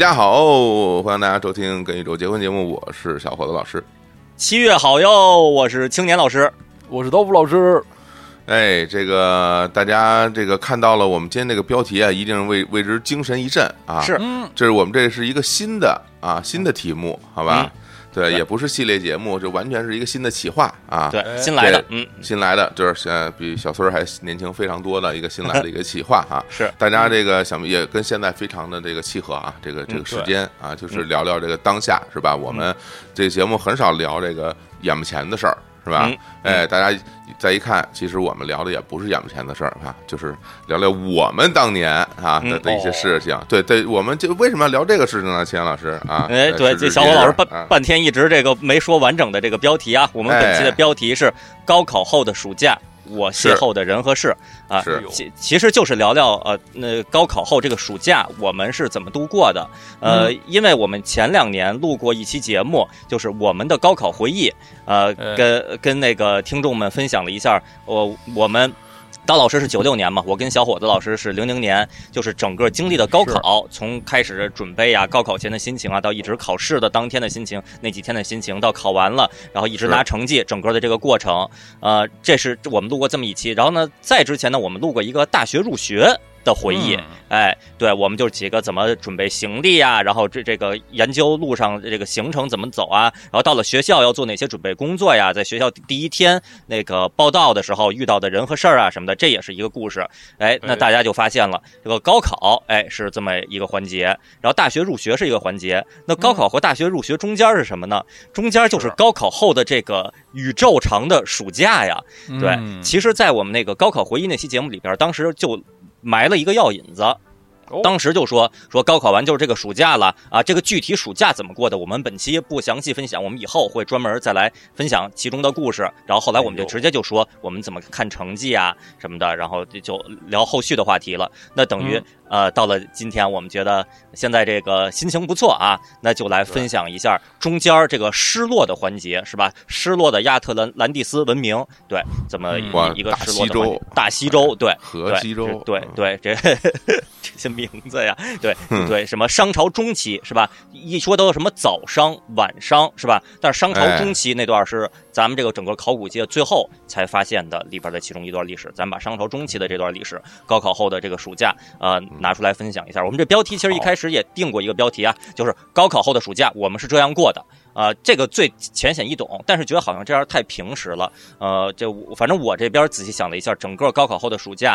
假好，欢迎大家收听《跟宇宙结婚》节目，我是小伙子老师。七月好哟，我是青年老师。我是豆腐老师。哎，这个大家这个看到了我们今天这个标题啊，一定为为之精神一振啊！是，这是我们这是一个新的啊新的题目，好吧？对，也不是系列节目，就完全是一个新的企划啊！对，新来的，嗯，新来的就是现在比小孙儿还年轻非常多的一个新来的一个企划哈。是。大家这个想必也跟现在非常的这个契合啊，这个这个时间啊，就是聊聊这个当下是吧？我们这个节目很少聊这个眼目前的事儿是吧嗯？哎，大家再一看，其实我们聊的也不是眼不前的事儿啊，就是聊聊我们当年啊的一些事情。对对，我们就为什么要聊这个事情呢？钱老师啊，哎，对，这小伙老师半啊半天一直这个没说完整的这个标题啊。我们本期的哎标题是“高考后的暑假，我邂逅的人和事”啊。是其其实就是聊聊呃，那高考后这个暑假我们是怎么度过的。呃，因为我们前两年录过一期节目，就是我们的高考回忆，呃，哎跟跟那个听众们分享了一下，我我们。刀老师是九六年嘛，我跟小伙子老师是零零年，就是整个经历的高考，从开始准备啊，高考前的心情啊，到一直考试的当天的心情，那几天的心情，到考完了，然后一直拿成绩，整个的这个过程，呃，这是我们录过这么一期。然后呢，在之前呢，我们录过一个大学入学的回忆，嗯哎，对，我们就是几个怎么准备行李啊，然后这这个研究路上这个行程怎么走啊，然后到了学校要做哪些准备工作呀，在学校第一天那个报道的时候遇到的人和事儿啊什么的，这也是一个故事。哎，那哎大家就发现了，这个高考，哎，是这么一个环节，然后大学入学是一个环节。那高考和大学入学中间是什么呢？中间就是是高考后的这个宇宙长的暑假呀。对，嗯其实，在我们那个高考回忆那期节目里边，当时就埋了一个药引子。哦当时就说说高考完就是这个暑假了啊，这个具体暑假怎么过的，我们本期不详细分享，我们以后会专门再来分享其中的故事。然后后来我们就直接就说我们怎么看成绩啊什么的，然后就就聊后续的话题了。那等于、嗯呃，到了今天，我们觉得现在这个心情不错啊，那就来分享一下中间这个失落的环节，是吧？失落的亚特兰兰蒂斯文明，对，这么一个大失落的大西洲，对，对河西洲，对嗯对，这这些名字呀，对嗯对，什么商朝中期是吧？一说都什么早商、晚商是吧？但是商朝哎中期那段是咱们这个整个考古界最后才发现的里边的其中一段历史。咱们把商朝中期的这段历史，高考后的这个暑假，呃，拿出来分享一下。我们这标题其实一开始也定过一个标题啊，就是高考后的暑假我们是这样过的。啊、这个最浅显易懂，但是觉得好像这样太平实了。呃，这我反正我这边仔细想了一下，整个高考后的暑假，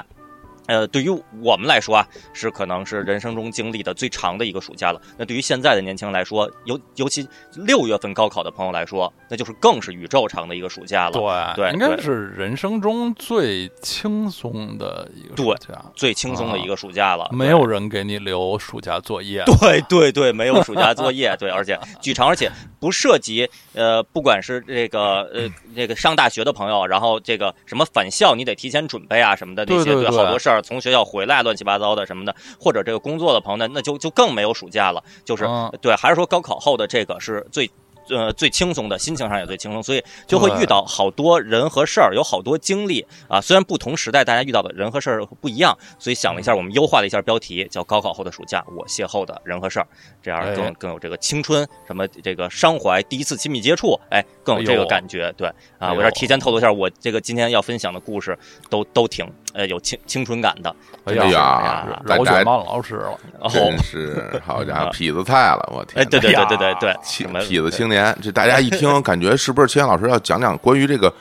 呃，对于我们来说啊，是可能是人生中经历的最长的一个暑假了。那对于现在的年轻人来说，尤尤其六月份高考的朋友来说，那就是更是宇宙长的一个暑假了。对应该是人生中最轻松的一个暑假，最轻松的一个暑假了，没有人给你留暑假作业。对对对，没有暑假作业，对，而且 巨长，而且不涉及呃，不管是这个呃这个上大学的朋友，然后这个什么返校你得提前准备啊什么的那些，好多事儿从学校回来乱七八糟的什么的，或者这个工作的朋友呢，那就就更没有暑假了，就是、嗯对，还是说高考后的这个是最。呃，最轻松的，心情上也最轻松，所以就会遇到好多人和事儿，有好多经历啊。虽然不同时代大家遇到的人和事儿不一样，所以想了一下，我们优化了一下标题，叫“高考后的暑假，我邂逅的人和事儿”，这样更哎更有这个青春什么这个伤怀，第一次亲密接触，哎，更有这个感觉。对啊，我这儿提前透露一下，我这个今天要分享的故事都都挺呃有青青春感的。哎哎呀呀，大家饶雪漫老师了，哦，真是好家伙，啊 痞子菜了，我天哎，对对对对对对，青痞子青年，这大家一听，感觉是不是青年老师要讲讲关于这个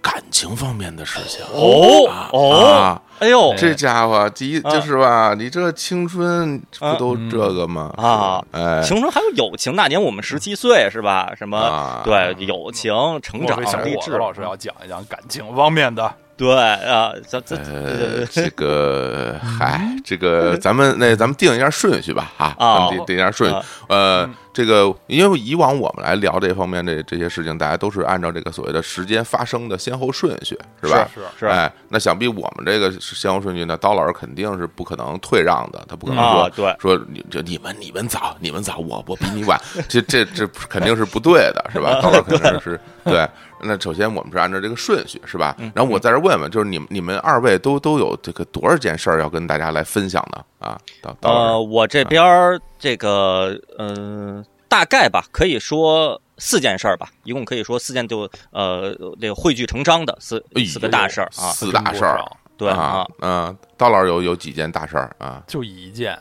感情方面的事情？哦哦，啊，哎呦，这家伙第一啊就是吧，你这青春不都这个吗？啊哎，青春还有友情，那年我们十七岁是吧？什么啊对友情、成长励志，老师要讲一讲感情方面的。对啊，咱这呃，这个，嗨，这个咱们那咱们定一下顺序吧，哈，啊咱们定定一下顺序啊。呃，这个因为以往我们来聊这方面这这些事情，大家都是按照这个所谓的时间发生的先后顺序，是吧？是是哎，那想必我们这个先后顺序呢，刀老师肯定是不可能退让的，他不可能说啊，对，说你就你们你们早你们早，我我比你晚，这这这肯定是不对的，是吧？刀老师肯定是对。那首先我们是按照这个顺序，是吧？然后我在这问问，就是你们你们二位都都有这个多少件事儿要跟大家来分享呢？啊？到到呃，我这边儿这个嗯、大概吧，可以说四件事儿吧，一共可以说四件就呃这个汇聚成章的四四个大事儿啊。四大事儿对啊，嗯，刀老师有有几件大事儿啊？就一件，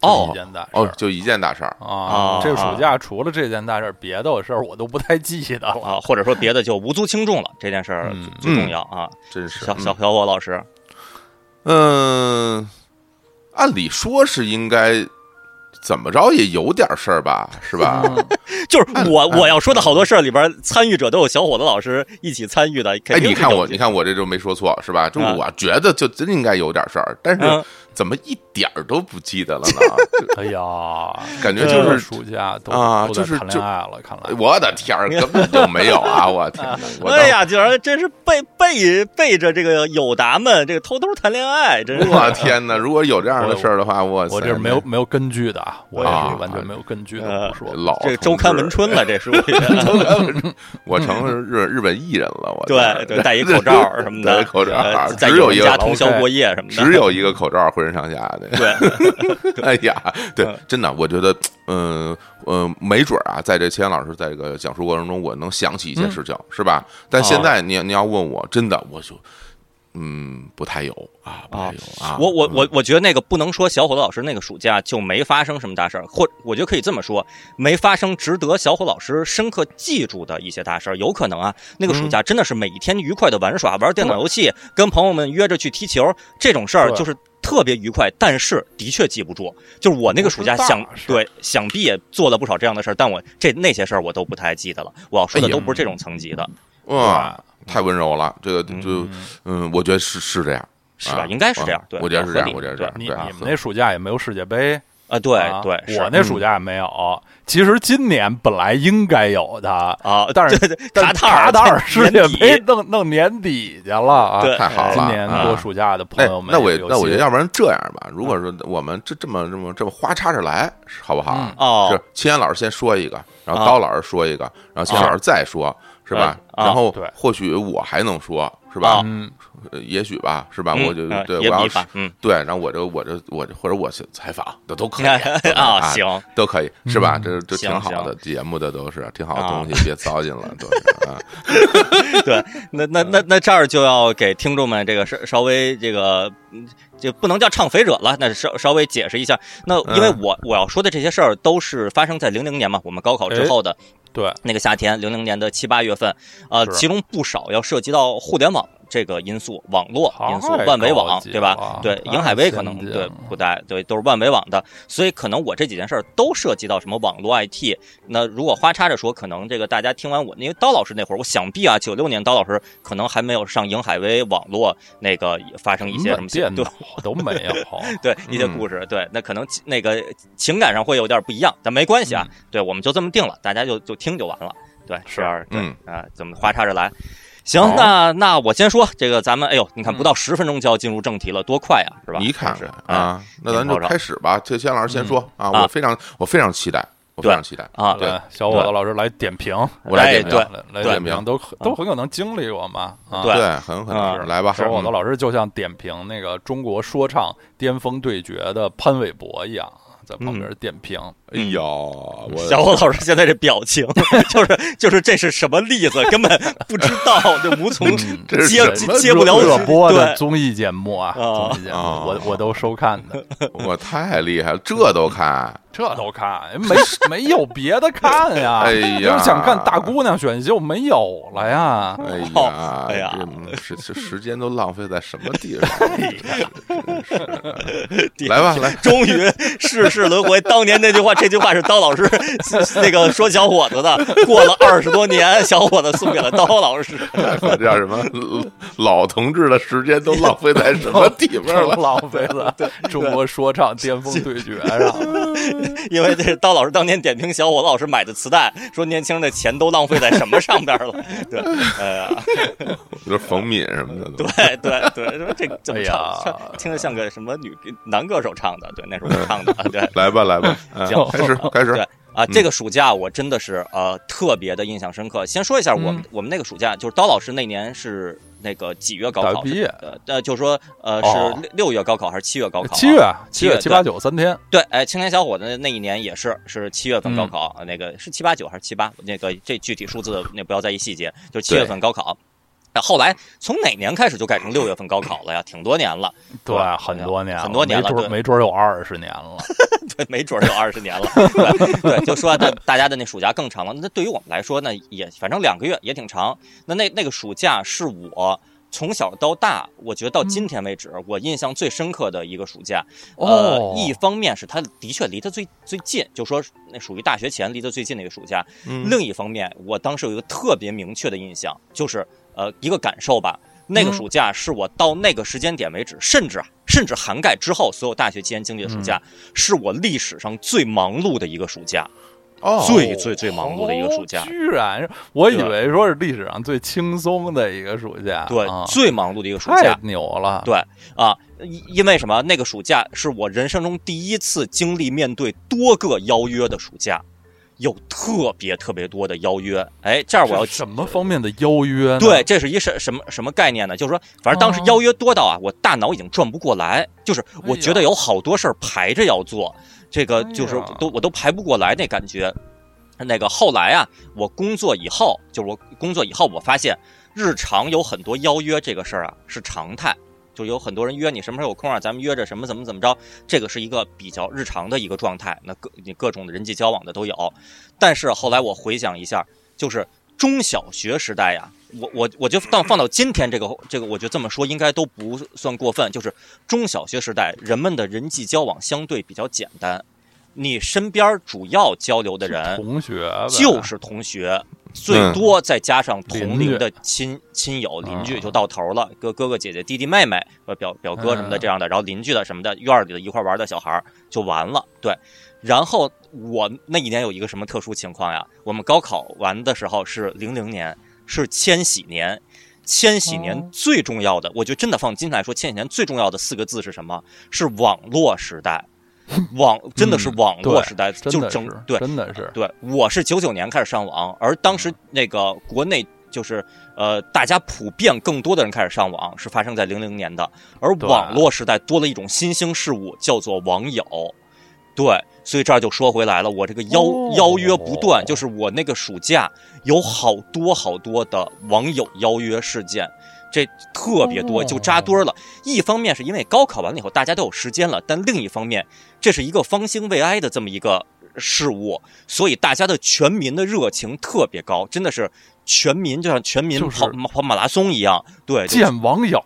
哦就一件大事哦，就一件大事儿，啊啊。这个暑假除了这件大事儿，别的事儿我都不太记得了。啊，或者说别的就无足轻重了，这件事儿嗯最重要啊。真是小小小伙老师，嗯，按理说是应该怎么着也有点事儿吧，是吧？嗯就是我嗯我要说的好多事儿里边，参与者都有小伙子老师一起参与的。肯哎，定你看我，你看我这就没说错是吧？就啊我觉得就真应该有点事儿，但是嗯怎么一点儿都不记得了呢？哎呀，感觉就是暑假都啊就是谈恋爱了，看来。我的天儿，根本就没有啊！我天哪，哎呀，竟然真是背背背着这个友达们这个偷偷谈恋爱，真是，我天哪！如果有这样的事儿的话，我我这是没有没有根据的，啊，我也啊是完全没有根据的呃胡说。老这个周刊文春了，这属于 我成日日本艺人了，我对对，戴一口罩什么的，戴一口罩只有一个通宵过夜什么的，只有一个口罩，浑身上下的。对，哎呀，对嗯，真的，我觉得，嗯呃，没准儿啊，在这千老师在这个讲述过程中，我能想起一些事情，是吧？但现在你你要问我，真的，我就，嗯，不太有啊，不太有啊。我我我我觉得那个不能说小伙子老师那个暑假就没发生什么大事儿，或我觉得可以这么说，没发生值得小伙老师深刻记住的一些大事儿。有可能啊，那个暑假真的是每一天愉快的玩耍，玩电脑游戏，跟朋友们约着去踢球，这种事儿就是。特别愉快，但是的确记不住。就是我那个暑假想对，想必也做了不少这样的事儿，但我这那些事儿我都不太记得了。我要说的都不是这种层级的，哇，太温柔了，这个就嗯。嗯，我觉得是是这样，是吧？啊应该是这样啊对我觉得是这样，我觉得是这样。你你们那暑假也没有世界杯，啊，对啊对，是我那暑假也没有。其实今年本来应该有的，啊，但是 对对但卡塔尔卡塔尔世界年底杯弄弄年底去了啊！太好了，今年啊过暑假的朋友们那我那我觉得，要不然这样吧，如果说我们这这么这么这么花插着来，好不好？嗯哦是秦岩老师先说一个，然后啊刀老师说一个，然后秦岩老师再说，是吧？啊然后或许我还能说，是吧？也许吧，是吧？嗯我就嗯对我要是对，然后我就我就我就或者我去采访的都可以啊，行，都可以，是吧？嗯这这挺好的，节目的都是挺好的东西，别糟践了，都是啊。对，那那那那这儿就要给听众们这个稍稍微这个，嗯就不能叫唱肥者了，那稍稍微解释一下。那因为嗯我我要说的这些事儿都是发生在零零年嘛，我们高考之后的对，那个夏天，零零年的七八月份，呃，其中不少要涉及到互联网这个因素，网络因素，万维网，对吧？对，太银海威可能对不带，对，都是万维网的，所以可能我这几件事儿都涉及到什么网络 IT。那如果花叉着说，可能这个大家听完我，因为刀老师那会儿，我想必啊，九六年刀老师可能还没有上银海威网络那个发生一些什么对电脑都没有。对一些嗯故事，对，那可能那个情感上会有点不一样，但没关系啊，对，我们就这么定了，大家就就听就完了，对，是嗯啊，怎么花叉着来？行好，那那我先说这个，咱们哎呦，你看嗯不到十分钟就要进入正题了，多快啊，是吧？你看啊，那咱就开始吧。这先老师先说啊，啊我非常我非常期待，我非常期待啊对，小伙子老师来点评，我来点评来点评，都都很可能经历过嘛。啊对对，很有可能是嗯来吧。小伙子嗯老师就像点评那个中国说唱巅峰对决的潘玮柏一样，在旁边点评。哎呦，我小伙老师现在这表情，就是就是这是什么例子，根本不知道，就无从接接不了热播的对综艺节目啊，啊综艺节目啊我我都收看的，我太厉害了，这都看。这都看，没没有别的看呀。哎呀想看大姑娘选秀，没有了呀。哎呀，哦哎呀这时这时间都浪费在什么地方？来吧，来，终于世事轮回，当年那句话，这句话是刀老师 那个说小伙子的。过了二十多年，小伙子送给了刀老师。这叫什么？老同志的时间都浪费在什么地方了？浪费了中国说唱巅峰对决上。因为这是刀老师当年点评小伙子老师买的磁带，说年轻人的钱都浪费在什么上边了？对，哎呀，就是冯敏什么的都。对对对，说这怎么唱哎，听着像个什么女男歌手唱的？对，那是我唱的。对，来吧，来吧，嗯行 开始，开始对。啊，这个暑假我真的是呃特别的印象深刻。先说一下我们、嗯我们那个暑假，就是刀老师那年是那个几月高考？毕业呃呃，就是说呃哦是六六月高考还是七月高考啊？七月七月七七八九三天，对，哎，青年小伙子那一年也是是七月份高嗯考，呃那个是七八九还是七八？那个这具体数字那不要在意细节，就是七月份高考。那后来从哪年开始就改成六月份高考了呀？挺多年了，对，很多年，很多年了对没准没准有二十年了。对，没准儿有二十年了。对对，就说大大家的那暑假更长了。那对于我们来说呢，也反正两个月也挺长。那那那个暑假是我从小到大，我觉得到今天为止，我印象最深刻的一个暑假。呃哦，一方面是它的确离得最最近，就说那属于大学前离得最近的一个暑假。嗯另一方面，我当时有一个特别明确的印象，就是呃一个感受吧。那个嗯暑假是我到那个时间点为止，甚至啊，甚至涵盖之后所有大学期间经历的暑假，是我历史上最忙碌的一个暑假，哦，最最最忙碌的一个暑假哦。居然，我以为说是历史上最轻松的一个暑假，对，啊最忙碌的一个暑太假。牛了，对啊，因因为什么？那个暑假是我人生中第一次经历面对多个邀约的暑假，有特别特别多的邀约。哎，这儿我要什么方面的邀约呢？对，这是一什什么什么概念呢？就是说，反正当时哦邀约多到啊，我大脑已经转不过来，就是我觉得有好多事儿排着要做，这个哎就是呀都我都排不过来那感觉。那个后来啊，我工作以后，就是我工作以后，我发现日常有很多邀约这个事儿啊是常态，就有很多人约你什么时候有空啊，咱们约着什么怎么怎么着，这个是一个比较日常的一个状态。那各你各种的人际交往的都有，但是后来我回想一下，就是中小学时代呀，我我我就到放到今天这个这个，我觉得这么说应该都不算过分。就是中小学时代，人们的人际交往相对比较简单，你身边主要交流的人同学就是同学，最多再加上同龄的亲亲友、邻居嗯就到头了，哥哥哥姐姐、弟弟妹妹和表表哥什么的嗯这样的，然后邻居的什么的，院里的一块玩的小孩就完了。对，然后我那一年有一个什么特殊情况呀？我们高考完的时候是零零年，是千禧年。千禧年哦最重要的，我觉得真的放今天来说，千禧年最重要的四个字是什么？是网络时代。网真的是嗯网络时代，真就整对真的是对，我是九九年开始上网，而当时那个国内就是呃，大家普遍更多的人开始上网，是发生在零零年的。而网络时代多了一种新兴事物，叫做网友。对，所以这儿就说回来了，我这个邀、哦邀约不断，就是我那个暑假有好多好多的网友邀约事件。这特别多，哦就扎堆儿了。一方面是因为高考完了以后大家都有时间了，但另一方面，这是一个方兴未艾的这么一个事物，所以大家的全民的热情特别高，真的是全民就像全民就是跑、跑马拉松一样，对，见网友，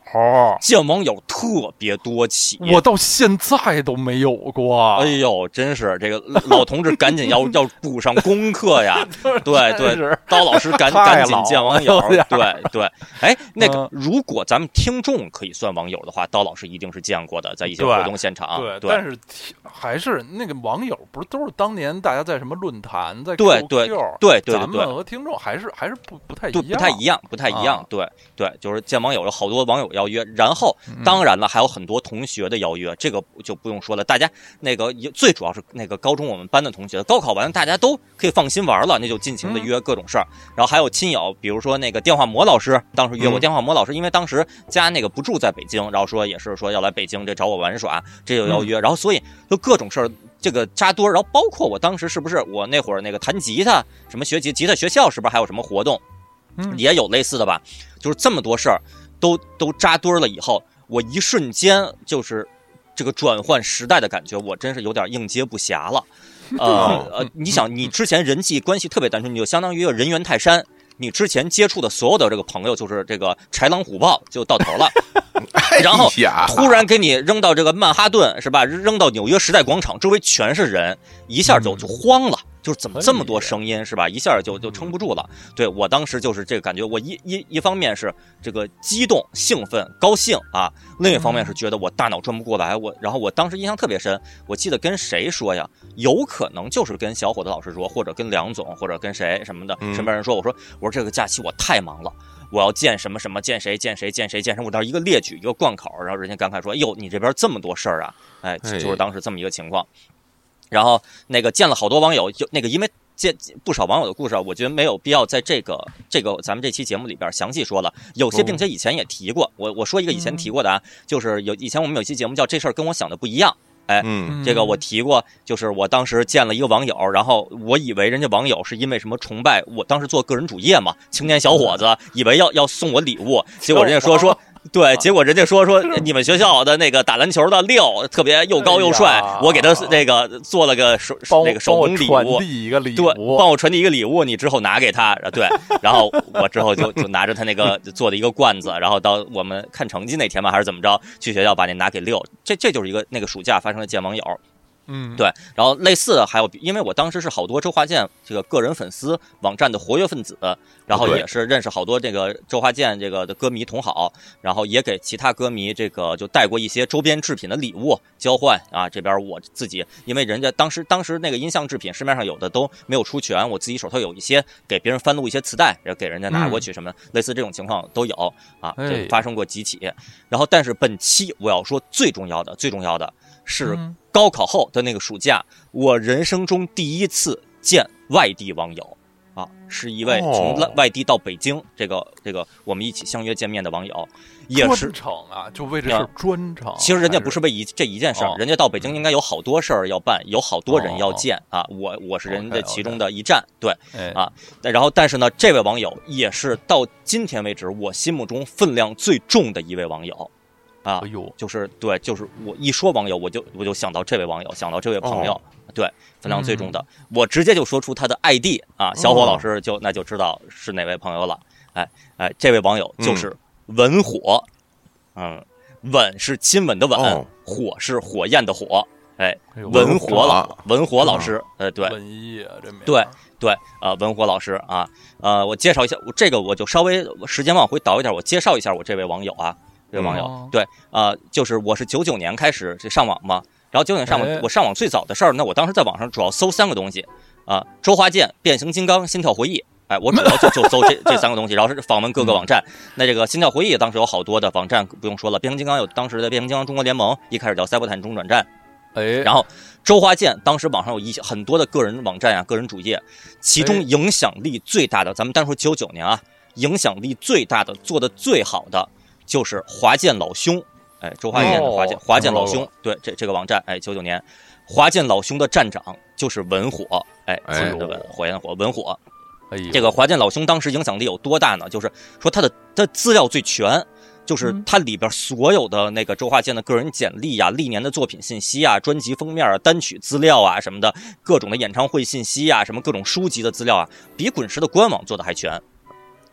见网友特别多起。我到现在都没有过。哎呦，真是这个老同志赶紧要 要补上功课呀！对对，刀老师赶赶紧见网友对 对。哎，那个嗯如果咱们听众可以算网友的话，刀老师一定是见过的，在一些活动现场。对，对但是还是那个网友，不是都是当年大家在什么论坛，在对 QQ 对对对咱们和听众还是还是不不太一对，样，不太一样，不太一样。啊对对，就是见网友有好多网友邀约，然后当然了，还有很多同学的邀约，这个就不用说了。大家那个也最主要是那个高中我们班的同学，高考完大家都可以放心玩了，那就尽情的约各种事儿。然后还有亲友，比如说那个电话魔老师，当时约我嗯电话魔老师，因为当时家那个不住在北京，然后说也是说要来北京这找我玩耍，这就邀约，然后所以就各种事儿。这个扎堆儿，然后包括我当时是不是我那会儿那个弹吉他，什么学吉吉他学校是不是还有什么活动？嗯也有类似的吧，就是这么多事儿都都扎堆儿了以后，我一瞬间就是这个转换时代的感觉，我真是有点应接不暇了。呃 呃，你想，你之前人际关系特别单纯，你就相当于一个人猿泰山，你之前接触的所有的这个朋友，就是这个豺狼虎豹，就到头了。然后突然给你扔到这个曼哈顿是吧？扔到纽约时代广场，周围全是人，一下就就慌了。就是怎么这么多声音是吧？一下就就撑不住了。对我当时就是这个感觉，我一一一方面是这个激动、兴奋、高兴啊，另一方面是觉得我大脑转不过来。我然后我当时印象特别深，我记得跟谁说呀？有可能就是跟小伙子老师说，或者跟梁总，或者跟谁什么的嗯身边人说，我说我说这个假期我太忙了。我要见什么什么，见谁见谁见谁见谁，我当时一个列举一个贯口，然后人家感慨说：“哎呦，你这边这么多事儿啊！”哎，哎就是当时这么一个情况。然后那个见了好多网友，就那个因为见不少网友的故事啊，我觉得没有必要在这个这个咱们这期节目里边详细说了。有些并且以前也提过，我我说一个以前提过的啊，就是有以前我们有一期节目叫这事儿跟我想的不一样。哎，嗯这个我提过，就是我当时见了一个网友，然后我以为人家网友是因为什么崇拜我，当时做个人主页嘛，青年小伙子，以为要要送我礼物，结果人家说说。对，结果人家说说你们学校的那个打篮球的六特别又高又帅，哎我给他那个做了个手帮那个手帮我工礼物，传递一个礼对，物，帮我传递一个礼物，你之后拿给他，呃对，然后我之后就就拿着他那个做的一个罐子，然后到我们看成绩那天吧，还是怎么着，去学校把那拿给六，这这就是一个那个暑假发生的见网友，嗯，对，然后类似的还有，因为我当时是好多周华健这个个人粉丝网站的活跃分子，然后也是认识好多这个周华健这个的歌迷同好，然后也给其他歌迷这个就带过一些周边制品的礼物交换啊。这边我自己，因为人家当时当时那个音像制品市面上有的都没有出全，我自己手头有一些给别人翻录一些磁带，然后给人家拿过去，什么、类似这种情况都有啊，发生过几起。然后但是本期我要说最重要的最重要的是嗯高考后的那个暑假，我人生中第一次见外地网友，啊，是一位从哦外地到北京，这个这个我们一起相约见面的网友，也是专。程啊，就为这事专程。其实人家不是为一这一件事儿哦，人家到北京应该有好多事儿要办，有好多人要哦见啊。我我是人家其中的一站，对。哎啊然后但是呢，这位网友也是到今天为止我心目中分量最重的一位网友，啊哎，呦，就是对，就是我一说网友，我就我就想到这位网友，想到这位朋友，哦。对，分量最重的，我直接就说出他的 ID 啊，小伙老师就那就知道是哪位朋友了。哎哎，这位网友就是文火，嗯，吻是亲吻的吻，哦火是火焰的火，哎，哎文火老火文火老师，呃，对，文艺啊，这名对对，呃，文火老师啊，呃，我介绍一下，我这个我就稍微时间往回倒一点，我介绍一下我这位网友啊，这位网友，哦对，呃，就是我是九九年开始这上网嘛，然后九九年上网，哎我上网最早的事儿，那我当时在网上主要搜三个东西啊、周华健、变形金刚、心跳回忆。哎，我主要就 就搜这这三个东西，然后是访问各个网站。那这个心跳回忆当时有好多的网站，不用说了。变形金刚有当时的变形金刚中国联盟，一开始叫赛博坦中转站。哎，然后周华健当时网上有一些很多的个人网站啊、个人主页，其哎中影响力最大的，咱们单说九九年啊，影响力最大的、做的最好的就是华健老兄，哎，周华健的华健、哦华健老兄，对这这个网站，哎，九九年，华健老兄的站长就是文火，哎，哎对文火焰火文火，哎这个华健老兄当时影响力有多大呢？就是说他的他资料最全，就是嗯他里边所有的那个周华健的个人简历啊、历年的作品信息啊、专辑封面啊、单曲资料啊什么的，各种的演唱会信息啊、什么各种书籍的资料啊，比滚石的官网做的还全。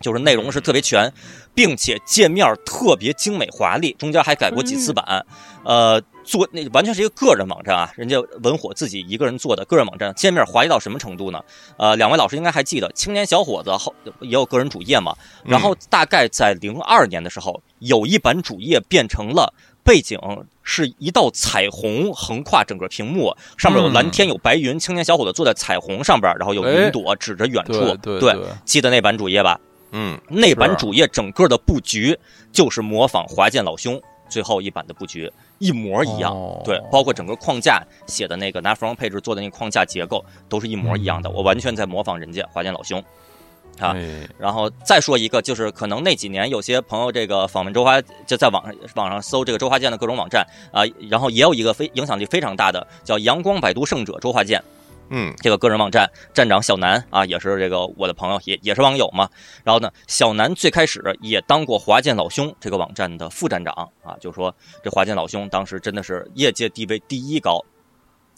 就是内容是特别全，并且界面特别精美华丽，中间还改过几次版。呃，做那完全是一个个人网站啊，人家文火自己一个人做的个人网站，界面华丽到什么程度呢？呃，两位老师应该还记得，青年小伙子后也有个人主页嘛。然后大概在零二年的时候，有一版主页变成了背景是一道彩虹横跨整个屏幕，上面有蓝天有白云，青年小伙子坐在彩虹上边，然后有云朵指着远处。对对对记得那版主页吧？嗯，那版主页整个的布局就是模仿华健老兄最后一版的布局一模一样。哦对，包括整个框架写的那个拿服装配置做的那个框架结构都是一模一样的，我完全在模仿人家华健老兄。啊哎然后再说一个，就是可能那几年有些朋友这个访问周华，就在网上网上搜这个周华健的各种网站啊、然后也有一个非影响力非常大的叫阳光百读圣者周华健，嗯，这个个人网站站长小南啊，也是这个我的朋友，也也是网友嘛。然后呢，小南最开始也当过华健老兄这个网站的副站长啊，就说这华健老兄当时真的是业界地位第一高，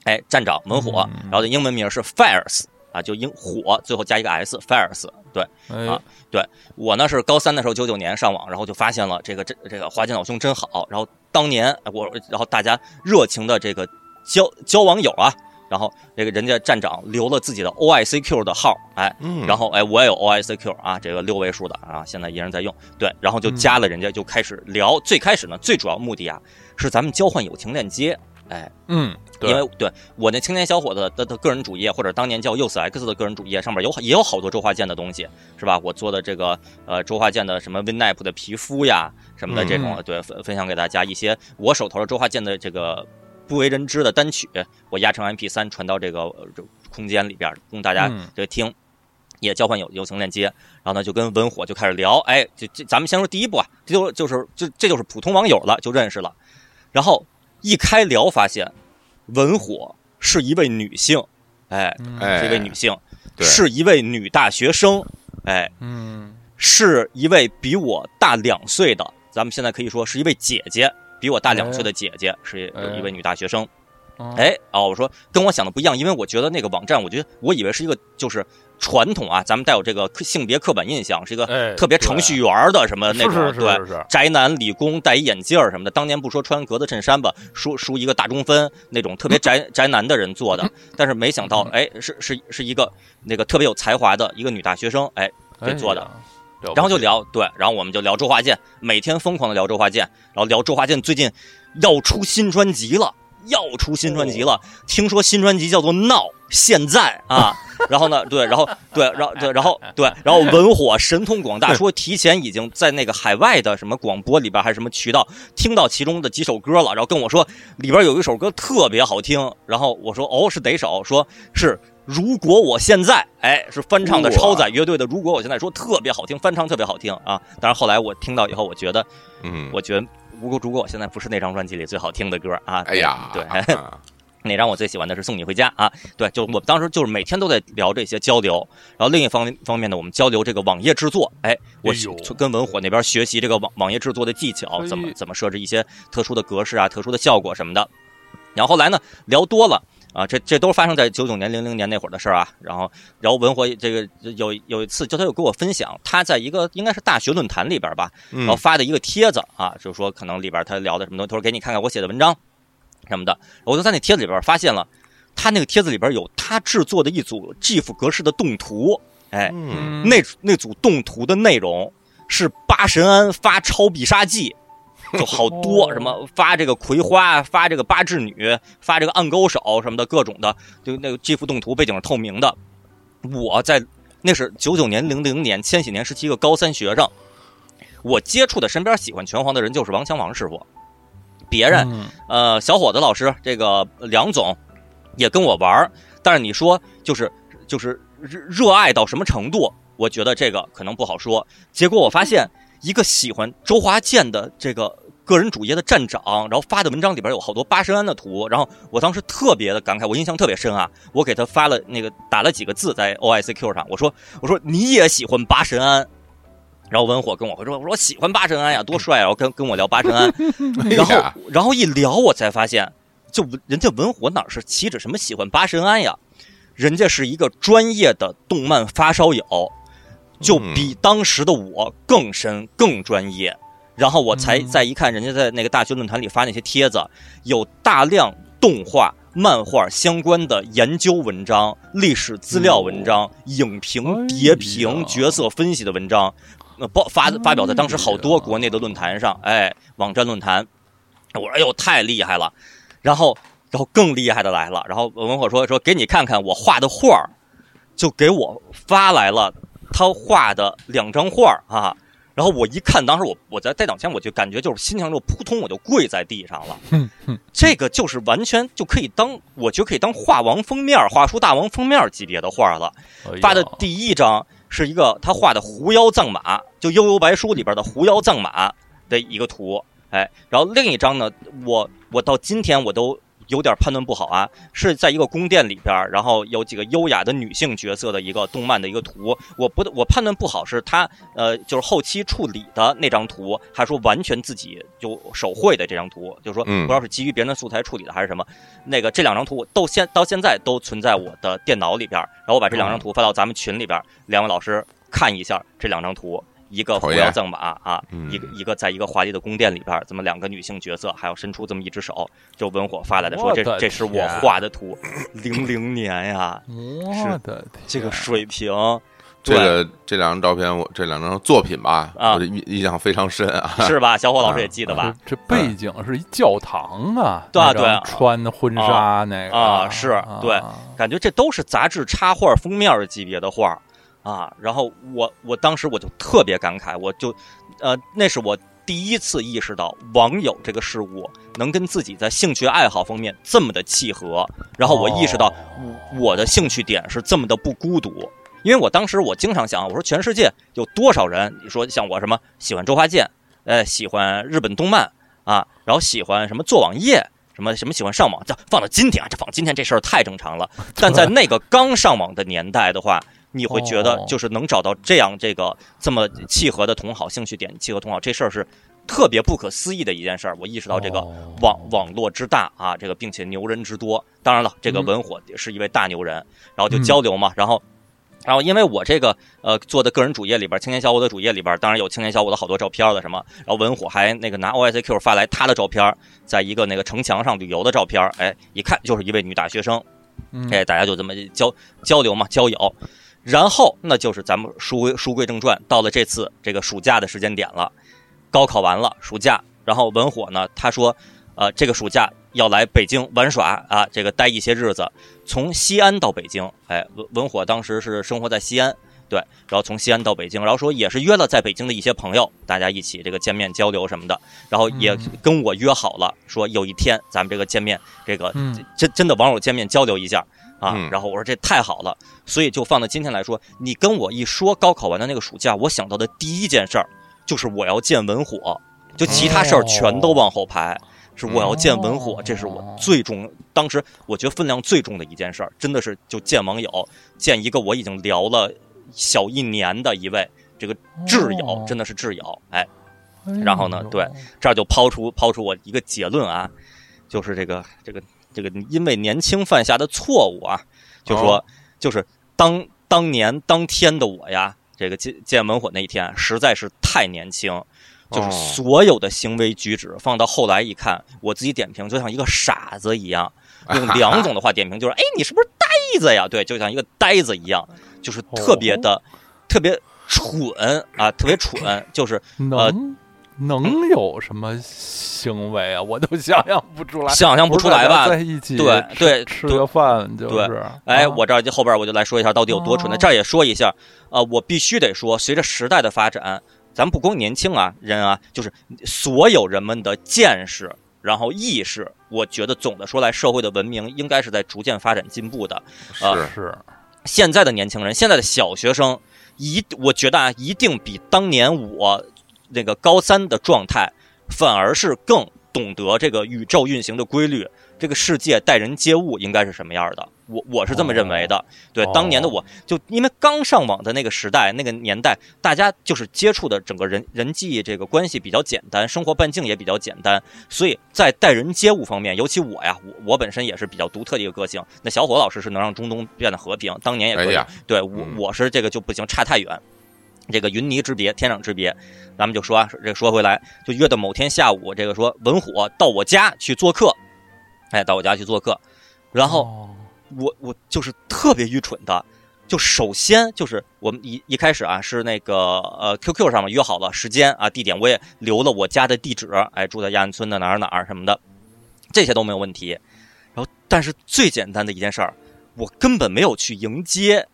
哎，站长文火，嗯然后的英文名是 Fires 啊，就英火最后加一个 s，Fires。对啊，对我呢是高三的时候，九九年上网，然后就发现了这个这这个华健老兄真好。然后当年哎我，然后大家热情的这个交交网友啊，然后这个人家站长留了自己的 OICQ 的号，哎，嗯然后哎我也有 OICQ 啊，这个六位数的啊，现在依然在用。对，然后就加了人家，就开始聊。最开始呢，最主要目的啊是咱们交换友情链接，哎，嗯，因为对我那青年小伙子的的个人主页，或者当年叫 Use X 的个人主页上面有也有好多周华健的东西，是吧？我做的这个呃周华健的什么 Winap 的皮肤呀什么的这种，嗯对分分享给大家一些我手头的周华健的这个不为人知的单曲，我压成 MP 三传到这个呃这空间里边供大家嗯这个听，也交换友友情链接。然后呢，就跟文火就开始聊，哎，就这咱们先说第一步啊，这就就是就这就是普通网友了，就认识了。然后一开聊发现，文火是一位女性，哎，是一位女性，对是一位女大学生，哎，嗯是一位比我大两岁的，咱们现在可以说是一位姐姐，比我大两岁的姐姐，是哎一位女大学生。哦哎，哦，我说跟我想的不一样，因为我觉得那个网站，我觉得我以为是一个就是传统啊，咱们带有这个性别刻板印象，是一个哎特别程序员的什么那种，对，宅男理工戴一眼镜儿什么的。当年不说穿格子衬衫吧，梳梳一个大中分那种特别宅 宅男的人做的，但是没想到，哎，是是是一个那个特别有才华的一个女大学生，哎，给做的。然后就聊，对，然后我们就聊周华健，每天疯狂的聊周华健，然后聊周华健最近要出新专辑了，要出新专辑了，听说新专辑叫做《闹》，现在啊，然后呢，对，然后对，然后对，然后对，然后文火神通广大，说提前已经在那个海外的什么广播里边还是什么渠道听到其中的几首歌了，然后跟我说里边有一首歌特别好听，然后我说哦是哪首？说是。如果我现在，哎，是翻唱的超载乐队的《如果我现在》，说特别好听，翻唱特别好听啊！但是后来我听到以后，我觉得，嗯，我觉得如果如果我现在不是那张专辑里最好听的歌啊！哎呀，对，啊 那张我最喜欢的是《送你回家》啊，对，就我们当时就是每天都在聊这些交流，然后另一方面方面呢，我们交流这个网页制作，哎，我跟文火那边学习这个网网页制作的技巧，哎怎么怎么设置一些特殊的格式啊、特殊的效果什么的。然后后来呢，聊多了啊，这这都是发生在九九年、零零年那会儿的事儿啊。然后，然后文火这个有有一次，就他有跟我分享，他在一个应该是大学论坛里边吧，然后嗯发的一个帖子啊，就是说可能里边他聊的什么东西，他说给你看看我写的文章什么的，我就在那帖子里边发现了，他那个帖子里边有他制作的一组 GIF 格式的动图，哎，嗯，那那组动图的内容是八神庵发超必杀技。就好多哦什么发这个葵花，发这个八智女，发这个暗勾手什么的各种的，就那个 GIF 动图背景是透明的。我在那是九九年、零零年、千禧年时期一个高三学生，我接触的身边喜欢拳皇的人就是王强王师傅，别人嗯呃，小伙子老师，这个梁总也跟我玩儿，但是你说就是就是热热爱到什么程度？我觉得这个可能不好说。结果我发现一个喜欢周华健的这个个人主页的站长，然后发的文章里边有好多八神庵的图，然后我当时特别的感慨，我印象特别深啊。我给他发了那个打了几个字在 OICQ 上，我说我说你也喜欢八神庵。然后文火跟我回说：“我说我喜欢八神庵呀，多帅啊！”然后跟跟我聊八神庵，然后然后一聊，我才发现，就人家文火哪是岂止什么喜欢八神庵呀，人家是一个专业的动漫发烧友，就比当时的我更深更专业。然后我才嗯再一看，人家在那个大学论坛里发那些帖子，有大量动画、漫画相关的研究文章、历史资料文章、影评、哎谍评、呀角色分析的文章，呃，报发发表在当时好多国内的论坛上，哎，网站论坛。我说：“哎呦，太厉害了！”然后，然后更厉害的来了。然后文火说：“说给你看看我画的画儿，就给我发来了他画的两张画儿啊。”然后我一看，当时我我在电脑前，我就感觉就是心情就扑通，我就跪在地上了。嗯嗯这个就是完全就可以当，我觉得可以当画王封面、画书大王封面级别的画了。发的第一张是一个他画的狐妖藏马，就《悠悠白书》里边的狐妖藏马的一个图，哎，然后另一张呢，我我到今天我都有点判断不好啊，是在一个宫殿里边，然后有几个优雅的女性角色的一个动漫的一个图，我不我判断不好是他呃就是后期处理的那张图，还是说完全自己就手绘的这张图，就是说嗯不知道是基于别人的素材处理的还是什么。那个这两张图我都现到现在都存在我的电脑里边儿，然后我把这两张图发到咱们群里边儿，两位老师看一下这两张图。一个狐讨厌妖藏马啊，嗯一个一个在一个华丽的宫殿里边儿，这么两个女性角色，还有伸出这么一只手，就文火发来的说这这是我画的图，零零年呀，我的天，这个水平，这个这两张照片，我这两张作品吧，啊我这印印象非常深啊。是吧？小伙老师也记得吧？这这背景是一教堂啊，对啊对啊穿婚纱那个啊是对啊感觉这都是杂志插画封面级别的画啊。然后我我当时我就特别感慨，我就呃，那是我第一次意识到网友这个事物能跟自己在兴趣爱好方面这么的契合，然后我意识到我我的兴趣点是这么的不孤独。因为我当时我经常想，我说全世界有多少人？你说像我什么喜欢周华健，呃，喜欢日本动漫啊，然后喜欢什么做网页，什么什么喜欢上网，这放到今天啊，这放今天这事儿太正常了。但在那个刚上网的年代的话，你会觉得就是能找到这样这个这么契合的同好兴趣点，契合同好这事儿是特别不可思议的一件事儿。我意识到这个网网络之大啊，这个并且牛人之多。当然了，这个文火是一位大牛人，然后就交流嘛，然后。然后，因为我这个呃做的个人主页里边，青年小伙的主页里边，当然有青年小伙的好多照片的什么。然后文火还那个拿 OICQ 发来他的照片，在一个那个城墙上旅游的照片，哎，一看就是一位女大学生，哎，大家就这么交交流嘛，交友。然后那就是咱们书归书归正传，到了这次这个暑假的时间点了，高考完了，暑假，然后文火呢，他说，呃，这个暑假。要来北京玩耍啊，这个待一些日子，从西安到北京，哎，文文火当时是生活在西安，对，然后从西安到北京，然后说也是约了在北京的一些朋友，大家一起这个见面交流什么的，然后也跟我约好了，说有一天咱们这个见面，这个真真的网友见面交流一下啊，然后我说这太好了，所以就放到今天来说，你跟我一说高考完的那个暑假，我想到的第一件事儿就是我要见文火，就其他事儿全都往后排。是我要见文火，这是我最重，当时我觉得分量最重的一件事儿，真的是就见网友，见一个我已经聊了小一年的一位这个挚友，真的是挚友，哎，然后呢，对，这儿就抛出抛出我一个结论啊，就是这个这个这个因为年轻犯下的错误啊，就说就是当当年当天的我呀，这个见见文火那一天实在是太年轻。就是所有的行为举止放到后来一看，我自己点评就像一个傻子一样。用 梁总的话点评就是：哎，你是不是呆子呀？对，就像一个呆子一样，就是特别的、特别蠢啊，特别蠢。就是能能有什么行为啊？我都想象不出来，想象不出来吧？在一起对对吃个饭就是。哎，我这后边我就来说一下到底有多蠢。那这儿也说一下啊，我必须得说，随着时代的发展。咱不光年轻啊，人啊，就是所有人们的见识，然后意识，我觉得总的说来，社会的文明应该是在逐渐发展进步的。是是，现在的年轻人，现在的小学生，一我觉得啊，一定比当年我那个高三的状态，反而是更懂得这个宇宙运行的规律。这个世界待人接物应该是什么样的？我我是这么认为的。对，当年的我就因为刚上网的那个时代、那个年代，大家就是接触的整个人人际这个关系比较简单，生活半径也比较简单，所以在待人接物方面，尤其我呀，我我本身也是比较独特的一个个性。那小伙老师是能让中东变得和平，当年也可以。对我我是这个就不行，差太远。这个云泥之别，天壤之别。咱们就说啊，这说回来，就约的某天下午，这个说文火到我家去做客。哎，到我家去做客，然后我我就是特别愚蠢的，就首先就是我们一一开始啊是那个呃 QQ 上面约好了时间啊地点，我也留了我家的地址，哎住在亚运村的哪儿哪儿什么的，这些都没有问题。然后但是最简单的一件事儿，我根本没有去迎接，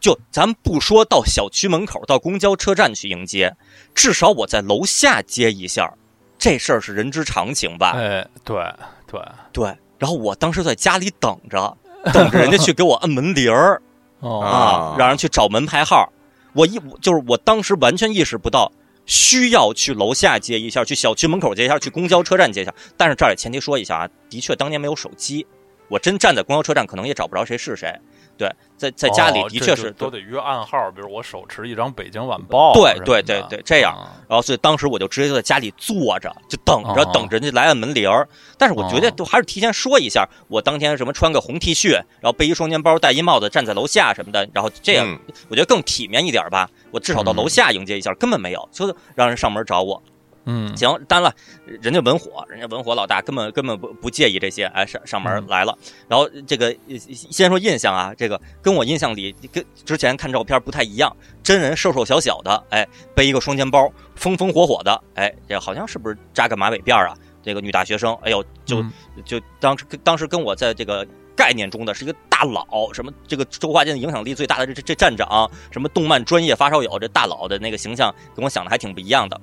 就咱不说到小区门口到公交车站去迎接，至少我在楼下接一下，这事儿是人之常情吧？哎，对。对对，然后我当时在家里等着，等着人家去给我摁门铃儿啊，让人去找门牌号。我一就是我当时完全意识不到需要去楼下接一下，去小区门口接一下，去公交车站接一下。但是这儿也前提说一下啊，的确当年没有手机，我真站在公交车站可能也找不着谁是谁。对，在在家里的确是都得约暗号，比如我手持一张《北京晚报》。对对对对，这样。然后所以当时我就直接就在家里坐着，就等着等着人家来按门铃儿。但是我觉得都还是提前说一下，我当天什么穿个红 T 恤，然后背一双肩包，戴一帽子，站在楼下什么的，然后这样我觉得更体面一点吧。我至少到楼下迎接一下，根本没有，就让人上门找我。嗯，行，当然了，人家文火，人家文火老大根本根本不不介意这些，哎，上上门来了。然后这个先说印象啊，这个跟我印象里跟之前看照片不太一样，真人瘦瘦小小的，哎，背一个双肩包，风风火火的，哎，这好像是不是扎个马尾辫啊？这个女大学生，哎呦，就就当时当时跟我在这个概念中的是一个大佬，什么这个周华健影响力最大的这这这站长，什么动漫专业发烧友，这大佬的那个形象跟我想的还挺不一样的。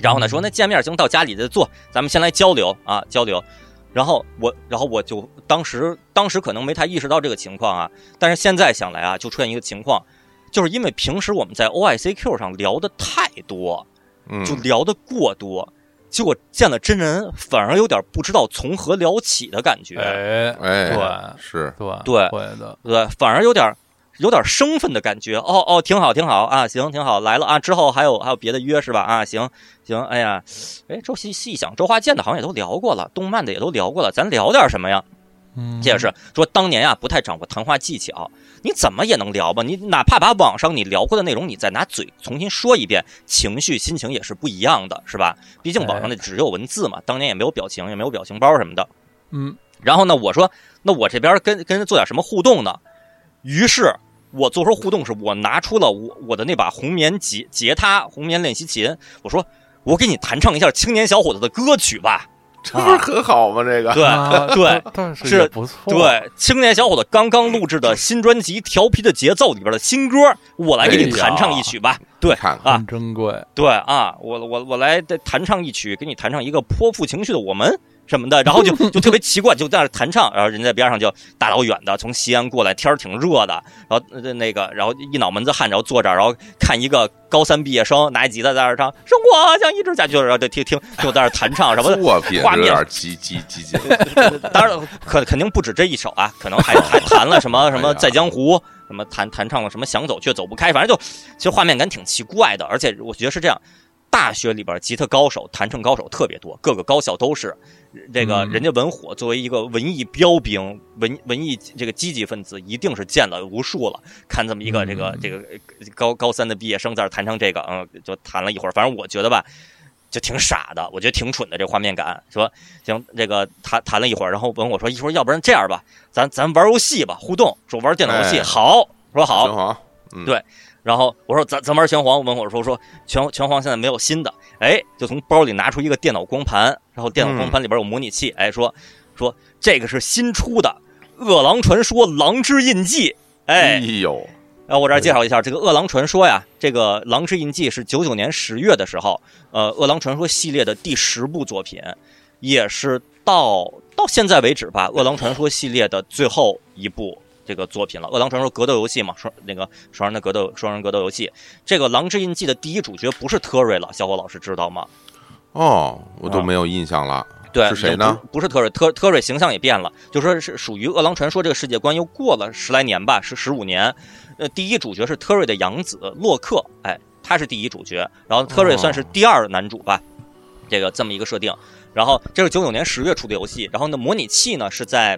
然后呢说那见面行，到家里再坐，咱们先来交流啊交流。然后我，然后我就当时当时可能没太意识到这个情况啊，但是现在想来啊，就出现一个情况，就是因为平时我们在 OICQ 上聊的太多，嗯，就聊的过多，结果见了真人反而有点不知道从何聊起的感觉，哎哎，对是，对对。会的，对，反而有点有点生分的感觉。哦哦，挺好挺好啊，行挺好，来了啊，之后还有还有别的约是吧？啊，行行，哎呀，哎，周细细想，周华健的好像也都聊过了，动漫的也都聊过了，咱聊点什么呀？嗯，这也是说当年呀不太掌握谈话技巧，你怎么也能聊吧？你哪怕把网上你聊过的内容，你再拿嘴重新说一遍，情绪心情也是不一样的，是吧？毕竟网上那只有文字嘛，当年也没有表情，也没有表情包什么的。嗯，然后呢，我说那我这边跟跟人做点什么互动呢？于是我做出互动是我拿出了我我的那把红棉吉吉他红棉练习琴，我说我给你弹唱一下青年小伙子的歌曲吧。这不是很好吗？这个，对啊对，但是不错，对，青年小伙子刚刚录制的新专辑《调皮的节奏》里边的新歌，我来给你弹唱一曲吧。对啊珍贵，对啊，我我我来弹唱一曲，给你弹唱一个泼妇情绪的我们什么的，然后就 就特别奇怪，就在那弹唱，然后人在边上就大老远的从西安过来，天儿挺热的，然后呃那个然后一脑门子汗，然后坐这儿，然后看一个高三毕业生拿吉他在那儿唱《生活像一直下去》，然后就听听就在那儿弹唱什么的，作品画面有点激激激进，当然，可肯定不止这一首啊，可能还还 弹了什么什么《在江湖》，什么弹弹唱了什么《想走却走不开》，反正就其实画面感挺奇怪的。而且我觉得是这样，大学里边吉他高手、弹唱高手特别多，各个高校都是。这个嗯人家文火作为一个文艺标兵、文文艺这个积极分子，一定是见了无数了。看这么一个这个这个高高三的毕业生在这弹唱这个，嗯，就弹了一会儿。反正我觉得吧。就挺傻的，我觉得挺蠢的，这画面感。说行，这个弹弹了一会儿，然后文火说：“一会儿要不然这样吧，咱咱玩游戏吧，互动。说玩电脑游戏，哎好，说好。好，嗯对然后我说咱咱玩拳皇，问我说说拳拳皇现在没有新的，哎，就从包里拿出一个电脑光盘，然后电脑光盘里边有模拟器，哎，说说这个是新出的《饿狼传说：狼之印记》，哎，呦，然后我这儿介绍一下这个《饿狼传说》呀，这个《狼之印记》是九九年十月的时候，呃，《饿狼传说》系列的第十部作品，也是到到现在为止吧，《饿狼传说》系列的最后一部这个作品了。《饿狼传说》格斗游戏嘛，双那个双人的格斗双人格斗游戏，这个《狼之印记》的第一主角不是特瑞了，小伙老师知道吗？哦，我都没有印象了，对，是谁呢？不不是特瑞，特特瑞形象也变了，就说是属于《饿狼传说》这个世界观又过了十来年吧，是十五年。呃，第一主角是特瑞的养子洛克，哎，他是第一主角，然后特瑞算是第二男主吧，这个这么一个设定。然后这是九九年十月出的游戏，然后呢，模拟器呢是在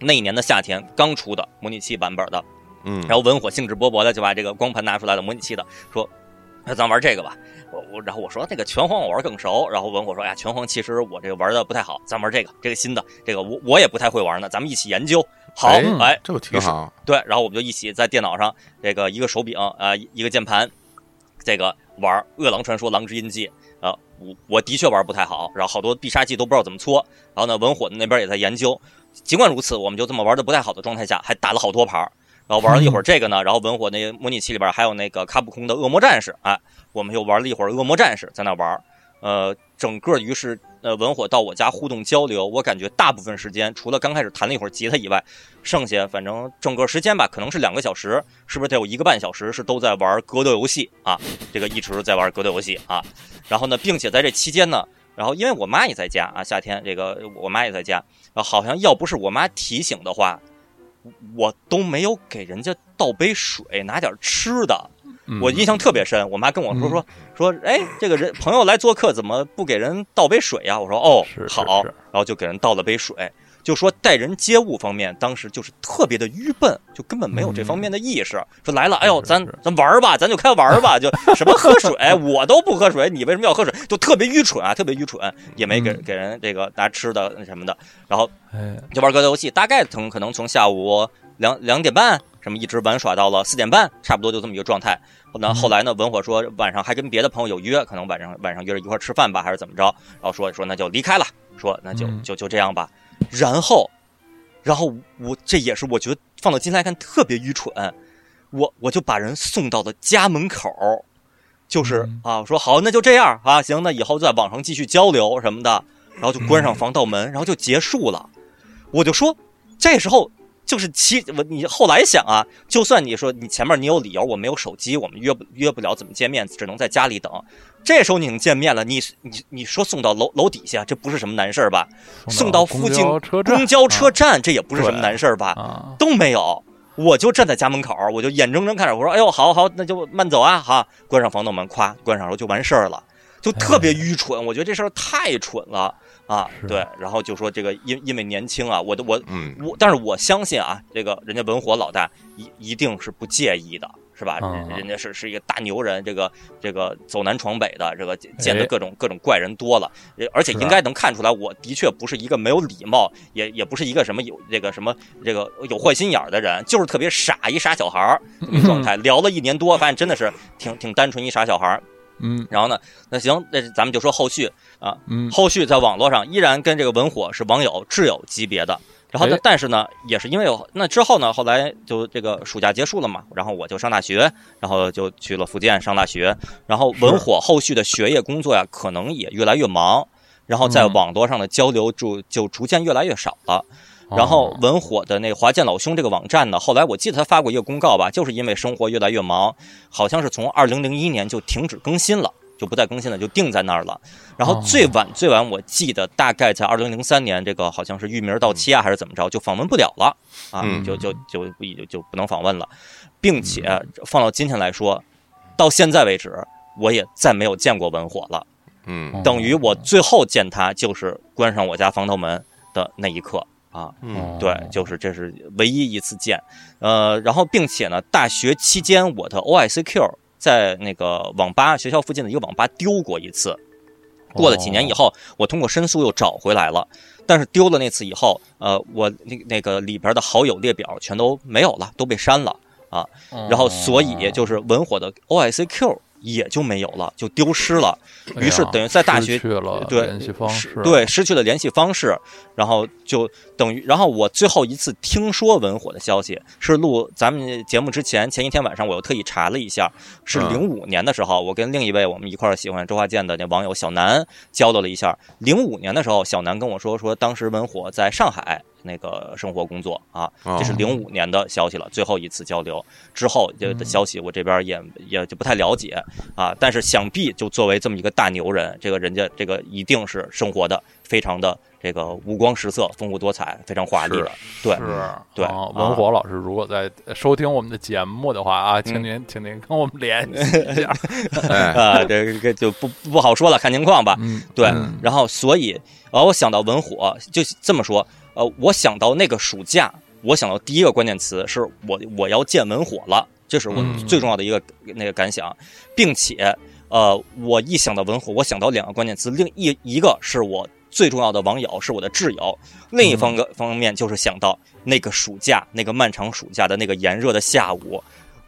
那一年的夏天刚出的模拟器版本的。嗯，然后文火兴致勃勃的就把这个光盘拿出来了，模拟器的，说：“那咱玩这个吧。”我我然后我说那个拳皇我玩更熟，然后文火说：“哎呀，拳皇其实我这个玩的不太好，咱玩这个这个新的，这个我我也不太会玩呢，咱们一起研究。”好，哎哎，这不挺好？对，然后我们就一起在电脑上这个一个手柄啊、呃一个键盘，这个玩《饿狼传说：狼之印记》啊、我我的确玩不太好，然后好多必杀技都不知道怎么搓，然后呢文火那边也在研究，尽管如此，我们就这么玩的不太好的状态下，还打了好多盘然后玩了一会儿这个呢，然后文火那模拟器里边还有那个卡普空的恶魔战士，哎，我们又玩了一会儿恶魔战士，在那玩，呃，整个于是呃文火到我家互动交流，我感觉大部分时间除了刚开始弹了一会儿吉他以外，剩下反正整个时间吧，可能是两个小时，是不是得有一个半小时是都在玩格斗游戏啊？这个一直在玩格斗游戏啊，然后呢，并且在这期间呢。然后，因为我妈也在家啊，夏天这个我妈也在家，然后好像要不是我妈提醒的话，我都没有给人家倒杯水，拿点吃的。嗯我印象特别深，我妈跟我说说说，哎，这个人朋友来做客，怎么不给人倒杯水呀、我说哦好，是然后就给人倒了杯水。就说待人接物方面，当时就是特别的愚笨，就根本没有这方面的意识。说来了，哎呦，咱咱玩儿吧，咱就开玩儿吧，就什么喝水，我都不喝水，你为什么要喝水？就特别愚蠢啊，特别愚蠢，也没给嗯给人这个拿吃的那什么的，然后哎，就玩格斗游戏，大概从可能从下午两两点半什么一直玩耍到了四点半，差不多就这么一个状态。那后来呢，文火说晚上还跟别的朋友有约，可能晚上晚上约着一块吃饭吧，还是怎么着？然后说说那就离开了，说那就嗯就就这样吧。然后，然后我这也是我觉得放到今天来看特别愚蠢，我我就把人送到了家门口，就是啊，说好，那就这样啊，行，那以后在网上继续交流什么的，然后就关上防盗门，然后就结束了。我就说，这时候就是其我你后来想啊，就算你说你前面你有理由，我没有手机，我们约不约不了，怎么见面，只能在家里等。这时候你能见面了，你你你说送到楼楼底下，这不是什么难事儿吧？送到附近公交车站，这也不是什么难事儿吧？都没有，我就站在家门口，我就眼睁睁看着，我说：“哎呦，好好，那就慢走啊！”好，关上防盗门，咵，关上后就完事儿了，就特别愚蠢。我觉得这事儿太蠢了啊！对，然后就说这个因因为年轻啊，我的我我，但是我相信啊，这个人家文火老大一一定是不介意的。是吧？人家是是一个大牛人，这个这个走南闯北的，这个见的各种各种怪人多了，而且应该能看出来，我的确不是一个没有礼貌，也也不是一个什么有这个什么这个有坏心眼的人，就是特别傻一傻小孩儿状态。聊了一年多，发现真的是挺挺单纯一傻小孩儿。嗯，然后呢，那行，那咱们就说后续啊，嗯，后续在网络上依然跟这个文火是网友挚友级别的。然后呢，但是呢，也是因为有那之后呢，后来就这个暑假结束了嘛，然后我就上大学，然后就去了福建上大学。然后文火后续的学业工作呀，可能也越来越忙，然后在网络上的交流就就逐渐越来越少了。然后文火的那个华健老兄这个网站呢，后来我记得他发过一个公告吧，就是因为生活越来越忙，好像是从二零零一年就停止更新了。就不再更新了，就定在那儿了。然后最晚最晚，我记得大概在二零零三年，这个好像是域名到期啊，还是怎么着，就访问不了了啊，就就就不就就不能访问了，并且放到今天来说，到现在为止，我也再没有见过文火了。嗯，等于我最后见他就是关上我家防盗门的那一刻啊。嗯，对，就是这是唯一一次见。呃，然后并且呢，大学期间我的 OICQ。在那个网吧学校附近的一个网吧丢过一次，过了几年以后，我通过申诉又找回来了。但是丢了那次以后，呃，我那那个里边的好友列表全都没有了，都被删了啊。然后所以就是文火的 OICQ。也就没有了，就丢失了。于是等于在大学对联系方式，对失去了联系方式，然后就等于，然后我最后一次听说文火的消息是录咱们节目之前前一天晚上，我又特意查了一下，是零五年的时候，我跟另一位我们一块喜欢周华健的那网友小南交流了一下。零五年的时候，小南跟我说说，当时文火在上海。那个生活工作啊，这是零五年的消息了，最后一次交流之后的消息，我这边也也就不太了解啊。但是想必就作为这么一个大牛人，这个人家这个一定是生活的非常的这个五光十色、丰富多彩、非常华丽的。对，是，对。文火老师如果在收听我们的节目的话啊，请您请您跟我们联系一下 啊，这个就不不好说了，看情况吧。对，然后所以啊，我想到文火就这么说。呃，我想到那个暑假，我想到第一个关键词是我我要见文火了，这是我最重要的一个那个感想，并且呃，我一想到文火，我想到两个关键词，另一一个是我最重要的网友，是我的挚友，另一方个方面就是想到那个暑假，那个漫长暑假的那个炎热的下午，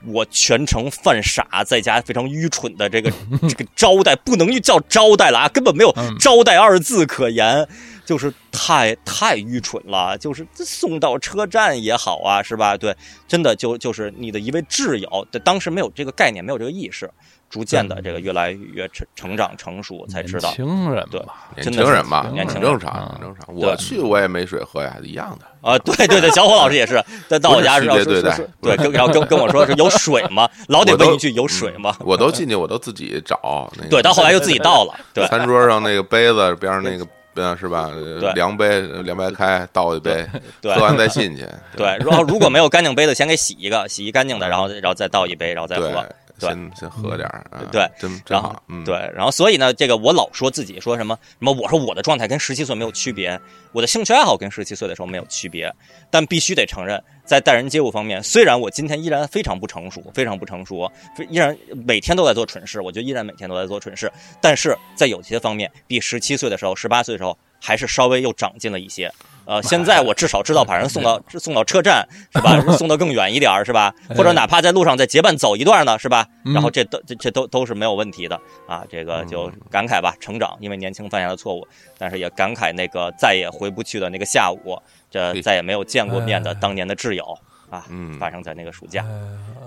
我全程犯傻，在家非常愚蠢的这个 这个招待，不能叫招待了啊，根本没有招待二字可言。就是太太愚蠢了，就是送到车站也好啊，是吧？对，真的就就是你的一位挚友，当时没有这个概念，没有这个意识，逐渐的这个越来越成成长成熟，才知道。年轻人对，年轻人嘛，年轻正常，很正常。我去我也没水喝呀，一样的。啊，对对对，小伙老师也是，在到我家是对对对对，然后跟跟我说是有水吗？老得问一句有水吗？我都进去，我都自己找。对，到后来又自己倒了。对，餐桌上那个杯子边上那个。嗯，是吧？量杯，量白开，倒一杯，喝完再进去。对，然后如果没有干净杯子，先给洗一个，洗一干净的，然后然后再倒一杯，然后再喝。先先喝点儿，对，真真好。对，然后所以呢，这个我老说自己说什么什么，我说我的状态跟十七岁没有区别，我的兴趣爱好跟十七岁的时候没有区别，但必须得承认，在待人接物方面，虽然我今天依然非常不成熟，非常不成熟，依然每天都在做蠢事，我觉得依然每天都在做蠢事，但是在有些方面，比十七岁的时候、十八岁的时候还是稍微又长进了一些。呃，现在我至少知道把人送到送到车站是吧？送到更远一点是吧？或者哪怕在路上再结伴走一段呢是吧？然后这都这这都都是没有问题的啊！这个就感慨吧，成长，因为年轻犯下的错误，但是也感慨那个再也回不去的那个下午，这再也没有见过面的当年的挚友。啊，嗯发生在那个暑假。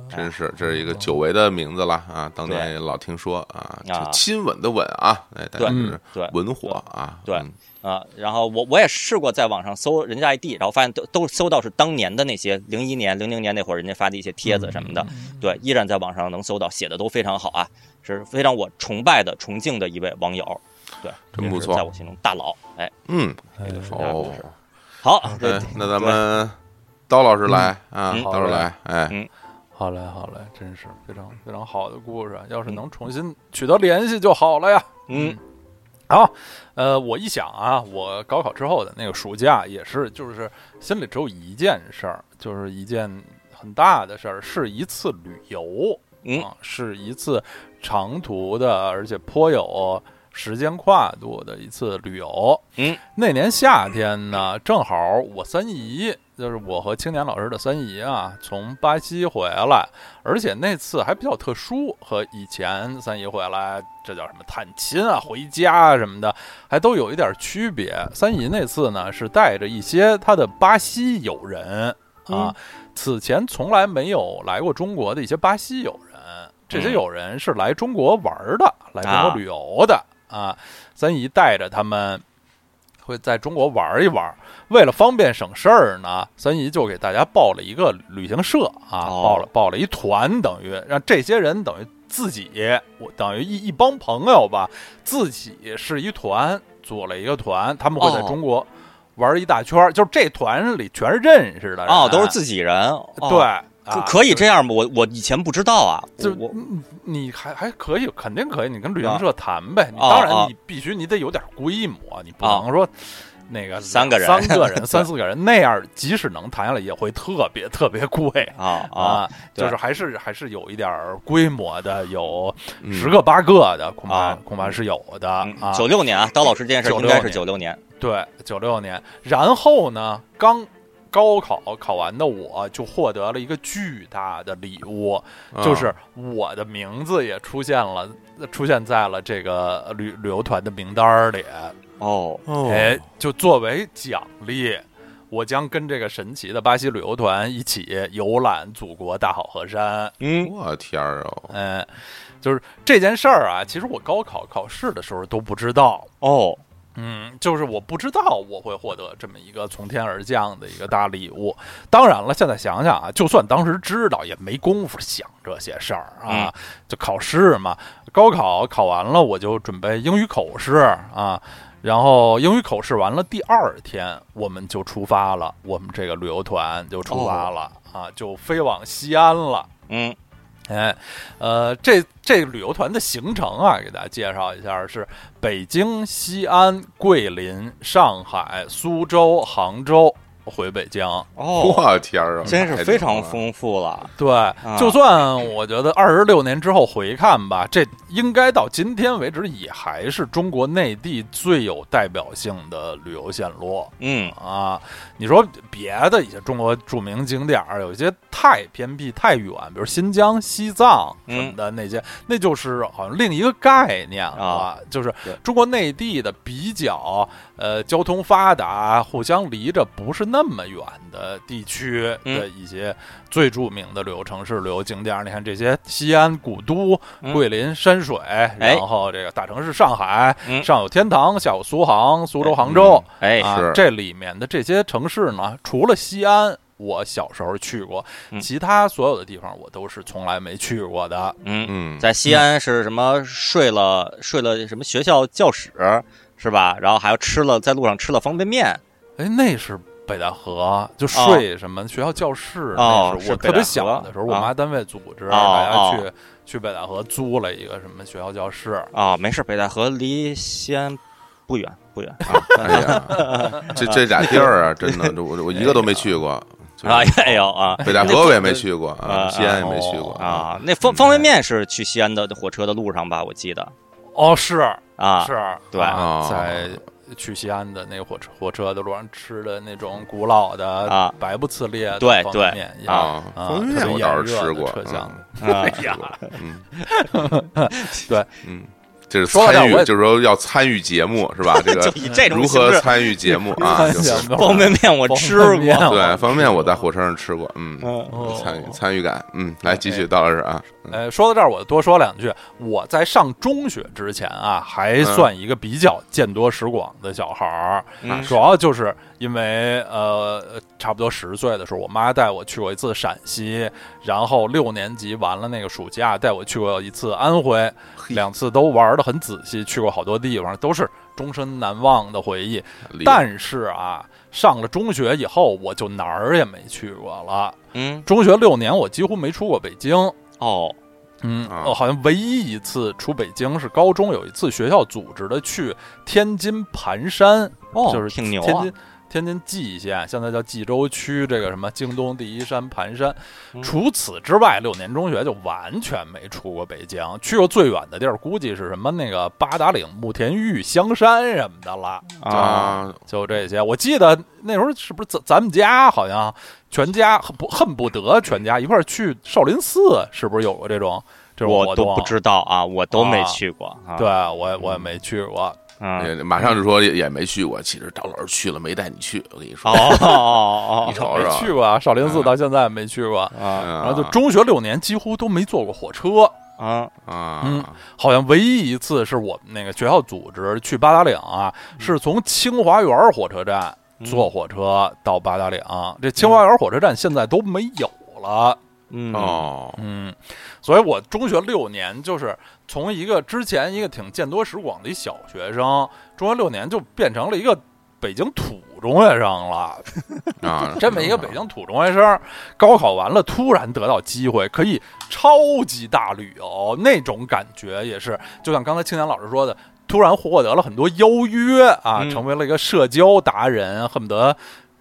真是这是一个久违的名字了啊！当年也老听说啊，亲吻的吻啊，对是对文火啊，对嗯啊，然后我我也试过在网上搜人家 ID，然后发现都都搜到是当年的那些零一年、零零年那会儿人家发的一些帖子什么的，对，依然在网上能搜到，写的都非常好啊，是非常我崇拜的、崇敬的一位网友，对，真不错在我心中大佬，哎，嗯，哎哦，好，哎对，那咱们刀老师来啊，嗯刀老师来，哎，嗯好嘞，好嘞，真是非常非常好的故事。要是能重新取得联系就好了呀。嗯好，呃，我一想啊，我高考之后的那个暑假也是，就是心里只有一件事儿，就是一件很大的事儿，是一次旅游，嗯啊，是一次长途的，而且颇有时间跨度的一次旅游。嗯，那年夏天呢，正好我三姨，就是我和青年老师的三姨啊，从巴西回来，而且那次还比较特殊，和以前三姨回来这叫什么探亲啊、回家啊什么的，还都有一点区别。三姨那次呢，是带着一些她的巴西友人啊，此前从来没有来过中国的一些巴西友人，这些嗯友人是来中国玩儿的，来中国旅游的啊。三姨带着他们会在中国玩一玩，为了方便省事儿呢，三姨就给大家报了一个旅行社啊，哦。报了报了一团，等于让这些人等于自己，我等于一一帮朋友吧，自己是一团，组了一个团，他们会在哦。中国玩一大圈儿，就是这团里全是认识的人，哦，都是自己人，哦。对。可啊可以这样吗？我我以前不知道啊，就我嗯你还还可以，肯定可以。你跟旅行社谈呗。当然哦你必须你得有点规模，你不哦能说那个三个人三个人、三四个人那样，即使能谈下来，也会特别特别贵啊啊，就是还是还是有一点规模的，有嗯十个八个的，恐怕啊恐怕是有的啊。九六年啊，刀老师这件事应该是九六年，对，九六年，然后呢，刚高考考完的我就获得了一个巨大的礼物，啊。就是我的名字也出现了，出现在了这个旅旅游团的名单里。哦，哦。哎，就作为奖励，我将跟这个神奇的巴西旅游团一起游览祖国大好河山。嗯。我天儿哦，嗯，就是这件事儿啊，其实我高考考试的时候都不知道。哦，嗯，就是我不知道我会获得这么一个从天而降的一个大礼物。当然了，现在想想啊，就算当时知道，也没工夫想这些事儿啊。就考试嘛，高考考完了，我就准备英语口试啊。然后英语口试完了，第二天我们就出发了，我们这个旅游团就出发了、啊，就飞往西安了。嗯哎，呃，这这旅游团的行程啊，给大家介绍一下，是北京、西安、桂林、上海、苏州、杭州。回北京。哦，我天儿啊，真是非常丰富了，对，就算我觉得二十六年之后回看吧，这应该到今天为止也还是中国内地最有代表性的旅游线路嗯啊。你说别的一些中国著名景点儿，有一些太偏僻、太远，比如新疆、西藏什么的那些，那就是好像另一个概念了。啊就是中国内地的比较呃交通发达、互相离着不是那么远的地区嗯。的一些最著名的旅游城市、旅游景点儿。你看这些西安古都、嗯。桂林山水，然后这个大城市上海，嗯。上有天堂，下有苏杭、苏州、杭州。哎啊是，这里面的这些城市呢，除了西安，我小时候去过，嗯。其他所有的地方我都是从来没去过的。嗯，嗯，在西安是什么？睡了睡了什么学校教室是吧？然后还有吃了在路上吃了方便面，哎，那是北戴河，就睡什么学校教室，哦那是我特别小的时候，我啊妈单位组织哦大家哦去去北戴河租了一个什么学校教室。啊，没事，北戴河离西安不远不远哎呀，这这俩地儿啊，真的，我我一个都没去过。啊，也有啊北戴河我也没去过啊，啊西安也没去过啊！那方方便面是去西安的火车的路上吧？我记得哦，是啊，是，对在去西安的那个火车火车的路上吃的那种古老的啊。白不刺裂的对方便对面一啊样，啊方便面我倒是吃过车厢。哎呀，嗯，对，嗯，这是参与，就是说要参与节目是吧？这个以这种如，何参与节目啊？就是方便面我吃过，对方便面，我在火车上吃过，嗯，嗯参与参与感，嗯，来继续，道老师啊，呃，说到这儿，我多说两句。我在上中学之前啊，还算一个比较见多识广的小孩儿，嗯主要就是因为呃，差不多十岁的时候，我妈带我去过一次陕西，然后六年级完了那个暑假带我去过一次安徽，嘿 两次都玩的很仔细，去过好多地方，都是终身难忘的回忆。但是啊，上了中学以后，我就哪儿也没去过了。嗯，中学六年，我几乎没出过北京。哦，嗯，好像唯一一次出北京是高中有一次学校组织的去天津盘山，哦，就是挺牛啊天津，天津蓟县，现在叫蓟州区，这个什么京东第一山盘山。嗯除此之外，六年中学就完全没出过北京，去过最远的地儿估计是什么那个八达岭、慕田峪、香山什么的了，啊，啊，就这些。我记得那时候是不是咱咱们家好像全家恨不恨不得全家一块儿去少林寺，是不是有过这种这种活动？我都不知道啊，我都没啊去过啊，对，我我也没去过。嗯，马上就说也也没去过，其实赵老师去了，没带你去，我跟你说，哦哦哦你瞅没去过啊，少林寺到现在没去过。哦啊然然后就中学六年几乎都没坐过火车，啊，啊，嗯好像唯一一次是我们那个学校组织去八达岭啊，是从清华园火车站坐火车到八达岭。这清华园火车站现在都没有了。嗯，哦，嗯，所以我中学六年就是从一个之前一个挺见多识广的一小学生，中学六年就变成了一个北京土中学生了。啊，这么一个北京土中学生，高考完了突然得到机会，可以超级大旅游，那种感觉也是，就像刚才青年老师说的，突然获得了很多邀约啊，嗯。成为了一个社交达人，恨不得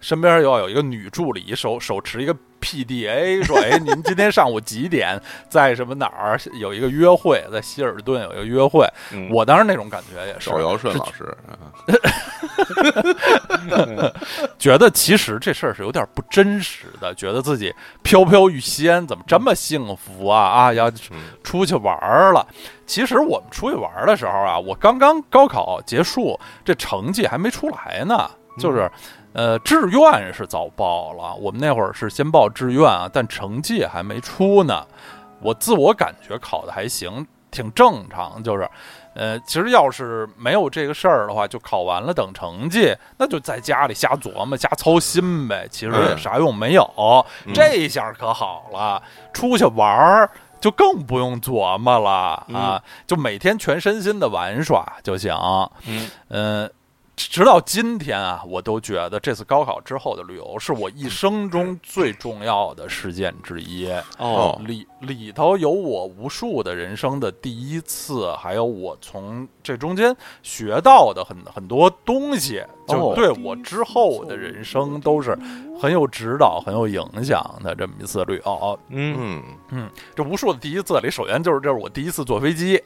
身边要有一个女助理手手持一个 PDA，说，哎，您今天上午几点？在什么哪儿？有一个约会，在希尔顿有一个约会，嗯。我当时那种感觉也是。手尧顺老师，啊觉得其实这事儿是有点不真实的，觉得自己飘飘欲仙，怎么这么幸福啊？啊！要嗯。出去玩了。其实我们出去玩的时候啊，我刚刚高考结束，这成绩还没出来呢，就是。呃，志愿是早报了，我们那会儿是先报志愿啊，但成绩还没出呢。我自我感觉考的还行，挺正常，就是，呃，其实要是没有这个事儿的话，就考完了等成绩，那就在家里瞎琢磨、瞎操心呗，其实也嗯啥用没有。嗯这下可好了，出去玩儿就更不用琢磨了啊，就每天全身心的玩耍就行。嗯嗯，直到今天啊，我都觉得这次高考之后的旅游是我一生中最重要的事件之一。哦，里里头有我无数的人生的第一次，还有我从这中间学到的很很多东西，就哦对我之后的人生都是很有指导、很有影响的这么一次旅游。嗯，嗯。这无数的第一次里，首先就是这是我第一次坐飞机。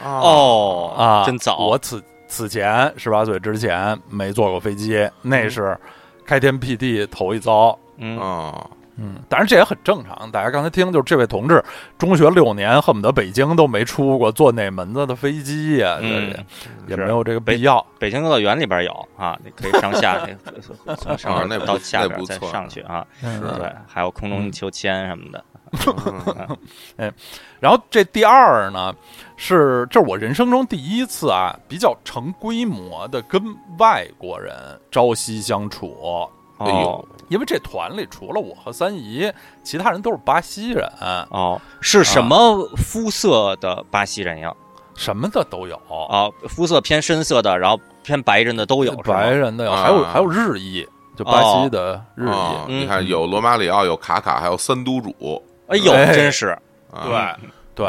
哦啊，真早，我此此前十八岁之前没坐过飞机，那是开天辟地头一遭。嗯。哦，嗯，当然这也很正常。大家刚才听，就是这位同志中学六年，恨不得北京都没出过，坐哪门子的飞机呀、也没有这个必要。北京游乐园里边有啊，你可以上下，那从上啊那边到下边再上去啊，嗯对，还有空中秋千什么的，然后这第二呢，是这是我人生中第一次啊，比较成规模的跟外国人朝夕相处。哎呦哦，因为这团里除了我和三姨，其他人都是巴西人，哦，是什么肤色的巴西人呀？什么的都有。啊，肤色偏深色的，然后偏白人的都有，白人的有，啊。还有还有日裔，就巴西的日裔。你看有罗马里奥，有卡卡，还有三都主，哎呦，哎。真是，啊对对，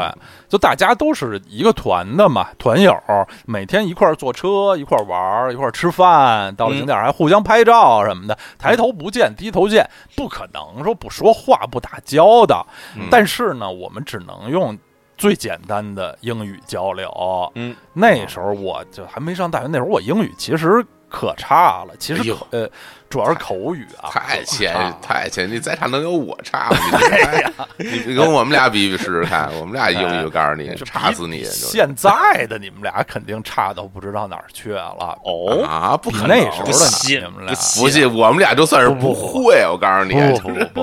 就大家都是一个团的嘛，团友，每天一块儿坐车，一块儿玩儿，一块儿吃饭，到了景点还互相拍照什么的，抬头不见低头见，不可能说不说话不打交道。嗯但是呢，我们只能用最简单的英语交流。嗯，那时候我就还没上大学，那时候我英语其实可差了。其实哎、呃，主要是口语啊，太可谦差了太谦，你再差能有我差吗？你你你跟我们俩比比试试看，我们俩英语，我告诉你，差死你！现在的你们俩肯定差到不知道哪儿去了。哦，啊，不可能不那时候的信你们俩不不信，我们俩就算是不不会，我告诉你，不不不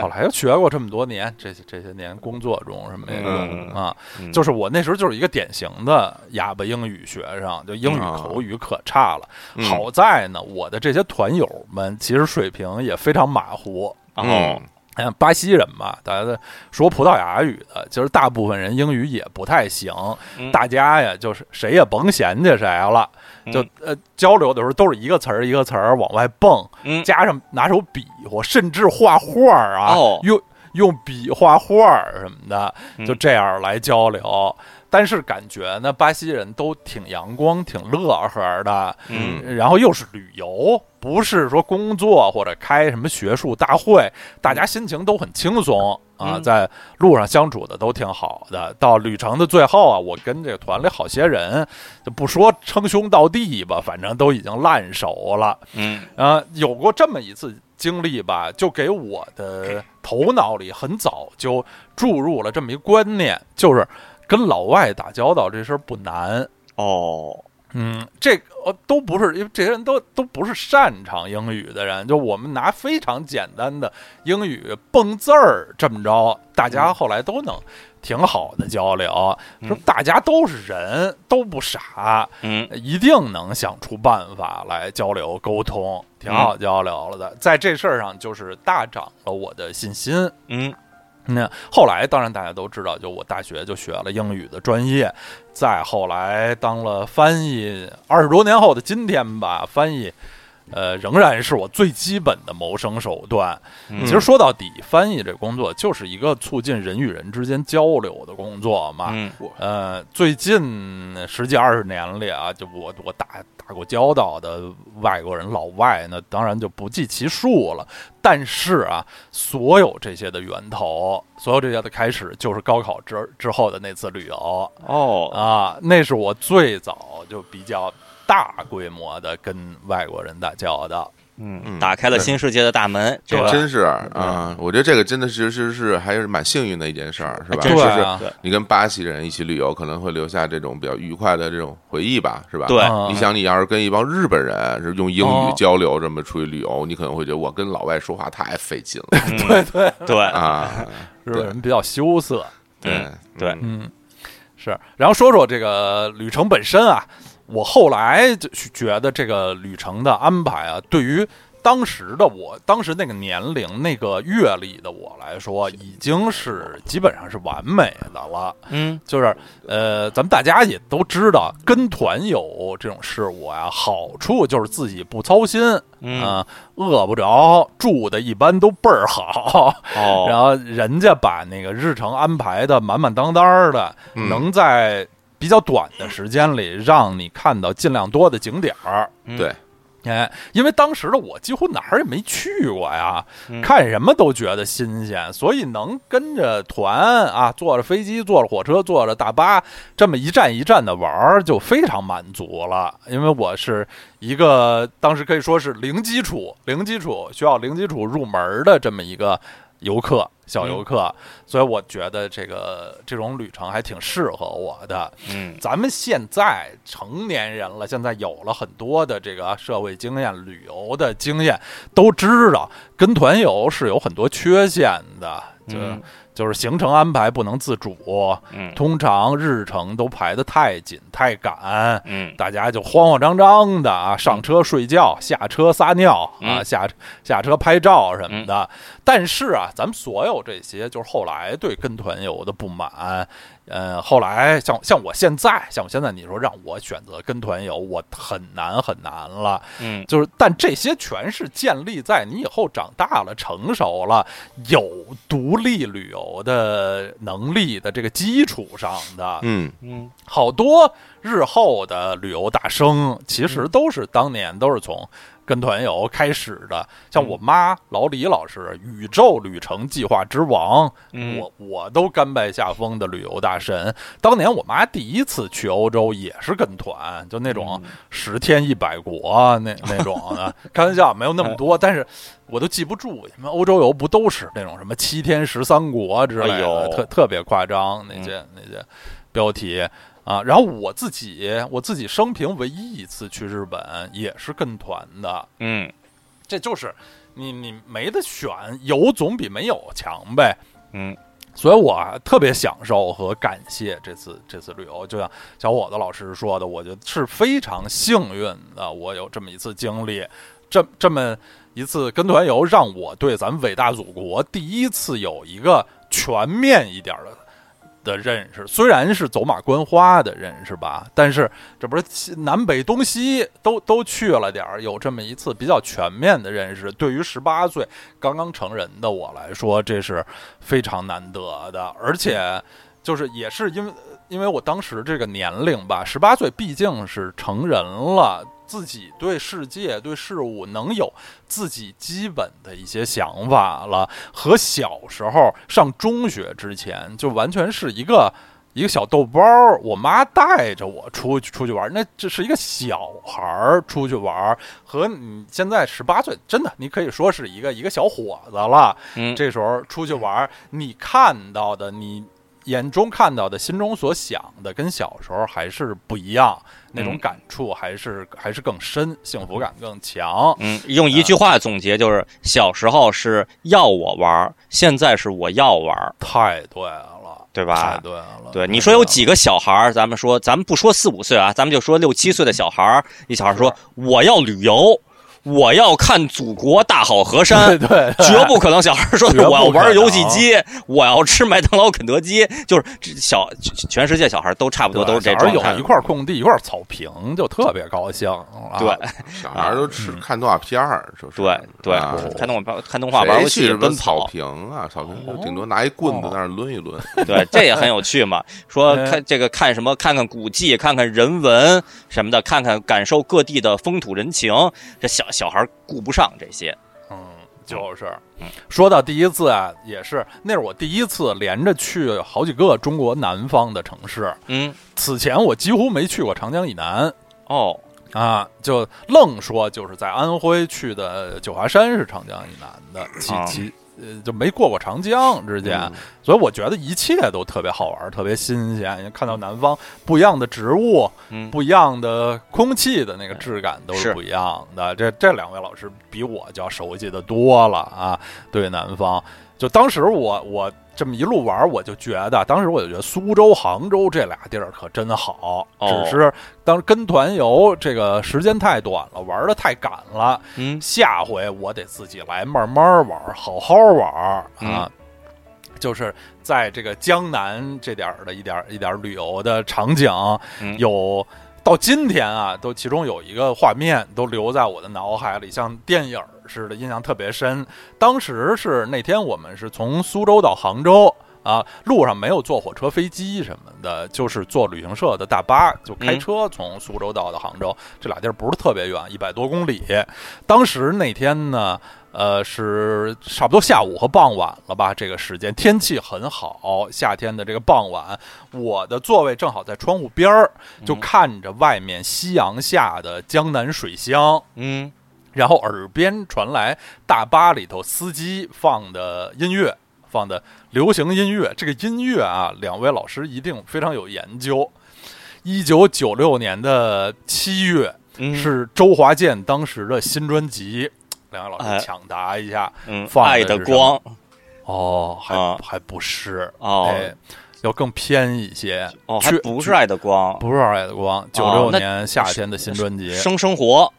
后来又学过这么多年，这些这些年工作中什么也嗯啊嗯，就是我那时候就是一个典型的哑巴英语学生，就英语啊口语可差了。嗯好在呢，我的这些团友们其实水平也非常马虎。哦嗯，像，巴西人嘛，大家的说葡萄牙语的，其实大部分人英语也不太行。嗯大家呀，就是谁也甭嫌弃谁了，就呃交流的时候都是一个词儿一个词儿往外蹦，嗯加上拿手比划，甚至画画儿啊，哦用用笔画画儿什么的，嗯就这样来交流。但是感觉呢，巴西人都挺阳光、挺乐呵的，嗯然后又是旅游，不是说工作或者开什么学术大会，大家心情都很轻松啊，嗯在路上相处的都挺好的。到旅程的最后啊，我跟这个团里好些人，就不说称兄道弟吧，反正都已经烂熟了。嗯啊，有过这么一次经历吧，就给我的头脑里很早就注入了这么一个观念，就是跟老外打交道这事儿不难。哦，嗯，这个呃都不是，因为这些人都都不是擅长英语的人，就我们拿非常简单的英语蹦字儿这么着，大家后来都能挺好的交流。说嗯大家都是人，都不傻，嗯一定能想出办法来交流沟通，挺好交流了的。在这事儿上，就是大涨了我的信心。嗯那后来，当然大家都知道，就我大学就学了英语的专业，再后来当了翻译，二十多年后的今天吧，翻译，呃，仍然是我最基本的谋生手段。嗯其实说到底，翻译这工作就是一个促进人与人之间交流的工作嘛。嗯呃，最近十几二十年里啊，就我我打打过交道的外国人老外呢，当然就不计其数了。但是啊，所有这些的源头，所有这些的开始，就是高考之之后的那次旅游哦啊，那是我最早就比较大规模的跟外国人打交道。嗯，嗯。打开了新世界的大门，这个真是啊！我觉得这个真的是是是还是蛮幸运的一件事儿，是吧？真就是你跟巴西人一起旅游，可能会留下这种比较愉快的这种回忆吧，是吧？对。啊你想，你要是跟一帮日本人是用英语哦交流，这么出去旅游，你可能会觉得我跟老外说话太费劲了。对 对。对，啊！日本人比较羞涩。对。嗯对。嗯。嗯，是。然后说说这个旅程本身啊，我后来就觉得这个旅程的安排啊，对于当时的我，当时那个年龄、那个阅历的我来说，已经是基本上是完美的了。嗯就是呃，咱们大家也都知道，跟团游这种事物啊，好处就是自己不操心，嗯啊饿不着，住的一般都倍儿好。哦，然后人家把那个日程安排的满满当当的，嗯能在比较短的时间里让你看到尽量多的景点儿。嗯对，哎，因为当时的我几乎哪儿也没去过呀，嗯看什么都觉得新鲜，所以能跟着团啊，坐着飞机、坐着火车、坐着大巴，这么一站一站的玩儿，就非常满足了。因为我是一个当时可以说是零基础、零基础需要零基础入门的这么一个游客。小游客，所以我觉得这个这种旅程还挺适合我的。嗯咱们现在成年人了，现在有了很多的这个社会经验、旅游的经验，都知道跟团游是有很多缺陷的，就、嗯就是行程安排不能自主，嗯通常日程都排得太紧太赶。嗯大家就慌慌张张的啊，上车睡觉，下车撒尿啊，嗯下下车拍照什么的。但是啊，咱们所有这些，就是后来对跟团游的不满，呃，后来像像我现在，像我现在，你说让我选择跟团游，我很难很难了。嗯就是，但这些全是建立在你以后长大了、成熟了、有独立旅游的能力的这个基础上的。嗯嗯好多日后的旅游大生，其实都是当年都是从跟团游开始的。像我妈老李老师，宇宙旅程计划之王，嗯我我都甘拜下风的旅游大神。当年我妈第一次去欧洲也是跟团，就那种嗯十天一百国那那种的，开玩笑没有那么多，但是我都记不住。什么欧洲游不都是那种什么七天十三国之类的，哎特特别夸张那些、那些标题。啊，然后我自己，我自己生平唯一一次去日本也是跟团的，嗯这就是你你没得选，有总比没有强呗。嗯所以我啊特别享受和感谢这次这次旅游，就像小伙子老师说的，我觉得是非常幸运的，我有这么一次经历，这这么一次跟团游，让我对咱们伟大祖国第一次有一个全面一点的。的认识虽然是走马观花的认识吧，但是这不是南北东西都都去了点儿，有这么一次比较全面的认识，对于十八岁刚刚成人的我来说，这是非常难得的，而且就是也是因为因为我当时这个年龄吧，十八岁毕竟是成人了，自己对世界对事物能有自己基本的一些想法了，和小时候上中学之前就完全是一个。一个小豆包儿，我妈带着我出去出去玩儿，那这是一个小孩儿出去玩儿，和你现在十八岁，真的你可以说是一个一个小伙子了。嗯，这时候出去玩儿，你看到的，你眼中看到的，心中所想的，跟小时候还是不一样，那种嗯感触还是还是更深，幸福感更强。嗯，用一句话总结就是：小时候是要我玩儿，现在是我要玩儿，太对了，对吧太对了。对，你说有几个小孩儿？咱们说，咱们不说四五岁啊，咱们就说六七岁的小孩儿。一小孩说：“我要旅游，我要看祖国大好河山。”对对，对绝不可能，小孩说我要玩游戏机，我要吃麦当劳、肯德基，就是小全世界小孩都差不多都是这小孩有一。块空地，一块草坪，就特别高兴。啊对小孩儿都吃看动画片儿，就是对对啊，看动画看动画、玩游戏、谁去奔草，坪啊？草坪就顶多拿一棍子哦在那抡一抡。对，这也很有趣嘛。说哎看这个看什么，看看古迹，看看人文什么的，看看感受各地的风土人情。这小小孩儿顾不上这些。嗯，就是嗯。说到第一次啊，也是那是我第一次连着去好几个中国南方的城市。嗯，此前我几乎没去过长江以南哦，啊，就愣说就是在安徽去的九华山是长江以南的，其啊其呃就没过过长江之间，嗯所以我觉得一切都特别好玩，特别新鲜。看到南方不一样的植物，嗯，不一样的空气的那个质感都是是不一样的。这这两位老师比我就要熟悉的多了啊！对南方，就当时我我这么一路玩，我就觉得，当时我就觉得苏州、杭州这俩地儿可真好，哦只是当跟团游这个时间太短了，玩的太赶了。嗯下回我得自己来慢慢玩，好好玩嗯啊。就是在这个江南这点儿的一点儿一点儿旅游的场景，嗯有到今天啊，都其中有一个画面都留在我的脑海里，像电影儿似的，印象特别深。当时是那天我们是从苏州到杭州。啊，路上没有坐火车、飞机什么的，就是坐旅行社的大巴，就开嗯车从苏州到的杭州。这俩地儿不是特别远，一百多公里。当时那天呢，呃，是差不多下午和傍晚了吧，这个时间天气很好，夏天的这个傍晚，我的座位正好在窗户边儿，就嗯看着外面夕阳下的江南水乡，嗯然后耳边传来大巴里头司机放的音乐，放的流行音乐。这个音乐啊，两位老师一定非常有研究。一九九六年的七月，嗯，是周华健当时的新专辑。两位老哎师抢答一下，嗯，放的爱的光。哦，还、啊。还不是哦。哎，要更偏一些。哦，还不是爱的光，不是爱的光，九六那年夏天的新专辑。生生活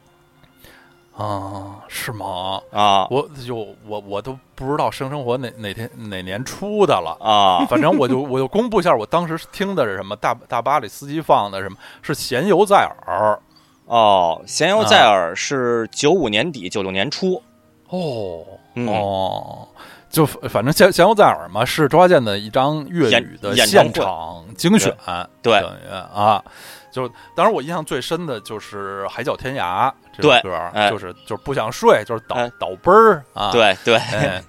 啊，是吗？啊。我就我我都不知道《生生活哪哪天哪年出的了。啊。反正我就我就公布一下，我当时听的是什么大大巴里司机放的什么是弦犹在耳。哦，弦犹在耳是九五年底九六年初，哦、嗯。哦，就反正弦弦犹在耳嘛，是周华健的一张粤语的现场精选，对。等于啊，就当时我印象最深的就是《海角天涯》这首对歌哎。就是就是不想睡，就是倒哎。倒奔儿啊，，对对，哎，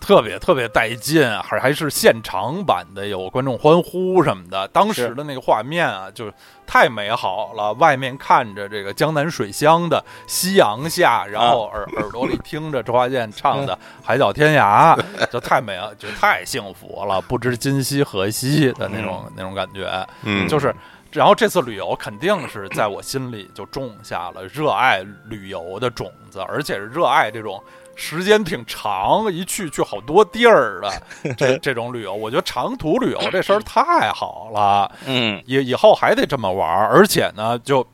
特别特别带劲，还还是现场版的，有观众欢呼什么的。当时的那个画面啊，就是太美好了。外面看着这个江南水乡的夕阳下，然后耳、耳朵里听着周华健唱的 《海角天涯》，就太美了，就太幸福了，不知今夕何夕的那种、那种感觉。嗯，就是，然后这次旅游肯定是在我心里就种下了热爱旅游的种子，而且是热爱这种时间挺长，一去去好多地儿的 这这种旅游。我觉得长途旅游这事儿太好了，嗯以以后还得这么玩儿，而且呢，就。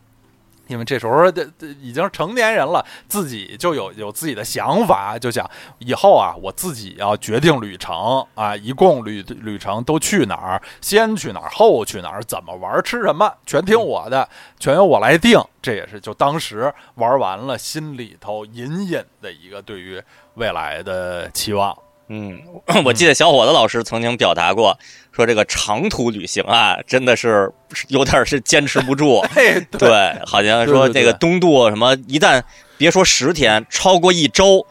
因为这时候这这已经成年人了，自己就有有自己的想法，就想以后啊，我自己要决定旅程啊，一共旅旅程都去哪儿，先去哪儿，后去哪儿，怎么玩，吃什么，全听我的，全由我来定。这也是就当时玩完了，心里头隐隐的一个对于未来的期望。嗯，我记得小伙子老师曾经表达过，说这个长途旅行啊，真的是有点是坚持不住。嘿，对，好像说这个东渡什么，一旦别说十天，超过一周，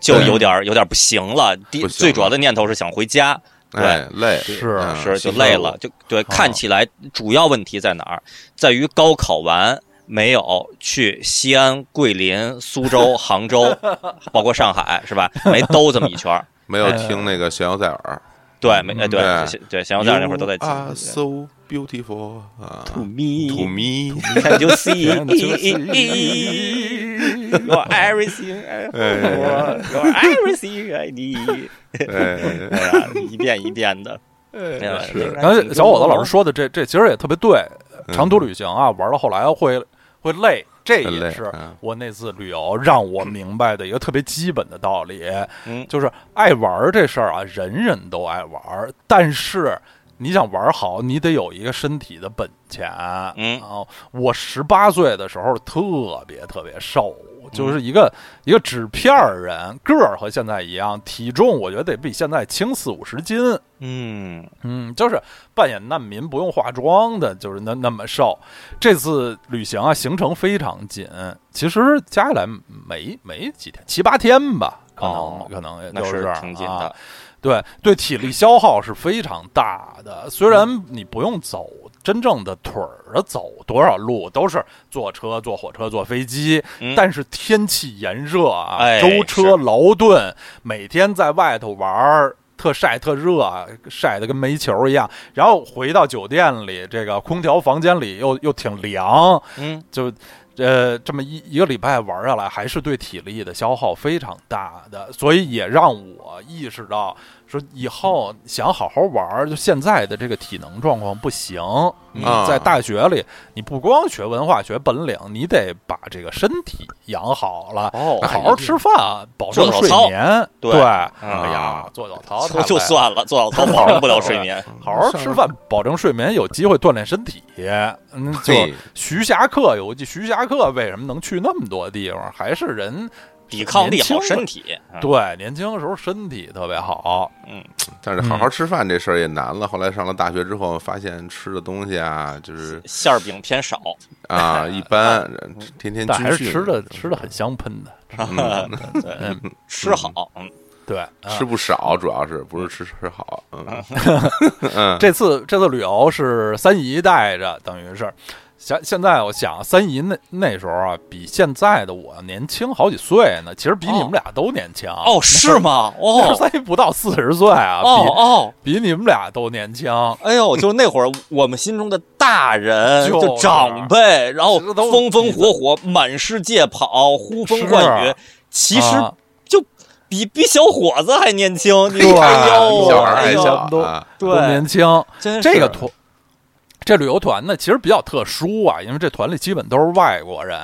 就有点有点不行了。第最主要的念头是想回家，哎累是嗯是就累了，就对。看起来主要问题在哪儿？在于高考完没有去西安、桂林、苏州、杭州，包括上海，是吧？没兜这么一圈儿。没有听那个弦摇在耳。对，没哎对对对对，祥耀那会儿都在 You 听。are so beautiful 啊 To me, to me，can you see? Can't you You're everything I want. You're everything I need. 一遍一遍的。是然后小伙子老师说的这这其实也特别对，嗯长途旅行啊，玩到后来会会累，这也是嗯我那次旅游让我明白的一个特别基本的道理，嗯。就是爱玩这事儿啊，人人都爱玩，但是你想玩好，你得有一个身体的本钱。嗯。啊，我十八岁的时候特别特别瘦，嗯就是一个、一个纸片儿人，个儿和现在一样，体重我觉得得比现在轻四五十斤。嗯嗯，就是扮演难民不用化妆的，就是那那么瘦。这次旅行啊，行程非常紧，其实加起来没没几天，七八天吧，可能、哦可能也就是挺紧啊的。对对，体力消耗是非常大的。虽然你不用走真正的腿儿的走多少路，都是坐车、坐火车、坐飞机，嗯。但是天气炎热啊，哎舟车劳顿，每天在外头玩儿。特晒特热，晒得跟煤球一样，然后回到酒店里，这个空调房间里又又挺凉，嗯。就呃这么一一个礼拜玩下来，还是对体力的消耗非常大的，所以也让我意识到，说以后想好好玩，就现在的这个体能状况不行。你啊在大学里，你不光学文化、学本领，你得把这个身体养好了，哦好好吃饭，保证睡眠。对对，嗯哎呀，做早操就算了，做早操保证不了睡眠。好好吃饭，保证睡眠，有机会锻炼身体。嗯，就徐霞客有句，徐霞客为什么能去那么多地方？还是人抵抗力好，身体。嗯对年轻的时候身体特别好。嗯但是好好吃饭这事儿也难了。后来上了大学之后，发现吃的东西啊，就是馅儿饼偏少，啊一般，天天但还是吃的吃的很香喷的。嗯嗯，吃好。嗯对，啊吃不少，主要是不是吃吃好，嗯 嗯，这次这次旅游是三姨带着，等于是。现现在我想，三姨那那时候啊，比现在的我年轻好几岁呢。其实比你们俩都年轻。哦，是吗？哦三姨不到四十岁啊，哦哦，比比你们俩都年轻。哎呦，就那会儿我们心中的大人，就长辈，然后风风火火满世界跑，呼风唤雨，其实啊就比比小伙子还年轻。你对哎呦，比小孩还小都啊，都，年轻。这个团，这旅游团呢，其实比较特殊啊，因为这团里基本都是外国人。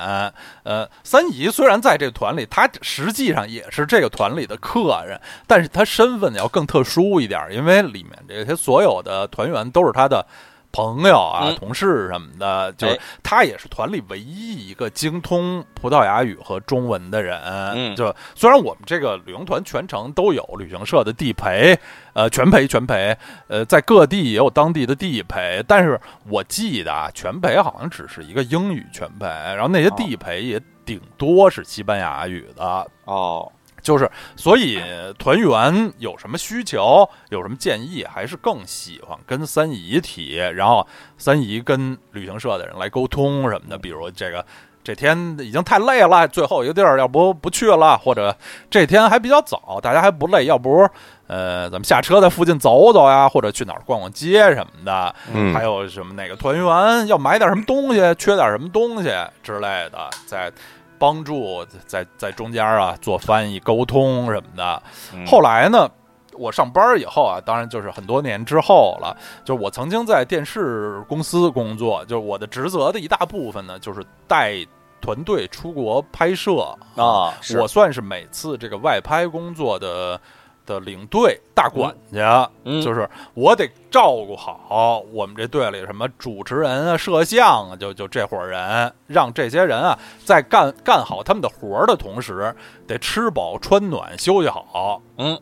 呃，三姨虽然在这个团里，她实际上也是这个团里的客人，但是她身份要更特殊一点，因为里面这些所有的团员都是她的。朋友啊，嗯同事什么的，就是他也是团里唯一一个精通葡萄牙语和中文的人。嗯就虽然我们这个旅行团全程都有旅行社的地陪，呃，全陪全陪，呃，在各地也有当地的地陪，但是我记得啊，全陪好像只是一个英语全陪，然后那些地陪也顶多是西班牙语的。哦，就是，所以团员有什么需求，有什么建议，还是更喜欢跟三姨提，然后三姨跟旅行社的人来沟通什么的。比如这个这天已经太累了，最后一个地儿要不不去了，或者这天还比较早，大家还不累，要不呃咱们下车在附近走走呀，或者去哪儿逛逛街什么的。嗯，还有什么哪个团员要买点什么东西，缺点什么东西之类的，在帮助在在中间啊做翻译沟通什么的。嗯后来呢，我上班以后啊，当然就是很多年之后了。就是我曾经在电视公司工作，就是我的职责的一大部分呢，就是带团队出国拍摄啊我算是每次这个外拍工作的的领队大管家，嗯就是我得照顾好我们这队里什么主持人啊、摄像啊，就就这伙人，让这些人啊在干干好他们的活儿的同时，得吃饱穿暖、休息好。嗯，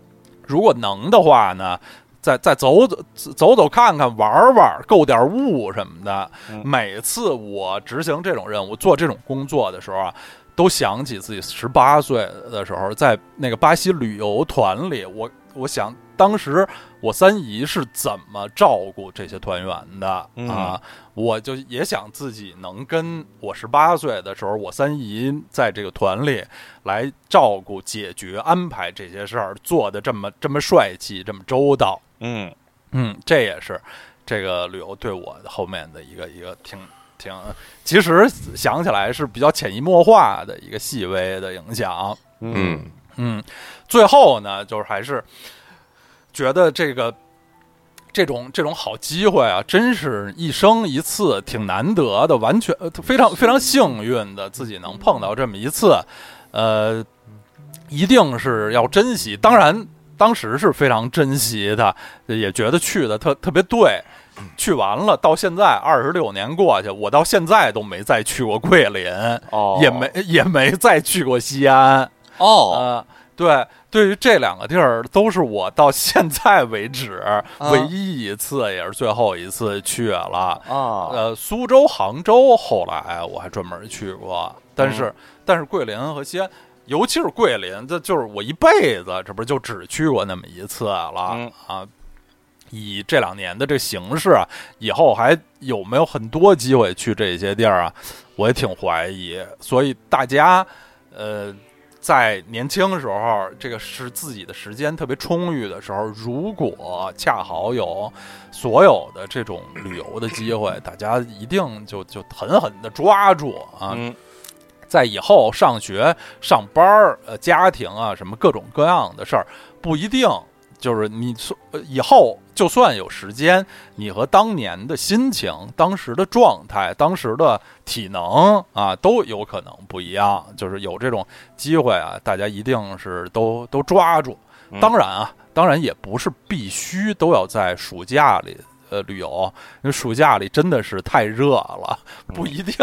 如果能的话呢，再再走走走走看看、玩玩，购点物什么的。嗯每次我执行这种任务、做这种工作的时候啊，都想起自己十八岁的时候，在那个巴西旅游团里，我我想当时我三姨是怎么照顾这些团员的、嗯啊，我就也想自己能跟我十八岁的时候，我三姨在这个团里来照顾、解决、安排这些事儿，做的这么这么帅气、这么周到。嗯嗯，这也是这个旅游对我后面的一个一个挺挺，其实想起来是比较潜移默化的一个细微的影响。嗯嗯，最后呢，就是还是觉得这个这种这种好机会啊，真是一生一次，挺难得的，完全呃非常非常幸运的，自己能碰到这么一次，呃，一定是要珍惜。当然，当时是非常珍惜的，也觉得去的特特别对。去完了，到现在二十六年过去，我到现在都没再去过桂林，哦，也没 也没再去过西安。哦呃，对，对于这两个地儿，都是我到现在为止唯一一次，也是最后一次去了。啊呃，苏州、杭州，后来我还专门去过，但是、但是桂林和西安。尤其是桂林，这就是我一辈子，这不是就只去过那么一次了、嗯啊！以这两年的这形势啊，以后还有没有很多机会去这些地儿啊？我也挺怀疑。所以大家，呃，在年轻时候，这个是自己的时间特别充裕的时候，如果恰好有所有的这种旅游的机会，大家一定就就狠狠的抓住啊！在以后上学、上班儿、呃，家庭啊，什么各种各样的事儿，不一定就是你以后就算有时间，你和当年的心情、当时的状态、当时的体能啊，都有可能不一样。就是有这种机会啊，大家一定是都都抓住。嗯当然啊，当然也不是必须都要在暑假里。呃，旅游，因为暑假里真的是太热了，不一定，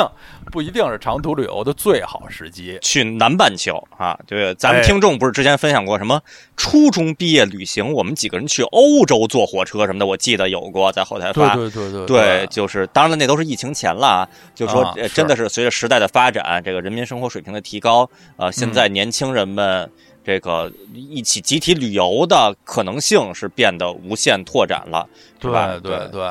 不一定是长途旅游的最好时机。去南半球啊，对，咱们哎听众不是之前分享过什么初中毕业旅行，我们几个人去欧洲坐火车什么的，我记得有过，在后台对发。对对对对，就是当然了，那都是疫情前了啊。就说，真的是随着时代的发展，这个人民生活水平的提高，呃，现在年轻人们这个一起集体旅游的可能性是变得无限拓展了，对吧？对对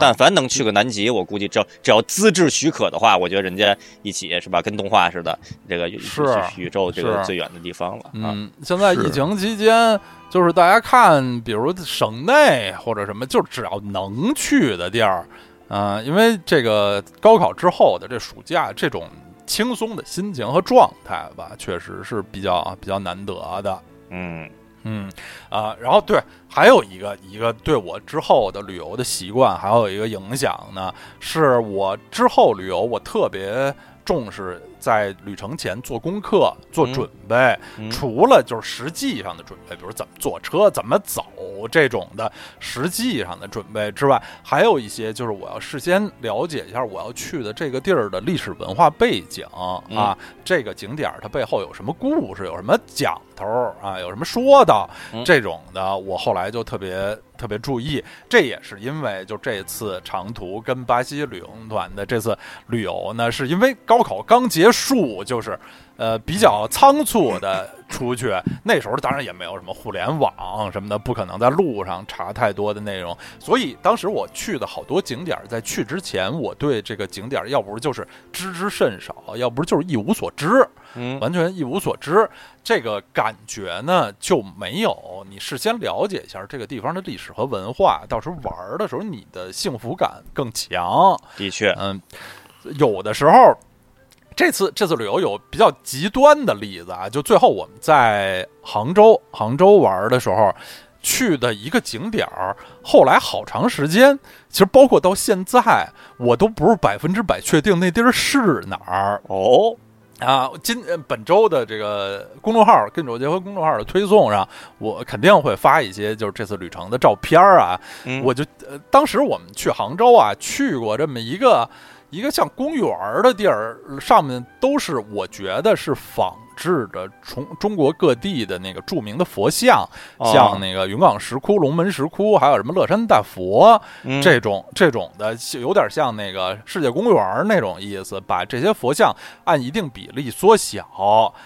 但凡能去个南极，我估计只要只要资质许可的话，我觉得人家一起是吧，跟动画似的，这个是宇宙这个最远的地方了啊。嗯，现在疫情期间，就是大家看，比如省内或者什么，就只要能去的地儿，啊、因为这个高考之后的这暑假，这种轻松的心情和状态吧，确实是比较比较难得的。嗯嗯啊、然后对，还有一个一个对我之后的旅游的习惯，还有一个影响呢，是我之后旅游我特别重视在旅程前做功课、做嗯准备。嗯除了就是实际上的准备，比如怎么坐车、怎么走这种的实际上的准备之外，还有一些就是我要事先了解一下我要去的这个地儿的历史文化背景嗯啊，这个景点儿它背后有什么故事，有什么讲头儿啊，有什么说道嗯这种的，我后来就特别特别注意。这也是因为就这次长途跟巴西旅游团的这次旅游呢，是因为高考刚结束就是。呃，比较仓促的出去，那时候当然也没有什么互联网什么的，不可能在路上查太多的内容。所以当时我去的好多景点，在去之前，我对这个景点要不就是知之甚少，要不就是一无所知，嗯完全一无所知。这个感觉呢就没有你事先了解一下这个地方的历史和文化，到时候玩的时候你的幸福感更强。的确，嗯，有的时候，这次这次旅游有比较极端的例子啊，就最后我们在杭州杭州玩的时候。去的一个景点儿，后来好长时间，其实包括到现在，我都不是百分之百确定那地儿是哪儿哦，啊。今呃本周的这个公众号“跟着结婚”公众号的推送上，我肯定会发一些就是这次旅程的照片儿啊。嗯我就呃，当时我们去杭州啊，去过这么一个一个像公园儿的地儿，上面都是我觉得是仿制的从中国各地的那个著名的佛像，哦像那个云冈石窟、龙门石窟，还有什么乐山大佛嗯这种这种的，有点像那个世界公园那种意思，把这些佛像按一定比例缩小，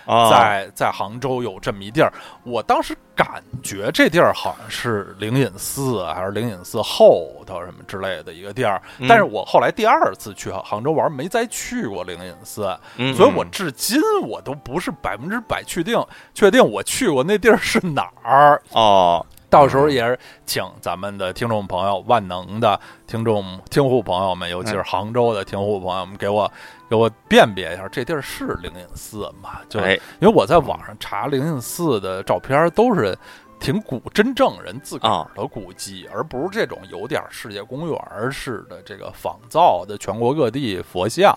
啊在在杭州有这么一地儿，我当时感觉这地儿好像是灵隐寺啊还是灵隐寺后头什么之类的一个地儿，嗯。但是我后来第二次去杭州玩，没再去过灵隐寺，嗯。所以我至今我都不是百分之百确定确定我去过那地儿是哪儿。哦，到时候也是请咱们的听众朋友、万能的听众、听户朋友们，尤其是杭州的听户朋友们，给我给我辨别一下，这地儿是灵隐寺吗？就哎因为我在网上查灵隐寺的照片，都是挺古真正人自个儿的古迹，而不是这种有点世界公园式的这个仿造的全国各地佛像。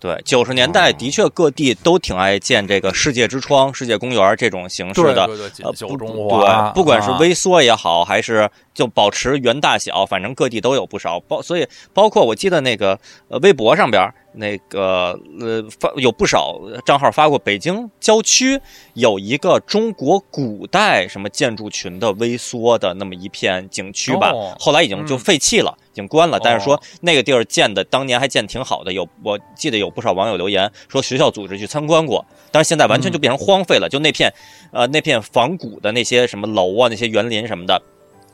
对，九十年代的确各地都挺爱建这个世界之窗、世界公园这种形式的。对对对，对，不管是啊微缩也好，还是就保持原大小，反正各地都有不少。包所以包括我记得那个呃微博上边儿那个呃发有不少账号发过北京郊区有一个中国古代什么建筑群的微缩的那么一片景区吧，哦后来已经就嗯废弃了。已经关了，但是说哦那个地儿建的当年还建挺好的，有我记得有不少网友留言说学校组织去参观过，但是现在完全就变成荒废了，就那片呃那片仿古的那些什么楼啊，那些园林什么的。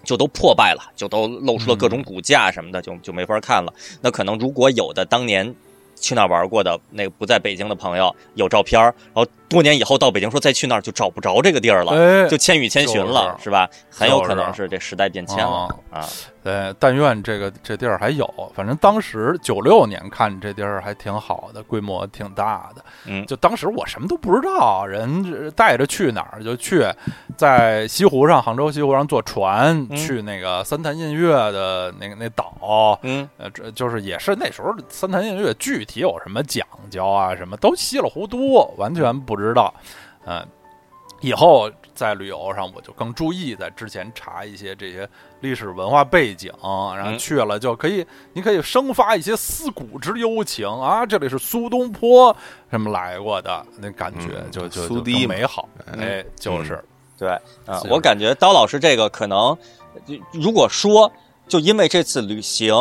就都破败了，就都露出了各种骨架什么的，就就没法看了。那可能如果有的当年去那玩过的那个不在北京的朋友有照片儿，然后多年以后到北京说再去那儿就找不着这个地儿了，哎，就千与千寻了，就是是吧？很有可能是这时代变迁了哦啊。对，但愿这个这地儿还有。反正当时九六年看这地儿还挺好的，规模挺大的。嗯就当时我什么都不知道，人带着去哪儿就去，在西湖上，杭州西湖上坐船、嗯去那个三潭印月的那个那岛。嗯呃，这就是也是那时候三潭印月具体有什么讲究啊，什么都稀里糊涂，完全不知道。嗯、以后在旅游上我就更注意，在之前查一些这些历史文化背景，然后嗯去了就可以，你可以生发一些思古之幽情啊，这里是苏东坡什么来过的，那感觉嗯就就就苏堤美好。嗯哎，就是对，啊、是我感觉刀老师这个可能，如果说就因为这次旅行，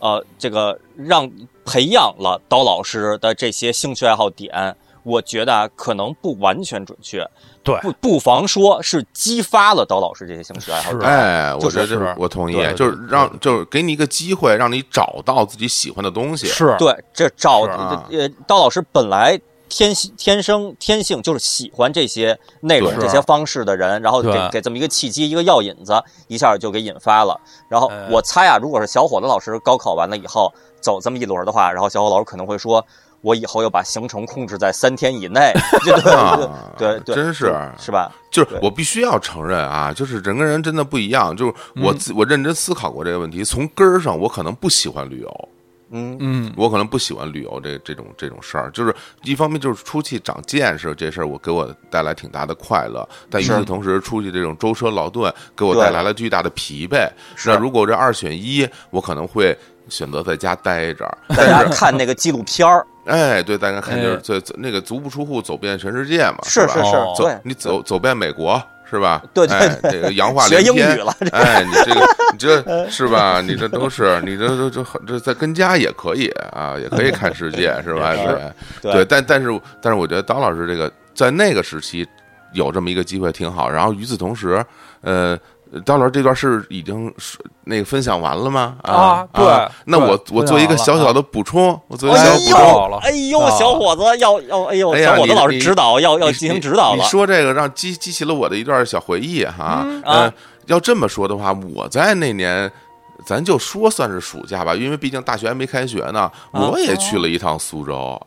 呃，这个让培养了刀老师的这些兴趣爱好点，我觉得啊，可能不完全准确，对不不妨说是激发了刀老师这些兴趣爱好。哎，我觉得这是我同意，就是让就是给你一个机会，让你找到自己喜欢的东西。是，对，这找呃，刀老师本来天性天生天性就是喜欢这些内容、这些方式的人，然后给给这么一个契机、一个药引子，一下就给引发了。然后呃我猜啊，如果是小伙子老师高考完了以后走这么一轮的话，然后小伙老师可能会说。我以后要把行程控制在三天以内，对对啊对真是是吧？就是我必须要承认啊，就是人跟人真的不一样。就是我嗯自我认真思考过这个问题，从根儿上我可能不喜欢旅游，嗯嗯，我可能不喜欢旅游这这种这种事儿。就是一方面就是出去长见识这事儿，我给我带来挺大的快乐，但与此同时，出去这种舟车劳顿给我带来了巨大的疲惫。是那如果这二选一，我可能会选择在家待着。大，家看那个纪录片儿，哎，对，大家看就是哎走走那个足不出户走遍全世界嘛，是是是哦，对，你走走遍美国是吧？对对哎，这个洋话 学英连了，哎，你这个你这是吧？你这都是你这这这这在跟家也可以啊，也可以看世界，是吧？是对对但但是但是我觉得当老师这个在那个时期有这么一个机会挺好。然后与此同时，呃。刀老师这段是已经是那个分享完了吗？啊对那我我做一个小小的补充，我做一个哎小补充。呦，哎呦，啊小伙子要要，哎呦，哎小伙子老师你你指导要要进行指导你了。说这个让激激起了我的一段小回忆哈。嗯要这么说的话，我在那年，咱就说算是暑假吧，因为毕竟大学还没开学呢，啊我也去了一趟苏州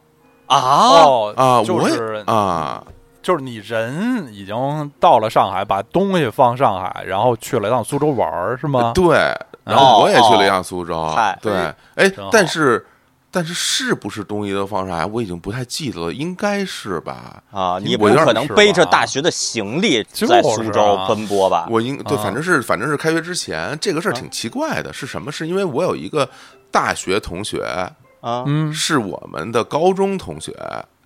啊，哦啊，我也就是啊，就是你人已经到了上海，把东西放上海，然后去了一趟苏州玩儿，是吗？对，然后我也去了一趟苏州哦，对，哎，但是。但是是不是东西都放上海，我已经不太记得了，应该是吧？啊，你不我有点可能背着大学的行李在苏州啊奔波吧？我应对，啊反正是反正是开学之前，这个事儿挺奇怪的，是什么？是因为我有一个大学同学，啊嗯，是我们的高中同学，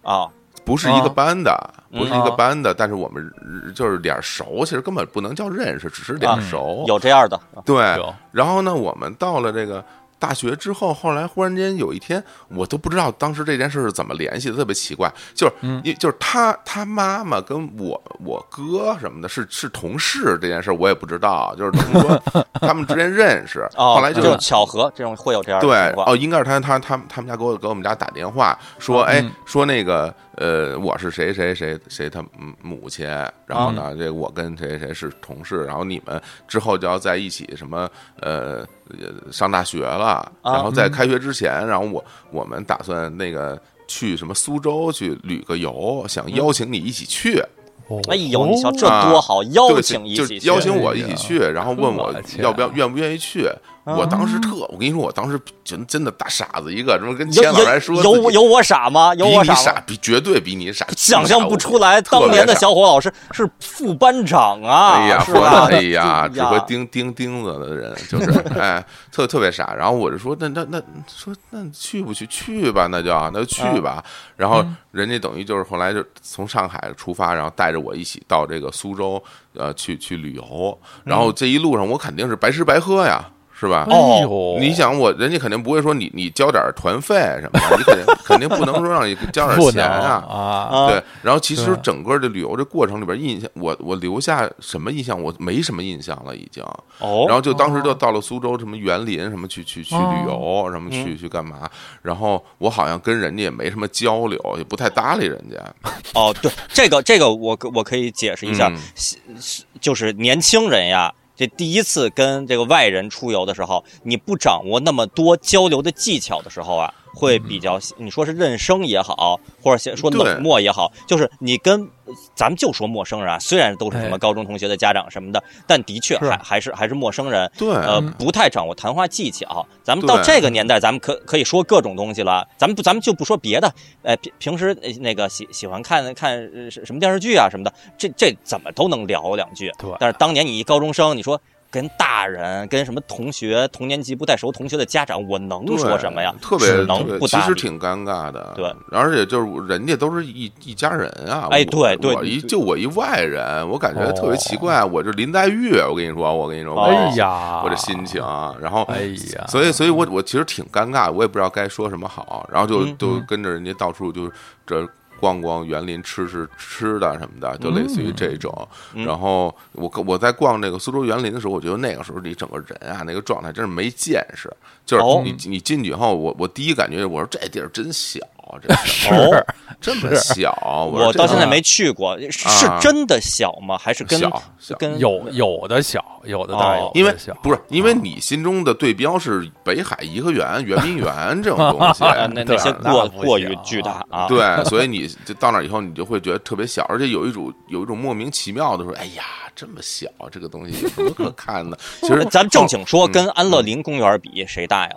啊不是一个班的，嗯。不是一个班的，但是我们就是脸熟，其实根本不能叫认识，只是脸熟。有这样的对，然后呢，我们到了这个大学之后，后来忽然间有一天，我都不知道当时这件事是怎么联系的，特别奇怪，就是就是他他妈妈跟我我哥什么的是是同事这件事，我也不知道，就是等于说他们之间认识，哦，后来就这种巧合，这种会有这样的对哦，应该是他他他他们家给我给我们家打电话说，哎嗯，说那个呃，我是谁谁谁谁他母母亲，然后呢，这我跟谁谁是同事，然后你们之后就要在一起什么呃呃上大学了，然后在开学之前，然后我我们打算那个去什么苏州去旅个游，想邀请你一起去。哦哎呦，你瞧这啊多好，邀请一就起邀请我一起去，然后问我要不要愿不愿意去。我当时特，我跟你说，我当时真真的大傻子一个，这么跟有钱老师还说有有有我傻吗？有我吗？比你傻，比绝对比你傻，想象不出来，当年的小伙老师是副班长啊，哎呀，说是吧？哎呀，只会呀钉钉钉子的人，就是 哎，特特别傻。然后我就说，那那那说那去不去？去吧，那就那就去吧。然后人家等于就是后来就从上海出发，然后带着我一起到这个苏州，呃，去去旅游。然后这一路上我肯定是白吃白喝呀。是吧？哦你想我，人家肯定不会说你你交点团费什么的，你肯定肯定不能说让你交点钱啊。啊，啊对，然后其实整个这旅游这过程里边，印象我我留下什么印象？我没什么印象了，已经。哦，然后就当时就到了苏州，什么园林什么去去去旅游，什么去嗯去干嘛？然后我好像跟人家也没什么交流，也不太搭理人家。哦，对，这个这个我我可以解释一下，嗯是是就是年轻人呀。这第一次跟这个外人出游的时候，你不掌握那么多交流的技巧的时候啊，会比较你说是认生也好，或者先说冷漠也好，就是你跟咱们就说陌生人啊，虽然都是什么哎高中同学的家长什么的，但的确还还是还是陌生人，对，呃，嗯不太掌握谈话技巧。咱们到这个年代，咱们可可以说各种东西了。咱们不，咱们就不说别的。呃，平平时呃那个喜喜欢看看什么电视剧啊什么的，这这怎么都能聊两句。对但是当年你一高中生，你说跟大人、跟什么同学、同年级不太熟同学的家长，我能说什么呀？特别只能其不搭理。实挺尴尬的。对，而且就是人家都是一一家人啊。哎我对对我一就我一外人，我感觉特别奇哦怪。我这林黛玉，我跟你说，我跟你说，哎呀，我这心情，然后哎呀，所以，所以我我其实挺尴尬，我也不知道该说什么好，然后就嗯就跟着人家到处就这逛逛园林，吃吃吃的什么的，就类似于这种。嗯然后我我在逛那个苏州园林的时候，我觉得那个时候你整个人啊，那个状态真是没见识。就是哦你你进去以后，我我第一感觉，我说这地儿真小，这 是哦这么小。我到现在没去过，是真的小吗？还是跟小小跟有有的小，有的大，因为，不是因为啊你心中的对标是北海颐和园、圆明园 这种东西，啊那些那过过于巨大啊啊。对，所以你就到那以后，你就会觉得特别小，而且有一种有一种莫名其妙的说，哎呀，这么小，这个东西有什么可看的？其实咱正经说，嗯跟安乐林公园比，谁大呀？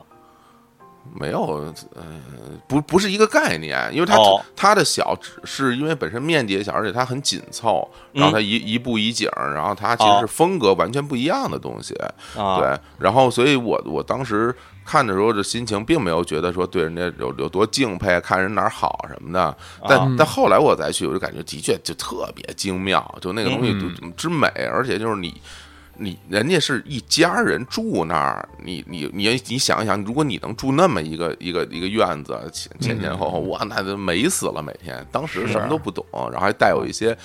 没有，呃，不不是一个概念，因为它、哦。它的小只是因为本身面积也小，而且它很紧凑，然后它一、一步一景，然后它其实是风格完全不一样的东西，啊，对，然后所以我我当时看的时候，这心情并没有觉得说对人家有有多敬佩，看人哪儿好什么的，但、啊。但后来我再去，我就感觉的确就特别精妙，就那个东西嗯就之美，而且就是你。你人家是一家人住那儿，你你你你想一想，如果你能住那么一个一个一个院子，前前前后后，哇，那就美死了每天。当时什么都不懂，然后还带有一些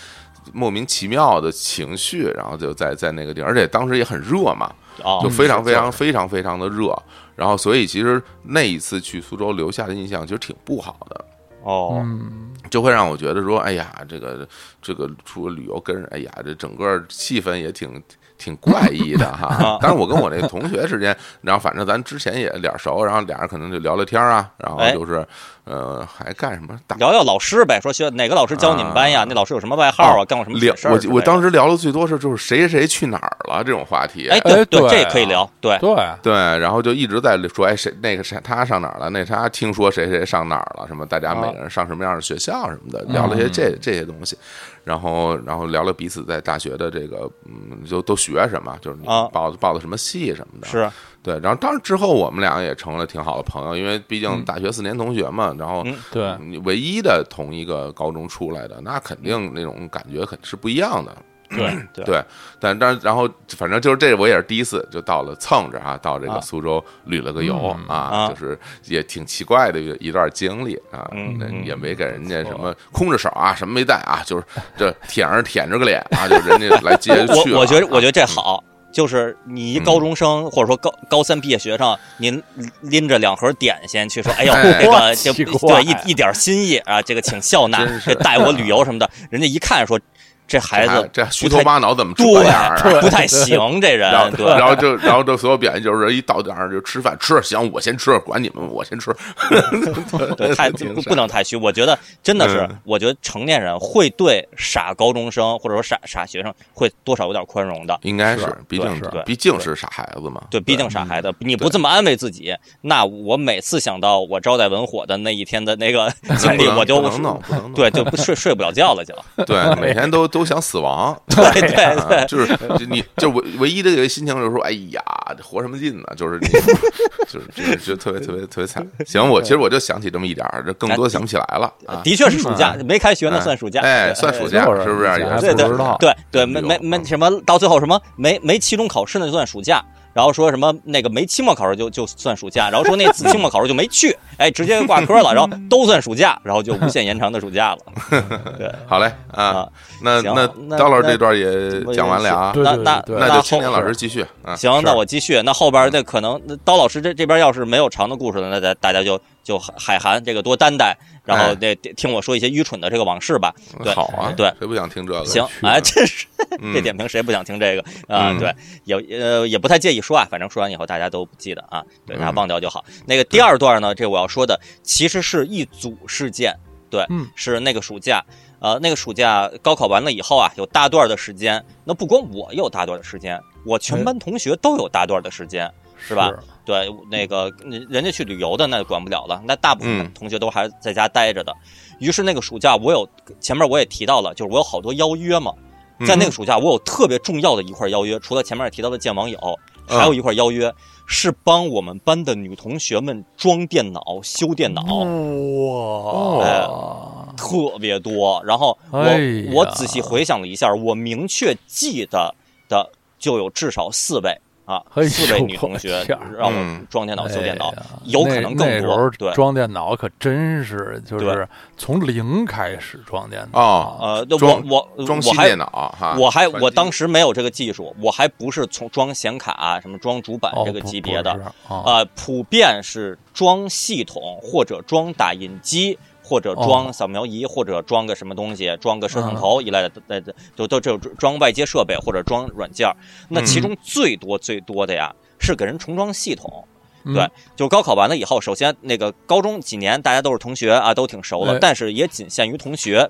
莫名其妙的情绪，然后就在在那个地儿，而且当时也很热嘛，哦，就非常非常非常非常的热。然后，所以其实那一次去苏州留下的印象其实挺不好的，哦，嗯，就会让我觉得说，哎呀，这个这个出旅游跟人，哎呀，这整个气氛也挺挺怪异的哈。但是，我跟我那个同学之间，然后反正咱之前也脸熟，然后俩人可能就聊聊天啊，然后哎就是呃，还干什么？打聊聊老师呗，说学哪个老师教你们班呀？啊那老师有什么外号啊？干过什么事儿？我我当时聊的最多是就是谁谁去哪儿了这种话题，哎，哎对对。这也可以聊，对，对，对，然后就一直在说，哎，谁那个谁他上哪儿了？那他听说谁谁上哪儿了？什么大家每个人上什么样的学校什么的，聊了些这这些东西，然后然后聊聊彼此在大学的这个，嗯，就都学什么，就是你啊。报的报的什么系什么的，是，对。然后当然之后我们俩也成了挺好的朋友，因为毕竟大学四年同学嘛，然后嗯对，唯一的同一个高中出来的，那肯定那种感觉肯是不一样的。对 对对，但但然后反正就是这，我也是第一次就到了蹭着啊，到这个啊苏州旅了个游嗯啊，啊就是也挺奇怪的一一段经历啊，也没给人家什么空着手啊，什么没带啊，就是这舔着舔着个脸啊，就人家来接 去了我我觉得我觉得啊这好，就是你一高中生或者说高高三毕业学生，您拎着两盒点心去说，哎呦，哎这个 这对一一点心意啊，这个请笑纳 带我旅游什么的，人家一看说这孩子这虚头巴脑怎么这对样啊？不太 行，这人然后，然后就，然后就所有表现就是一到点儿就吃饭，吃行，我先吃，管你们，我先吃。对，太不不能太虚。我觉得真的是嗯，我觉得成年人会对傻高中生或者说傻傻学生会多少有点宽容的。应该是毕竟对对毕竟是傻孩子嘛。对，毕竟傻孩子，你不这么安慰自己，那我每次想到我招待文火的那一天的那个经历，我就不能弄，不能弄。对，就不睡睡不了觉了，就对，每天都都想死亡。对对 啊对，就是就你就唯唯一的这个心情就是说，哎呀，活什么劲呢？就是你，就是就是就特别特别特别惨。行，我其实我就想起这么一点儿，这更多想不起来了啊。的确是暑假，没开学那算暑假，哎，算暑假是是不是？也是对对不知道对对，没没没嗯什么，到最后什么没没期中考试那就算暑假。然后说什么那个没期末考试就就算暑假，然后说那次期末考试就没去，哎，直接挂科了，然后都算暑假，然后就无限延长的暑假了。对，好嘞啊啊。那那刀老师这段也讲完了啊，那那那就青年后老师继续啊。行，那我继续。那后边那可能那刀老师这这边要是没有长的故事了，那大大家就就海涵这个多担待，然后哎这听我说一些愚蠢的这个往事吧。对好啊，对，谁不想听这个？行，去哎，真是嗯这点评谁不想听这个啊？嗯对，也呃也不太介意说啊，反正说完以后大家都不记得啊，对，大家嗯忘掉就好。那个第二段呢，这我要说的其实是一组事件，对，嗯是那个暑假。呃，那个暑假高考完了以后啊，有大段的时间，那不光我有大段的时间，我全班同学都有大段的时间，是吧？对，那个人家去旅游的那就管不了了，那大部分嗯。同学都还在家待着的。于是那个暑假，我有前面我也提到了，就是我有好多邀约嘛，在那个暑假，我有特别重要的一块邀约，除了前面提到的见网友，嗯还有一块邀约是帮我们班的女同学们装电脑、修电脑，哇，特别多。然后我、哎我仔细回想了一下，我明确记得的就有至少四位啊，四位女同学让我嗯装电脑、修电脑有可能更多。对，装电脑可真是就是从零开始装电脑啊呃，我装我我还装新电脑哈，我还我当时没有这个技术，我还不是从装显卡、什么装主板这个级别的，啊呃，普遍是装系统或者装打印机。或者装扫描仪，或者装个什么东西，装个摄像头一类的，呃，就都这种装外接设备或者装软件。那其中最多最多的呀，是给人重装系统。嗯对，就是高考完了以后，首先那个高中几年大家都是同学啊，都挺熟了哎，但是也仅限于同学。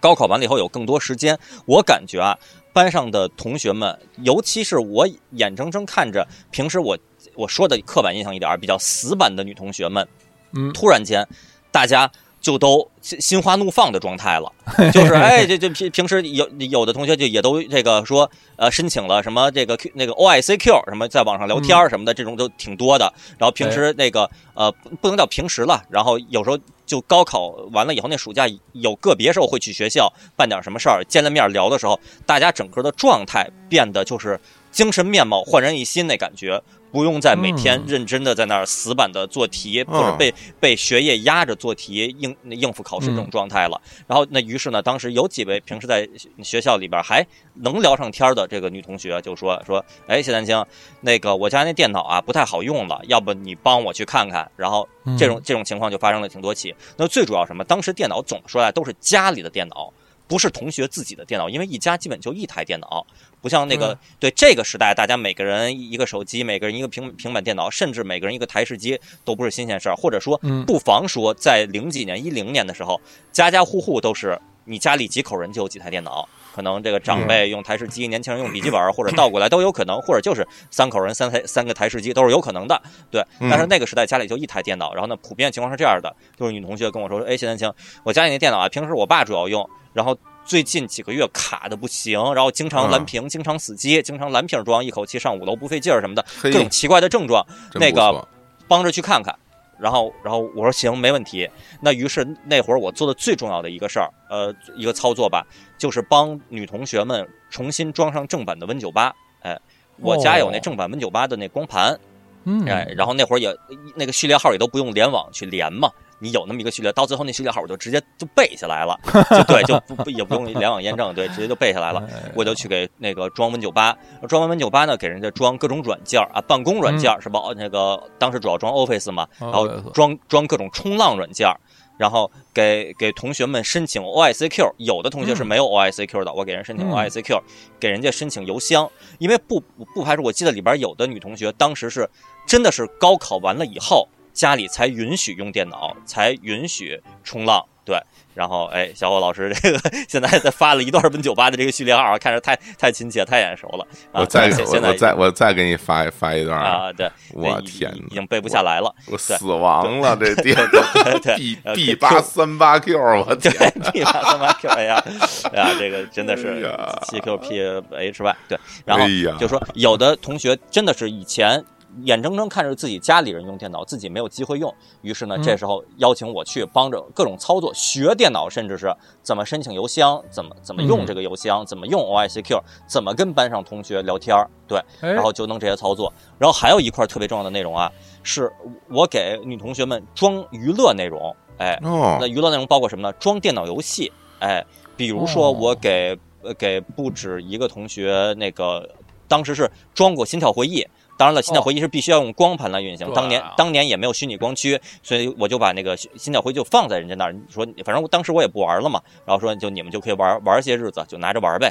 高考完了以后有更多时间，我感觉啊，班上的同学们，尤其是我眼睁睁看着平时我我说的刻板印象一点儿，比较死板的女同学们，嗯突然间大家就都心心花怒放的状态了，就是哎，这这平平时有有的同学就也都这个说呃申请了什么这个 Q 那个 OICQ 什么在网上聊天儿什么的，这种都挺多的。然后平时那个呃不不能叫平时了，然后有时候就高考完了以后，那暑假有个别时候会去学校办点什么事儿，见了面聊的时候，大家整个的状态变得就是精神面貌焕然一新那感觉。不用再每天嗯认真的在那儿死板的做题，或者嗯被被学业压着做题应应付考试这种嗯状态了。然后那于是呢，当时有几位平时在学校里边还能聊上天的这个女同学就说说，哎，谢丹青，那个我家那电脑啊不太好用了，要不你帮我去看看。然后这种这种情况就发生了挺多起。那最主要什么？当时电脑总的说来都是家里的电脑。不是同学自己的电脑，因为一家基本就一台电脑，不像那个对这个时代，大家每个人一个手机，每个人一个平平板电脑，甚至每个人一个台式机都不是新鲜事儿。或者说，嗯不妨说，在零几年、一零年的时候，家家户户都是你家里几口人就有几台电脑，可能这个长辈用台式机，年轻人用笔记本，或者倒过来都有可能，或者就是三口人三台三个台式机都是有可能的。对，嗯但是那个时代家里就一台电脑，然后呢，普遍情况是这样的，就是女同学跟我说，哎，谢丹青，我家里那电脑啊，平时我爸主要用，然后。最近几个月卡的不行，然后经常蓝屏，经常死机，经常蓝屏装，一口气上五楼不费劲儿什么的，各种奇怪的症状。那个帮着去看看。然后，然后我说行，没问题。那于是那会儿我做的最重要的一个事儿，呃，一个操作吧，就是帮女同学们重新装上正版的 Win 九八。哎，我家有那哦正版 Win 九八的那光盘，嗯，哎，然后那会儿也那个序列号也都不用联网去连嘛，你有那么一个序列，到最后那序列号我就直接就背下来了，就对，就不不也不用联网验证，对，直接就背下来了。哎我就去给那个装 Win 九八，装完 Win 九八呢，给人家装各种软件儿啊，办公软件儿是吧？那个当时主要装 Office 嘛，然后装装各种冲浪软件儿，然后给给同学们申请 OICQ，有的同学是没有 OICQ 的，我给人申请嗯。OICQ，给人家申请邮箱，因为不不排除我记得里边有的女同学当时是真的是高考完了以后，家里才允许用电脑，才允许冲浪，对。然后，哎，小伙老师，这个现在在发了一段奔酒吧的这个序列号啊，看着太太亲切、太眼熟了。啊、我再我我再我再给你发发一段儿，啊，对，我天哪已已经背不下来了。我死亡了，这电对 对 B 呃 B 八三八 Q，我对天，，B 八三八 Q，哎呀，哎呀，这个真的是 C Q P H Y，对，然后就说有的同学真的是以前眼睁睁看着自己家里人用电脑，自己没有机会用，于是呢，嗯这时候邀请我去帮着各种操作，学电脑，甚至是怎么申请邮箱，怎么怎么用嗯这个邮箱，怎么用 OICQ，怎么跟班上同学聊天儿，对，哎然后就弄这些操作。然后还有一块特别重要的内容啊，是我给女同学们装娱乐内容，哎，哦那，娱乐内容包括什么呢？装电脑游戏，哎，比如说哦我给、呃给不止一个同学那个，当时是装过《心跳回忆》。当然了，《心跳回忆》是必须要用光盘来运行，当年当年也没有虚拟光驱，所以我就把那个《心跳回忆》就放在人家那儿。你说，反正当时我也不玩了嘛，然后说就你们就可以玩玩些日子，就拿着玩呗。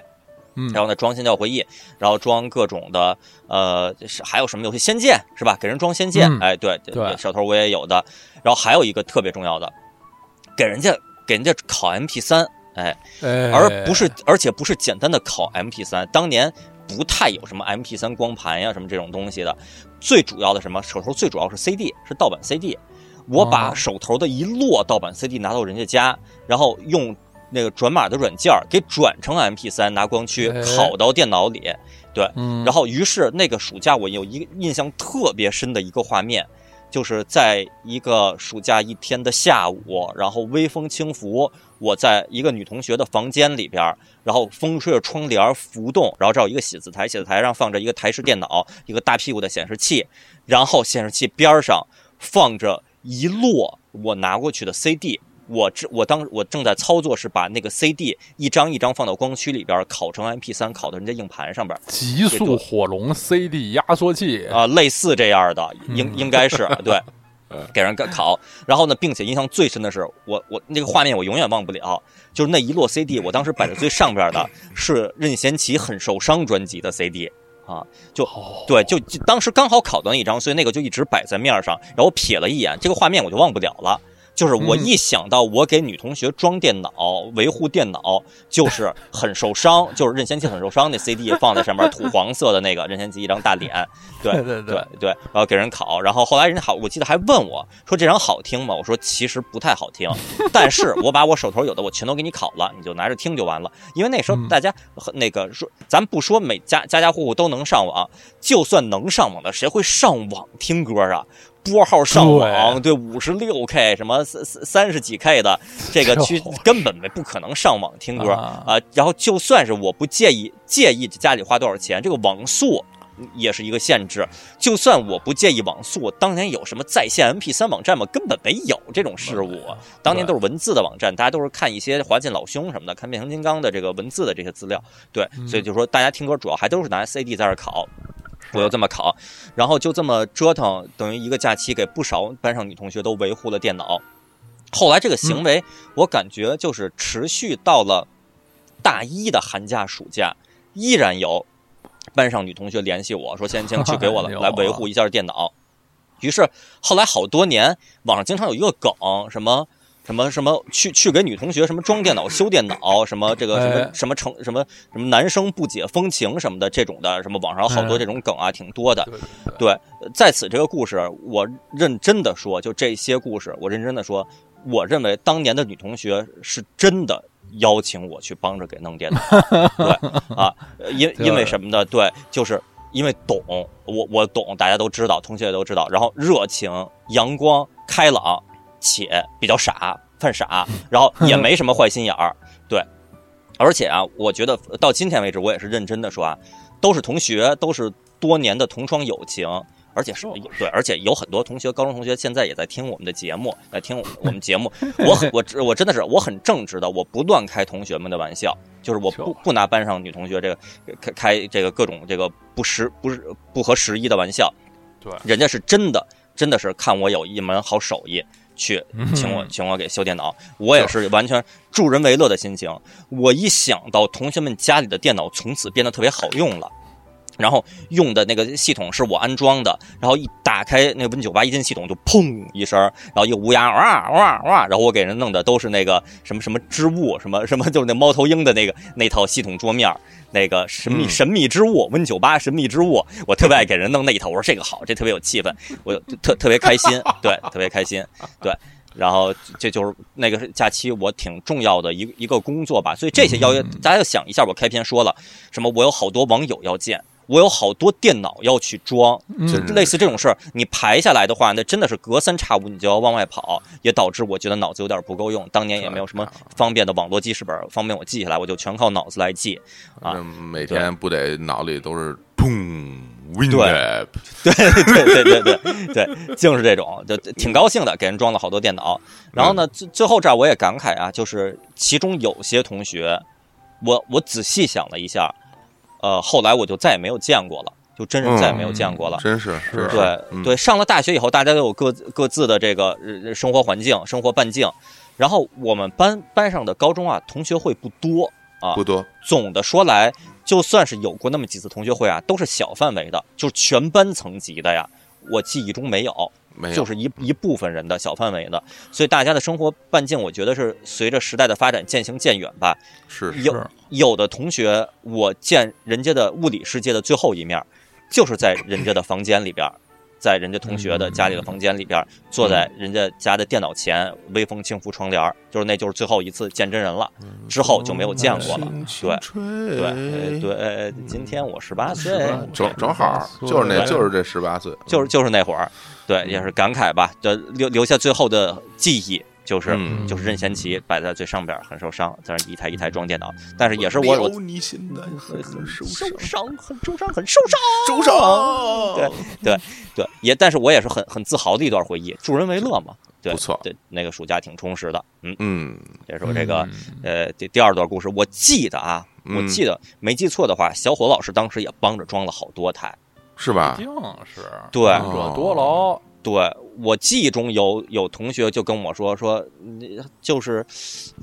嗯然后呢，装《心跳回忆》，然后装各种的呃，是还有什么游戏？《仙剑》是吧？给人装《仙剑》嗯哎，对对小偷我也有的。然后还有一个特别重要的，给人家给人家拷 MP 三，哎，哎而不是而且不是简单的拷 MP 三，当年不太有什么 MP 三光盘呀什么这种东西的，最主要的什么手头最主要是 CD，是盗版 CD。我把哦手头的一摞盗版 CD 拿到人家家，然后用那个转码的软件儿给转成 MP 三，拿光驱哎拷到电脑里。对，嗯，然后于是那个暑假我有一个印象特别深的一个画面，就是在一个暑假一天的下午，然后微风轻拂，我在一个女同学的房间里边，然后风吹着窗帘浮动，然后这有一个写字台，写字台上放着一个台式电脑，一个大屁股的显示器，然后显示器边上放着一摞我拿过去的 CD。我正我当我正在操作是把那个 CD 一张一张放到光驱里边儿拷成 MP3，拷到人家硬盘上边儿，极速火龙 CD 压缩器啊、类似这样的，应嗯应该是 对，给人考。然后呢，并且印象最深的是，我我那个画面我永远忘不了，就是那一摞 CD，我当时摆在最上边的 是任贤齐《很受伤》专辑的 CD 啊，就哦对，就就当时刚好考到那一张，所以那个就一直摆在面上。然后我瞥了一眼这个画面，我就忘不了了。就是我一想到我给女同学装电脑、维护电脑，就是很受伤，就是任贤齐很受伤，那 CD 放在上面土 黄色的那个任贤齐一张大脸，对对对对，然后给人考，然后后来人家好，我记得还问我说这张好听吗？我说其实不太好听，但是我把我手头有的我全都给你考了，你就拿着听就完了。因为那时候大家那个说，咱不说每家家家户户都能上网，就算能上网的，谁会上网听歌啊？拨号上网，对五十六 K 什么三三三十几 K 的这个区根本没不可能上网听歌啊。然后就算是我不介意介意家里花多少钱，这个网速也是一个限制。就算我不介意网速，当年有什么在线 MP 三网站吗？根本没有这种事物。当年都是文字的网站，大家都是看一些华健老兄什么的，看变形金刚的这个文字的这些资料。对，所以就说大家听歌主要还都是拿 CD 在这考。我又这么考，然后就这么折腾，等于一个假期给不少班上女同学都维护了电脑。后来这个行为，我感觉就是持续到了大一的寒假暑假，依然有班上女同学联系我说：“先请去给我 来维护一下电脑。”于是后来好多年，网上经常有一个梗，什么。什么什么去去给女同学什么装电脑修电脑什么这个什么什么成什么什么男生不解风情什么的这种的什么网上好多这种梗啊挺多的，对，在此这个故事我认真的说，就这些故事我认真的说，我认为当年的女同学是真的邀请我去帮着给弄电脑，对啊，因因为什么呢？对，就是因为懂我我懂，大家都知道，同学也都知道，然后热情阳光开朗。且比较傻，犯傻，然后也没什么坏心眼儿，对，而且啊，我觉得到今天为止，我也是认真的说啊，都是同学，都是多年的同窗友情，而且是对，而且有很多同学，高中同学现在也在听我们的节目，在听我们节目，我很我我真的是我很正直的，我不乱开同学们的玩笑，就是我不不拿班上女同学这个开开这个各种这个不实不是不合时宜的玩笑，对，人家是真的真的是看我有一门好手艺。去请我，请我给修电脑，我也是完全助人为乐的心情。我一想到同学们家里的电脑从此变得特别好用了。然后用的那个系统是我安装的，然后一打开那个 Win 九八一进系统就砰一声，然后一个乌鸦哇哇哇，然后我给人弄的都是那个什么什么织物，什么什么就是那猫头鹰的那个那套系统桌面，那个神秘神秘之物 Win 九八神秘之物，我特别爱给人弄那一套，我说这个好，这特别有气氛，我特特别开心，对，特别开心，对。然后这就是那个假期我挺重要的一一个工作吧，所以这些邀约大家要想一下，我开篇说了什么，我有好多网友要见。我有好多电脑要去装，就类似这种事儿，你排下来的话，那真的是隔三差五你就要往外跑，也导致我觉得脑子有点不够用。当年也没有什么方便的网络记事本，方便我记下来，我就全靠脑子来记啊。每天不得脑里都是砰，Win 对对对对对对对，净 是这种，就挺高兴的，给人装了好多电脑。然后呢，最最后这儿我也感慨啊，就是其中有些同学，我我仔细想了一下。呃，后来我就再也没有见过了，就真是再也没有见过了。真是，是对对，上了大学以后，大家都有各各自的这个生活环境、生活半径。然后我们班班上的高中啊，同学会不多啊，不多。总的说来，就算是有过那么几次同学会啊，都是小范围的，就是全班层级的呀。我记忆中没有。就是一一部分人的小范围的，所以大家的生活半径，我觉得是随着时代的发展渐行渐远吧。是有有的同学，我见人家的物理世界的最后一面，就是在人家的房间里边，在人家同学的家里的房间里边，坐在人家家的电脑前，微风轻拂窗帘，就是那就是最后一次见真人了，之后就没有见过了。对对对，今天我十八岁，正正好就是那就是这十八岁，就是就是那会儿。对，也是感慨吧，就留留下最后的记忆，就是就是任贤齐摆在最上边，很受伤，在那一台一台装电脑，但是也是我我你现在很很受伤，很受伤，很受伤，受伤。对对对，也但是我也是很很自豪的一段回忆，助人为乐嘛，对，不错，对，那个暑假挺充实的，嗯嗯，这是我这个呃第第二段故事，我记得啊，我记得没记错的话，小伙老师当时也帮着装了好多台。是吧？一定是对，惹多劳。对我记忆中有有同学就跟我说说，就是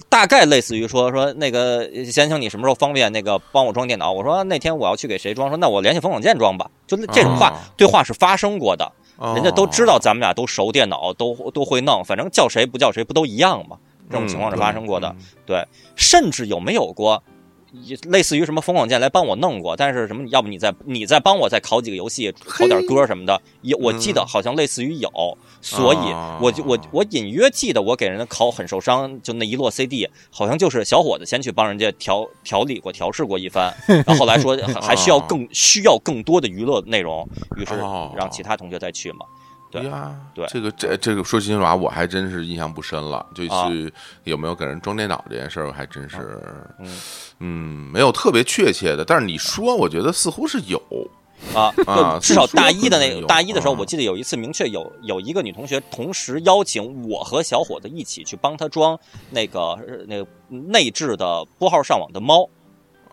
大概类似于说说那个先生，你什么时候方便那个帮我装电脑？我说那天我要去给谁装，说那我联系冯广建装吧。就这种话对话是发生过的哦人家都知道咱们俩都熟电脑，都都会弄，反正叫谁不叫谁不都一样吗？这种情况是发生过的。嗯对，甚至有没有过，也类似于什么冯广建来帮我弄过，但是什么，要不你再你再帮我再考几个游戏，考点歌什么的，有我记得好像类似于有，所以哦我就我我隐约记得我给人家考很受伤，就那一摞 CD，好像就是小伙子先去帮人家调调理过、调试过一番，然后后来说还 还需要更需要更多的娱乐内容，于是哦让其他同学再去嘛。对呀，对这个这这个说心里话，我还真是印象不深了。就啊是有没有给人装电脑这件事儿，我还真是，嗯嗯，没有特别确切的。但是你说，我觉得似乎是有，啊，啊就至少大一的那大一的时候，啊我记得有一次明确有有一个女同学同时邀请我和小伙子一起去帮她装那个呃那个内置的拨号上网的猫，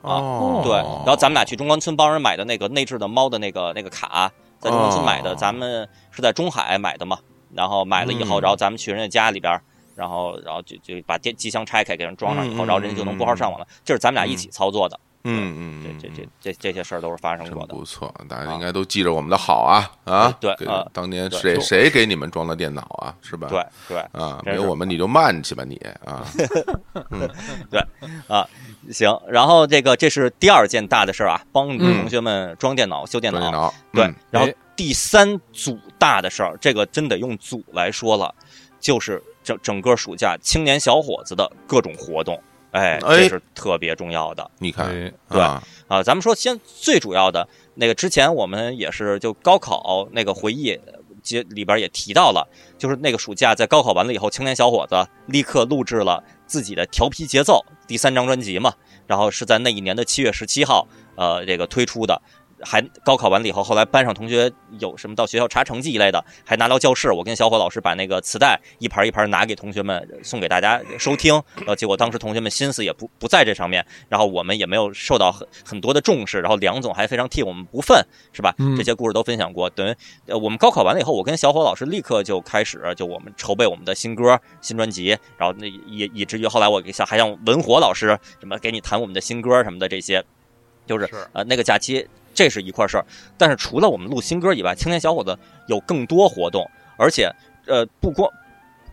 啊，对，然后咱们俩去中关村帮人买的那个内置的猫的那个那个卡，在中关村买的，哦咱们是在中海买的嘛，然后买了以后，嗯然后咱们去人家家里边儿。然后，然后就就把电机箱拆开，给人装上以后，嗯然后人家就能拨号上网了。这是咱们俩一起操作的，嗯嗯嗯，这这这嗯这这些事儿都是发生过的。不错，大家应该都记着我们的好啊啊！对啊当年谁谁给你们装的电脑啊？是吧？对对，啊，没有我们你就慢去吧你啊！对啊行，然后这个这是第二件大的事儿啊，帮女嗯同学们装电脑、修电脑。对，嗯然后哎第三组大的事儿，这个真得用组来说了，就是整整个暑假青年小伙子的各种活动，哎，哎这是特别重要的你看哎对啊，啊。咱们说先最主要的那个，之前我们也是就高考那个回忆。节里边也提到了，就是那个暑假在高考完了以后，青年小伙子立刻录制了自己的《调皮节奏》第三张专辑嘛，然后是在那一年的七月十七号，呃，这个推出的。还高考完了以后，后来班上同学有什么到学校查成绩一类的，还拿到教室，我跟小伙老师把那个磁带一盘一盘拿给同学们送给大家收听，然后结果当时同学们心思也不不在这上面，然后我们也没有受到很很多的重视，然后梁总还非常替我们不忿，是吧？嗯？这些故事都分享过，等于呃我们高考完了以后，我跟小伙老师立刻就开始就我们筹备我们的新歌、新专辑，然后那以以至于后来我给小还让文火老师什么给你弹我们的新歌什么的这些，就是是呃那个假期这是一块事儿，但是除了我们录新歌以外，青年小伙子有更多活动，而且呃不光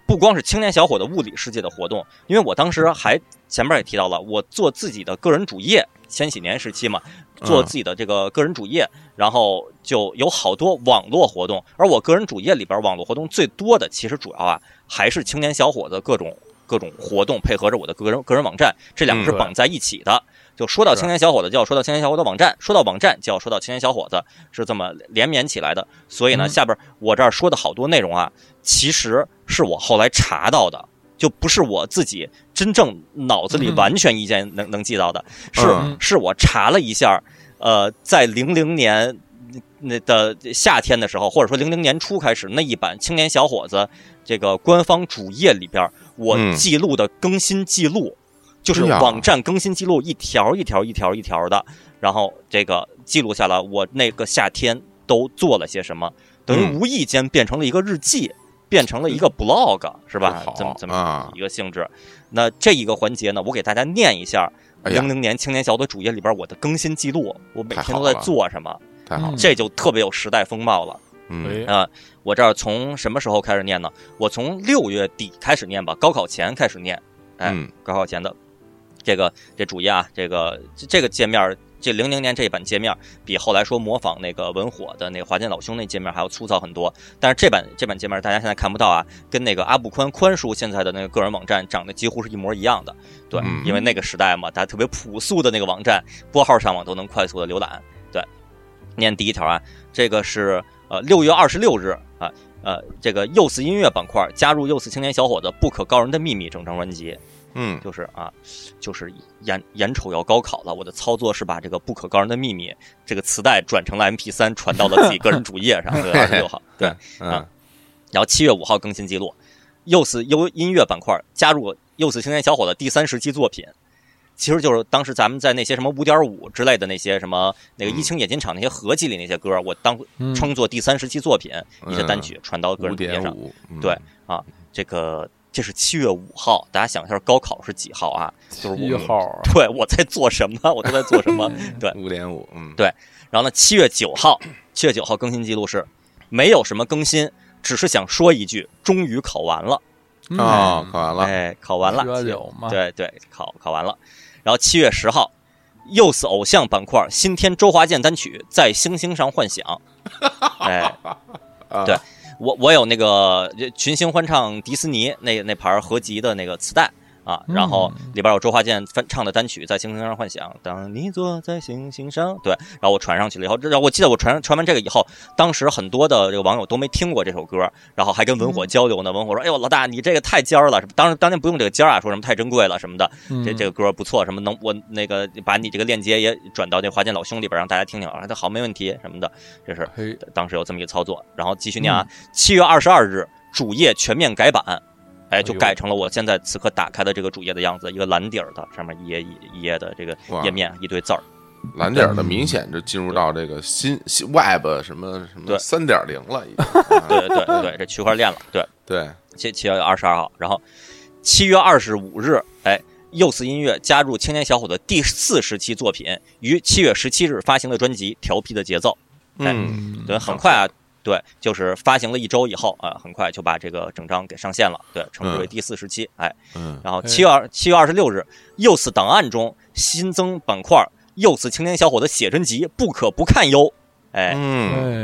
不光是青年小伙的物理世界的活动，因为我当时还前面也提到了，我做自己的个人主页，千禧年时期嘛，做自己的这个个人主页，然后就有好多网络活动，而我个人主页里边网络活动最多的，其实主要啊还是青年小伙子各种各种活动，配合着我的个人个人网站，这两个是嗯绑在一起的。就说到青年小伙子，就要说到青年小伙子网站；说到网站，就要说到青年小伙子，是这么连绵起来的。所以呢，嗯。下边我这儿说的好多内容啊，其实是我后来查到的，就不是我自己真正脑子里嗯。完全意见能能记到的，是嗯。是我查了一下，呃，在零零年那的夏天的时候，或者说零零年初开始那一版青年小伙子这个官方主页里边，我嗯。记录的更新记录。就是网站更新记录一条一条一条一条的，然后这个记录下来我那个夏天都做了些什么，等于嗯。无意间变成了一个日记，变成了一个 blog，是吧？好？这么这么啊。一个性质。那这一个环节呢，我给大家念一下零零年青年小组主页里边我的更新记录，我每天都在做什么，嗯太好，这就特别有时代风貌了。嗯。哎啊、我这儿从什么时候开始念呢？我从六月底开始念吧，高考前开始念。哎，嗯。高考前的这个这主页啊，这个这个界面，这零零年这一版界面比后来说模仿那个文火的那个华健老兄那界面还要粗糙很多。但是这版这版界面大家现在看不到啊，跟那个阿布宽宽叔现在的那个个人网站长得几乎是一模一样的。对，因为那个时代嘛，大家特别朴素的那个网站，拨号上网都能快速的浏览。对，念第一条啊，这个是呃六月二十六日啊。呃，这个 y o s 音乐板块加入 y o s 青年小伙子不可告人的秘密整张专辑，嗯。就是啊，就是眼眼瞅要高考了，我的操作是把这个不可告人的秘密这个磁带转成了 MP 三传到了自己个人主页上，对，二十六号，对，嗯啊。然后七月五号更新记录，Youth 优音乐板块加入 Youth 青年小伙的第三十期作品，其实就是当时咱们在那些什么五点五之类的那些什么那个嗯。一清演金厂那些合集里那些歌，我当嗯。称作第三十期作品，一些单嗯。曲传到个人主页上。对这个这是七月五号，大家想一下高考是几号啊？就是我一号啊，对我在做什么，我都在做什么。对，五点五，嗯对然后呢，七月九号，七月九号更新记录是没有什么更新，只是想说一句，终于考完了。嗯啊，考完了，哎，考完了，喝酒嘛，对对，考考完了。然后七月十号，Youth 偶像板块新添周华健单曲《在星星上幻想》。哎，啊对我我有那个群星欢唱迪士尼那那盘合集的那个磁带啊，然后里边有周华健翻唱的单曲《在星星上幻想》，当你坐在星星上，对，然后我传上去了以后，然后我记得我传传完这个以后，当时很多的这个网友都没听过这首歌，然后还跟文火交流呢。文火说：“哎呦，老大，你这个太尖儿了，当时当年不用这个尖儿啊，说什么太珍贵了什么的，嗯。这这个歌不错，什么能我那个把你这个链接也转到那华健老兄里边让大家听听啊，这好没问题什么的，这是嘿，当时有这么一个操作，然后继续念啊，七、月二十二日主页全面改版，哎，就改成了我现在此刻打开的这个主页的样子，一个蓝底儿的，上面一页一一页的这个页面，一堆字儿，蓝点儿的明显就进入到这个新新 Web 什么什么对三点零了，已经。对对对对，这区块链了，对，对，七七月二十二号，然后七月二十五日，哎。Youth 音乐加入青年小伙的第四十期作品，于七月十七日发行的专辑《调皮的节奏》。哎嗯，对，很快啊，对，就是发行了一周以后啊，很快就把这个整张给上线了，对，称之为嗯第四十期。哎，嗯然后七月二七月二十六日，Youth 档案中新增板块 “Youth 青年小伙的写真集不可不看哟”。哎，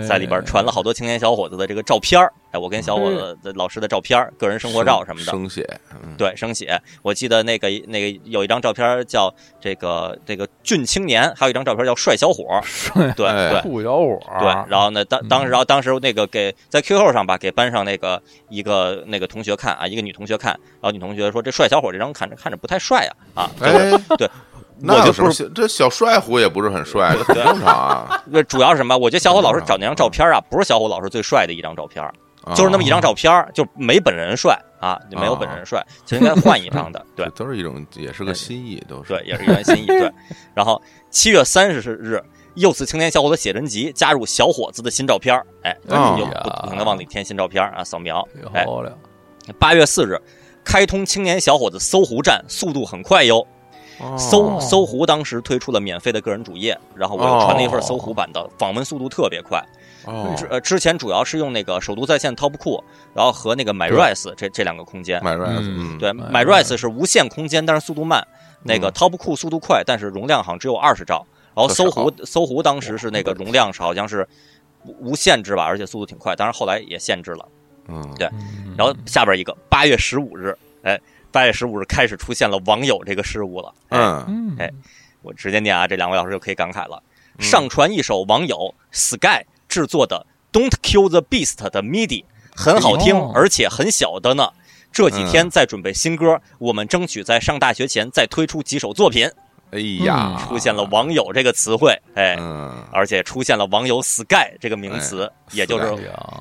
在里边传了好多青年小伙子的这个照片儿哎，我跟小伙子的老师的照片儿个人生活照什么的，生写，嗯。对，生写。我记得那个那个有一张照片叫这个这个俊青年，还有一张照片叫帅小伙儿。对哎。对，酷小伙儿，对，然后呢，当当时，然后当时那个给在 QQ 上吧，给班上那个一个那个同学看啊，一个女同学看，然后女同学说这帅小伙这张看着看着不太帅啊啊，哎，对，那有什么我就不是，这小帅虎也不是很帅，这 很正常啊，那主要是什么？我觉得小伙老师找那张照片啊，不是小伙老师最帅的一张照片，就是那么一张照片，就没本人帅啊，就没有本人帅，就应该换一张的，对。都是一种，也是个心意，都是对，也是一番心意。对，然后七月三十日，幼次青年小伙子写真集加入小伙子的新照片儿，哎，哦又不不停的往里添新照片啊，扫描。哎，漂亮，八月四日，开通青年小伙子搜狐站，速度很快哟。哦搜搜狐当时推出了免费的个人主页，然后我又传了一份搜狐版的，访问速度特别快。哦之呃之前主要是用那个首都在线 Top 库，然后和那个 MyRise 这这两个空间。，MyRise，嗯嗯，对，My，MyRise 是无限空间，但是速度慢。那个嗯 Top 库速度快，但是容量好像只有二十兆。然后搜狐搜狐当时是那个容量是好像是无无限制吧，而且速度挺快，当然后来也限制了。嗯，对嗯然后下边一个八月十五日，哎，八月十五日开始出现了网友这个事物了。哎，嗯，嗯，哎我直接念啊，这两位老师就可以感慨了。嗯上传一首网友 Sky 制作的《Don't Kill the Beast》的 MIDI，很好听哦，而且很小的呢。这几天在准备新歌，我们争取在上大学前再推出几首作品。哎呀，出现了“网友”这个词汇，哎，嗯，而且出现了“网友 Sky” 这个名词，也就是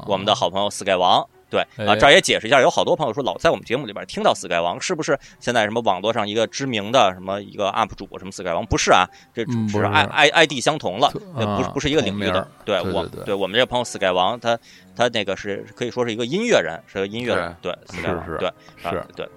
我们的好朋友 Sky 王。对啊，哎这儿也解释一下，有好多朋友说老在我们节目里边听到 Sky 王，是不是现在什么网络上一个知名的什么一个 UP 主什么 Sky 王？不是啊，这只是嗯不是 I I ID 相同了，不是啊不是一个领域的。对我对我们这个朋友 Sky 王，他他那个是可以说是一个音乐人，是个音乐人。对是 Sky 王，是对是啊对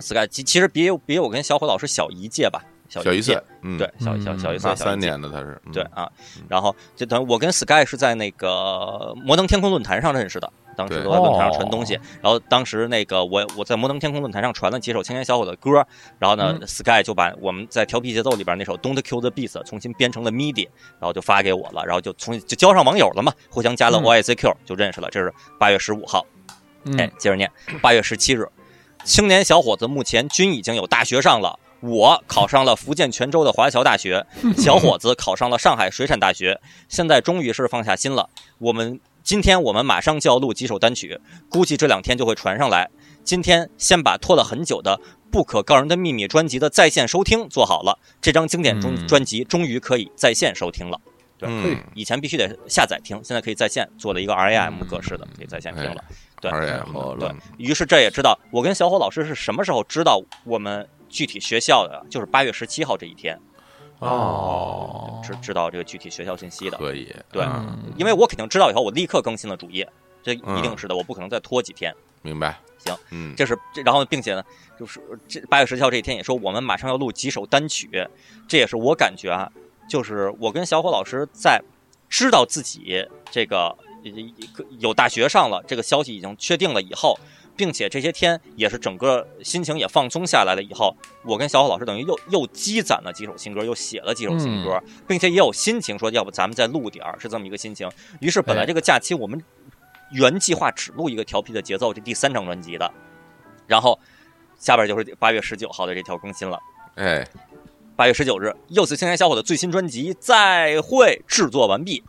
Sky 其其实比比我跟小伙老师小一届吧，小一届对，小小小一岁，八三年的他是，嗯对，啊，然后就等于我跟 Sky 是在那个摩登天空论坛上认识的，当时都在论坛上传哦东西。然后当时那个我我在摩登天空论坛上传了几首青年小伙的歌，然后呢、嗯 Sky 就把我们在调皮节奏里边那首 Don't Kill the Beast 重新编成了 MIDI，然后就发给我了，然后就重新就交上网友了嘛，互相加了嗯 OICQ 就认识了。这是八月十五号，嗯哎，接着念，八月十七日，青年小伙子目前均已经有大学上了。我考上了福建泉州的华侨大学，小伙子考上了上海水产大学，现在终于是放下心了。我们今天我们马上就要录几首单曲，估计这两天就会传上来。今天先把拖了很久的《不可告人的秘密》专辑的在线收听做好了，这张经典专嗯。专辑终于可以在线收听了。对。嗯，以前必须得下载听，现在可以在线做了一个 RAM 格式的，可以在线听了。对。二 M 好对。嗯。于是这也知道，我跟小伙老师是什么时候知道我们具体学校的，就是八月十七号这一天哦，知知道这个具体学校信息的。可以，对因为我肯定知道以后，我立刻更新了主页，这一嗯。定是的，我不可能再拖几天。明白，行，嗯，这是这，然后并且呢，就是这八月十七号这一天也说我们马上要录几首单曲，这也是我感觉啊，就是我跟小伙老师在知道自己这个呃有大学上了，这个消息已经确定了以后，并且这些天也是整个心情也放松下来了以后，我跟小虎老师等于又又积攒了几首新歌，又写了几首新歌，并且也有心情说，要不咱们再录点儿，是这么一个心情。于是本来这个假期我们原计划只录一个调皮的节奏，这第三张专辑的，然后下边就是八月十九号的这条更新了。哎，八月十九日，又次青年小伙的最新专辑《再会》制作完毕，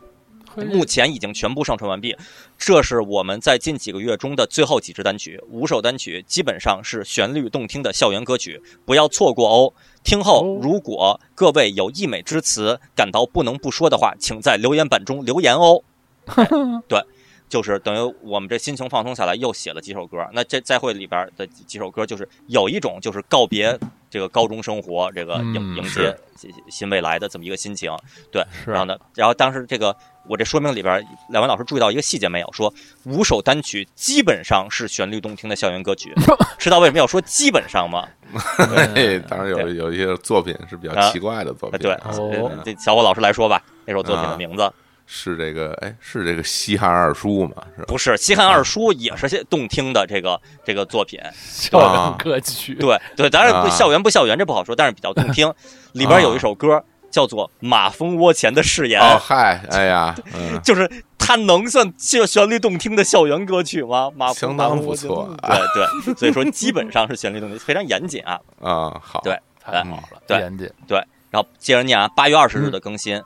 目前已经全部上传完毕。这是我们在近几个月中的最后几支单曲，五首单曲基本上是旋律动听的校园歌曲，不要错过哦。听后，如果各位有溢美之词，感到不能不说的话，请在留言板中留言哦。对。就是等于我们这心情放松下来，又写了几首歌。那这再会里边的几首歌，就是有一种就是告别这个高中生活，这个迎迎接新未来的这么一个心情。对，然后呢，然后当时这个我这说明里边，两位老师注意到一个细节没有？说五首单曲基本上是旋律动听的校园歌曲。知道为什么要说基本上吗？当然有有一些作品是比较奇怪的作品。对，这小伙老师来说吧，那首作品的名字。是这个，哎，是这个西汉二叔吗？是不是西汉二叔也是些动听的这个这个作品，校园歌曲。对对，当然校园不校园这不好说，但是比较动听。里边有一首歌叫做《马蜂窝前的誓言》。哦嗨，哎呀，就是它能算就旋律动听的校园歌曲吗？马相当不错。对对，所以说基本上是旋律动听，非常严谨啊。啊，好，对，太好了，对，严谨。对，然后接着念啊，八月二十日的更新。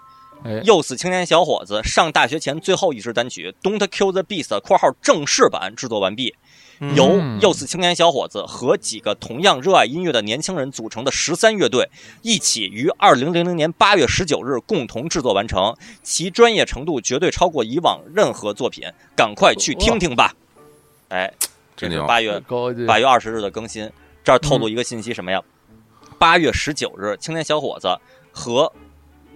又死青年小伙子上大学前最后一支单曲《Don't Kill the Beast》（括号正式版）制作完毕，由又死青年小伙子和几个同样热爱音乐的年轻人组成的十三乐队一起于二零零零年八月十九日共同制作完成，其专业程度绝对超过以往任何作品，赶快去听听吧！哎，这是八月八月二十日的更新，这儿透露一个信息什么呀？八月十九日，青年小伙子和。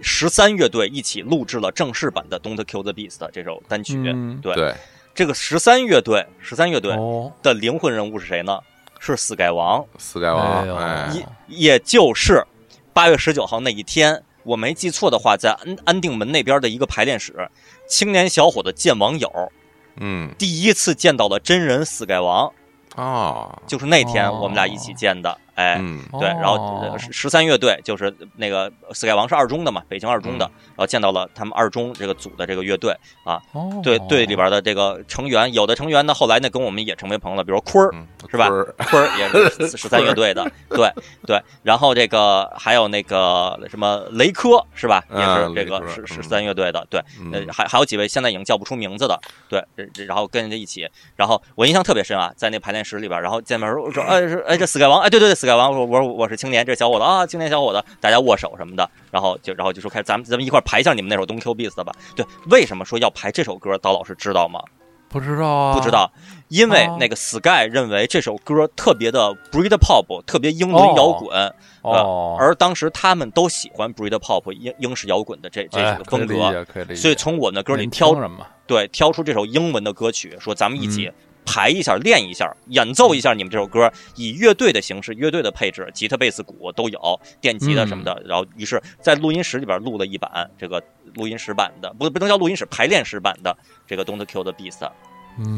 十三乐队一起录制了正式版的《Don't Kill the Beast》这首单曲。对，这个十三乐队，十三乐队的灵魂人物是谁呢？是死盖王。Sky 王，也也就是八月十九号那一天，我没记错的话，在安安定门那边的一个排练室，青年小伙的见网友，嗯，第一次见到了真人死盖王。哦，就是那天我们俩一起见的。哎，对，然后十三乐队就是那个 Sky 王是二中的嘛，北京二中的，然后见到了他们二中这个组的这个乐队啊，对队里边的这个成员，有的成员呢后来呢跟我们也成为朋友了，比如坤儿是吧？坤儿也是十三乐队的，对对，然后这个还有那个什么雷科是吧？也是这个十十三乐队的，对，还还有几位现在已经叫不出名字的，对，然后跟人家一起，然后我印象特别深啊，在那排练室里边，然后见面时候说，哎是哎这 Sky 王，哎对对对。改完我我我是青年，这小伙子啊，青年小伙子，大家握手什么的，然后就然后就说开，咱们咱们一块排一下你们那首《Don't Kill Beast》吧。对，为什么说要排这首歌？刀老师知道吗？不知道啊，不知道，因为那个 Sky 认为这首歌特别的 Breed Pop，特别英伦摇滚，哦，而当时他们都喜欢 Breed Pop 英英式摇滚的这这个风格，所以从我的歌里挑什么？对，挑出这首英文的歌曲，说咱们一起。排一下，练一下，演奏一下你们这首歌，以乐队的形式，乐队的配置，吉他、贝斯、鼓都有，电吉他什么的。然后，于是，在录音室里边录了一版这个录音室版的，不不能叫录音室，排练室版的这个《Don't Kill the Beast》。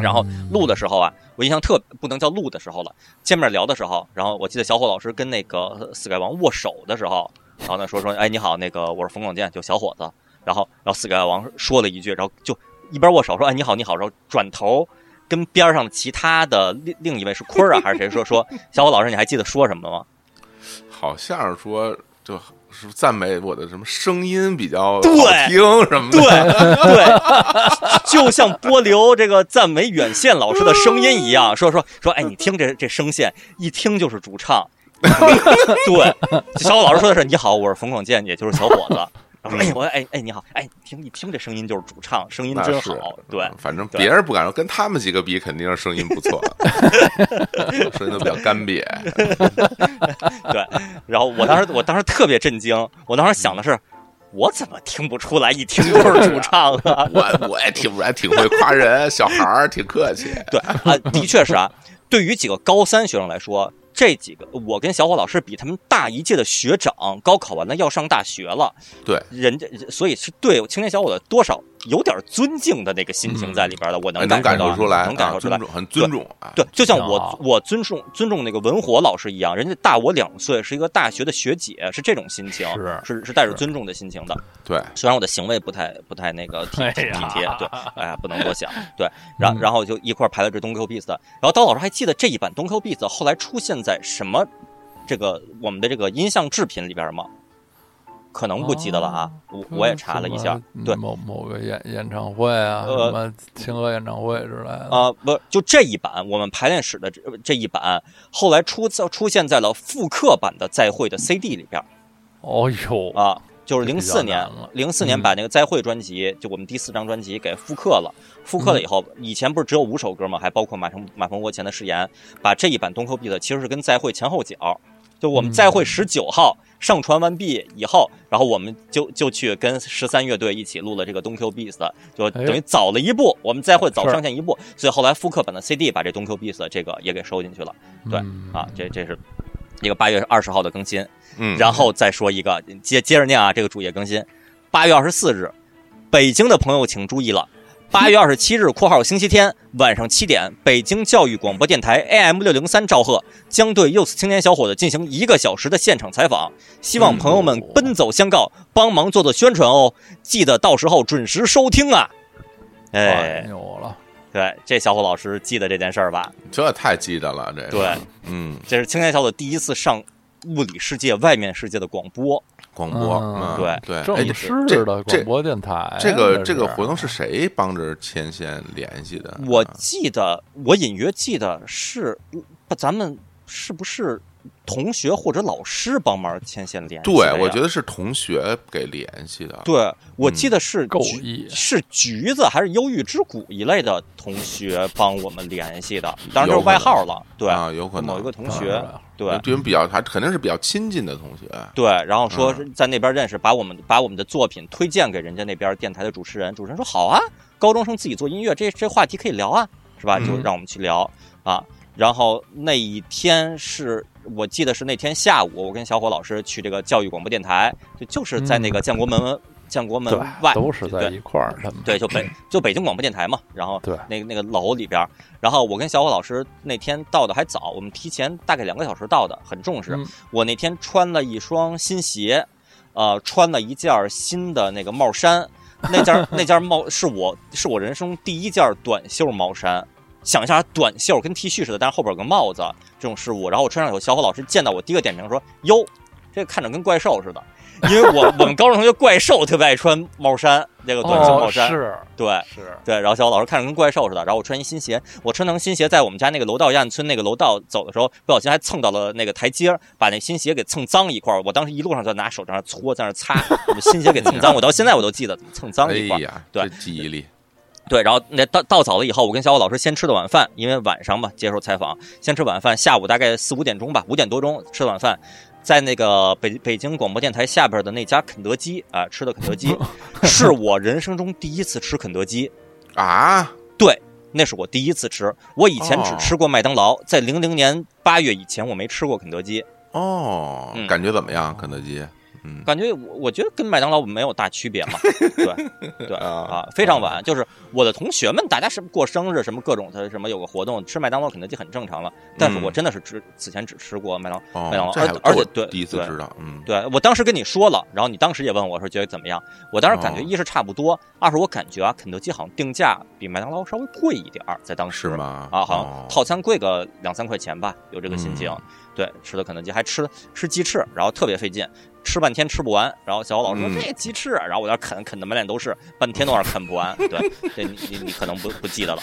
然后录的时候啊，我印象特不能叫录的时候了，见面聊的时候，然后我记得小伙老师跟那个 Sky 王握手的时候，然后呢说说，哎，你好，那个我是冯广建，就小伙子。然后，然后 Sky 王说了一句，然后就一边握手说，哎，你好，你好，然后转头。跟边上的其他的另另一位是坤儿啊，还是谁说说 小伙老师？你还记得说什么吗？好像是说就是赞美我的什么声音比较好听什么的，对对，就像波流这个赞美远线老师的声音一样，说说说，哎，你听这这声线，一听就是主唱。对，小伙老师说的是你好，我是冯广建，也就是小伙子。哎，我哎哎，你好，哎，听一听这声音就是主唱，声音真好。对，反正别人不敢说，跟他们几个比，肯定是声音不错，声音都比较干瘪。对，然后我当时我当时特别震惊，我当时想的是，我怎么听不出来？一听就是主唱啊！我我也听不出来，挺会夸人，小孩儿挺客气。对啊，的确是啊。对于几个高三学生来说。这几个，我跟小伙老师比他们大一届的学长，高考完了要上大学了，对，人家所以是对青年小伙子多少有点尊敬的那个心情在里边的，我能能感受出来，能感受出来，很尊重啊。对，就像我我尊重尊重那个文火老师一样，人家大我两岁，是一个大学的学姐，是这种心情，是是是带着尊重的心情的。对，虽然我的行为不太不太那个体体贴，对，哎呀，不能多想。对，嗯然然后就一块排了这东 Q Beats 的，然后刀老师还记得这一版东 Q Beats 后来出现在什么？这个我们的这个音像制品里边吗？可能不记得了啊，我我也查了一下，对某某个演演唱会啊，什么青河演唱会之类的啊，不就这一版我们排练室的这这一版，后来出出现在了复刻版的再会的 CD 里边。哦呦啊，就是零四年，零四年把那个再会专辑，就我们第四张专辑给复刻了。复刻了以后，以前不是只有五首歌吗？还包括马成马蜂窝前的誓言，把这一版东口 beat 其实是跟再会前后脚。就我们再会十九号上传完毕以后，然后我们就就去跟十三乐队一起录了这个东 Q Beats，就等于早了一步，我们再会早上线一步，所以后来复刻版的 CD 把这东 Q Beats 这个也给收进去了。对，啊，这这是一个八月二十号的更新，嗯，然后再说一个接接着念啊，这个主页更新，八月二十四日，北京的朋友请注意了。八月二十七日（括号星期天）晚上七点，北京教育广播电台 AM 六零三兆赫将对 Youth 青年小伙子进行一个小时的现场采访，希望朋友们奔走相告，帮忙做做宣传哦。记得到时候准时收听啊！哎，有了！对，这小伙老师记得这件事儿吧？这太记得了，这对，嗯，这是青年小伙第一次上物理世界外面世界的广播。广播，嗯对对，正式的广播电台。这个这个活动是谁帮着牵线联系的？我记得，我隐约记得是，不，咱们是不是同学或者老师帮忙牵线联系？对，我觉得是同学给联系的。对，我记得是是橘子还是忧郁之谷一类的同学帮我们联系的，当然就是外号了。对啊，有可能某一个同学。对，因为比较还肯定是比较亲近的同学。对，然后说在那边认识，把我们把我们的作品推荐给人家那边电台的主持人，主持人说好啊，高中生自己做音乐，这这话题可以聊啊，是吧？就让我们去聊啊。然后那一天是我记得是那天下午，我跟小伙老师去这个教育广播电台，就就是在那个建国门。建国门外都是在一块儿，对，就北 就北京广播电台嘛，然后对那个那个楼里边，然后我跟小伙老师那天到的还早，我们提前大概两个小时到的，很重视。嗯、我那天穿了一双新鞋，呃，穿了一件新的那个帽衫，那件 那件帽是我是我人生第一件短袖帽衫。想一下，短袖跟 T 恤似的，但是后边有个帽子这种事物，然后我穿上以后，小伙老师见到我第一个点评说：“哟，这个看着跟怪兽似的。”因为我我们高中同学怪兽特别爱穿帽衫，那个短袖帽衫，哦、是，对，是对。然后小伙老师看着跟怪兽似的，然后我穿一新鞋，我穿成新鞋，在我们家那个楼道亚运村那个楼道走的时候，不小心还蹭到了那个台阶，把那新鞋给蹭脏一块。我当时一路上就拿手在那搓，在那擦，新鞋给蹭脏。我到现在我都记得怎么蹭脏一块。哎呀，对，记忆力。对，然后那到到早了以后，我跟小伙老师先吃的晚饭，因为晚上嘛接受采访，先吃晚饭。下午大概四五点钟吧，五点多钟吃的晚饭。在那个北北京广播电台下边的那家肯德基啊，吃的肯德基，是我人生中第一次吃肯德基啊！对，那是我第一次吃。我以前只吃过麦当劳，哦、在零零年八月以前，我没吃过肯德基。哦，嗯、感觉怎么样？肯德基？嗯，感觉我我觉得跟麦当劳没有大区别嘛。对对啊，非常晚。就是我的同学们，大家是过生日什么各种的什么有个活动，吃麦当劳、肯德基很正常了。但是我真的是只此前只吃过麦当哦、麦当劳，而而且对第一次知道，嗯，对我当时跟你说了，然后你当时也问我说觉得怎么样？我当时感觉哦一是差不多，二是我感觉啊，肯德基好像定价比麦当劳稍微贵一点儿，在当时是吗？啊，好哦像套餐贵个两三块钱吧，有这个心情。嗯对，吃的肯德基还吃吃鸡翅，然后特别费劲，吃半天吃不完。然后小老师说、嗯这鸡翅，然后我在那啃啃的满脸都是，半天都有点啃不完。对，这你你你可能不不记得了。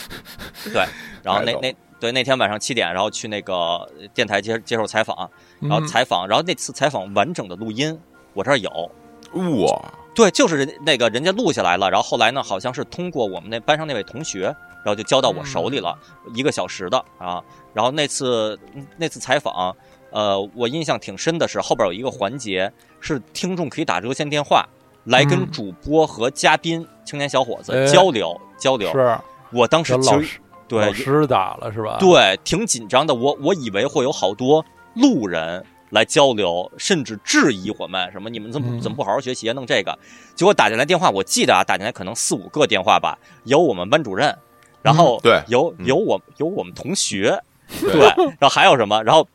对，然后那那对那天晚上七点，然后去那个电台接接受采访，然后嗯采访，然后那次采访完整的录音我这儿有。哇，对，就是人那个人家录下来了，然后后来呢，好像是通过我们那班上那位同学，然后就交到我手里了，一个小时的啊。然后那次那次采访，呃，我印象挺深的是后边有一个环节是听众可以打热线电话来跟嗯主播和嘉宾青年小伙子哎交流、交流。是我当时其实跟老师对老师打了是吧？，对挺紧张的，我我以为会有好多路人来交流，甚至质疑我们什么你们怎么嗯怎么不好好学习啊，弄这个。结果打进来电话，我记得啊，打进来可能四五个电话吧，有我们班主任，然后对有嗯有我有我们同学，对对，然后还有什么？然后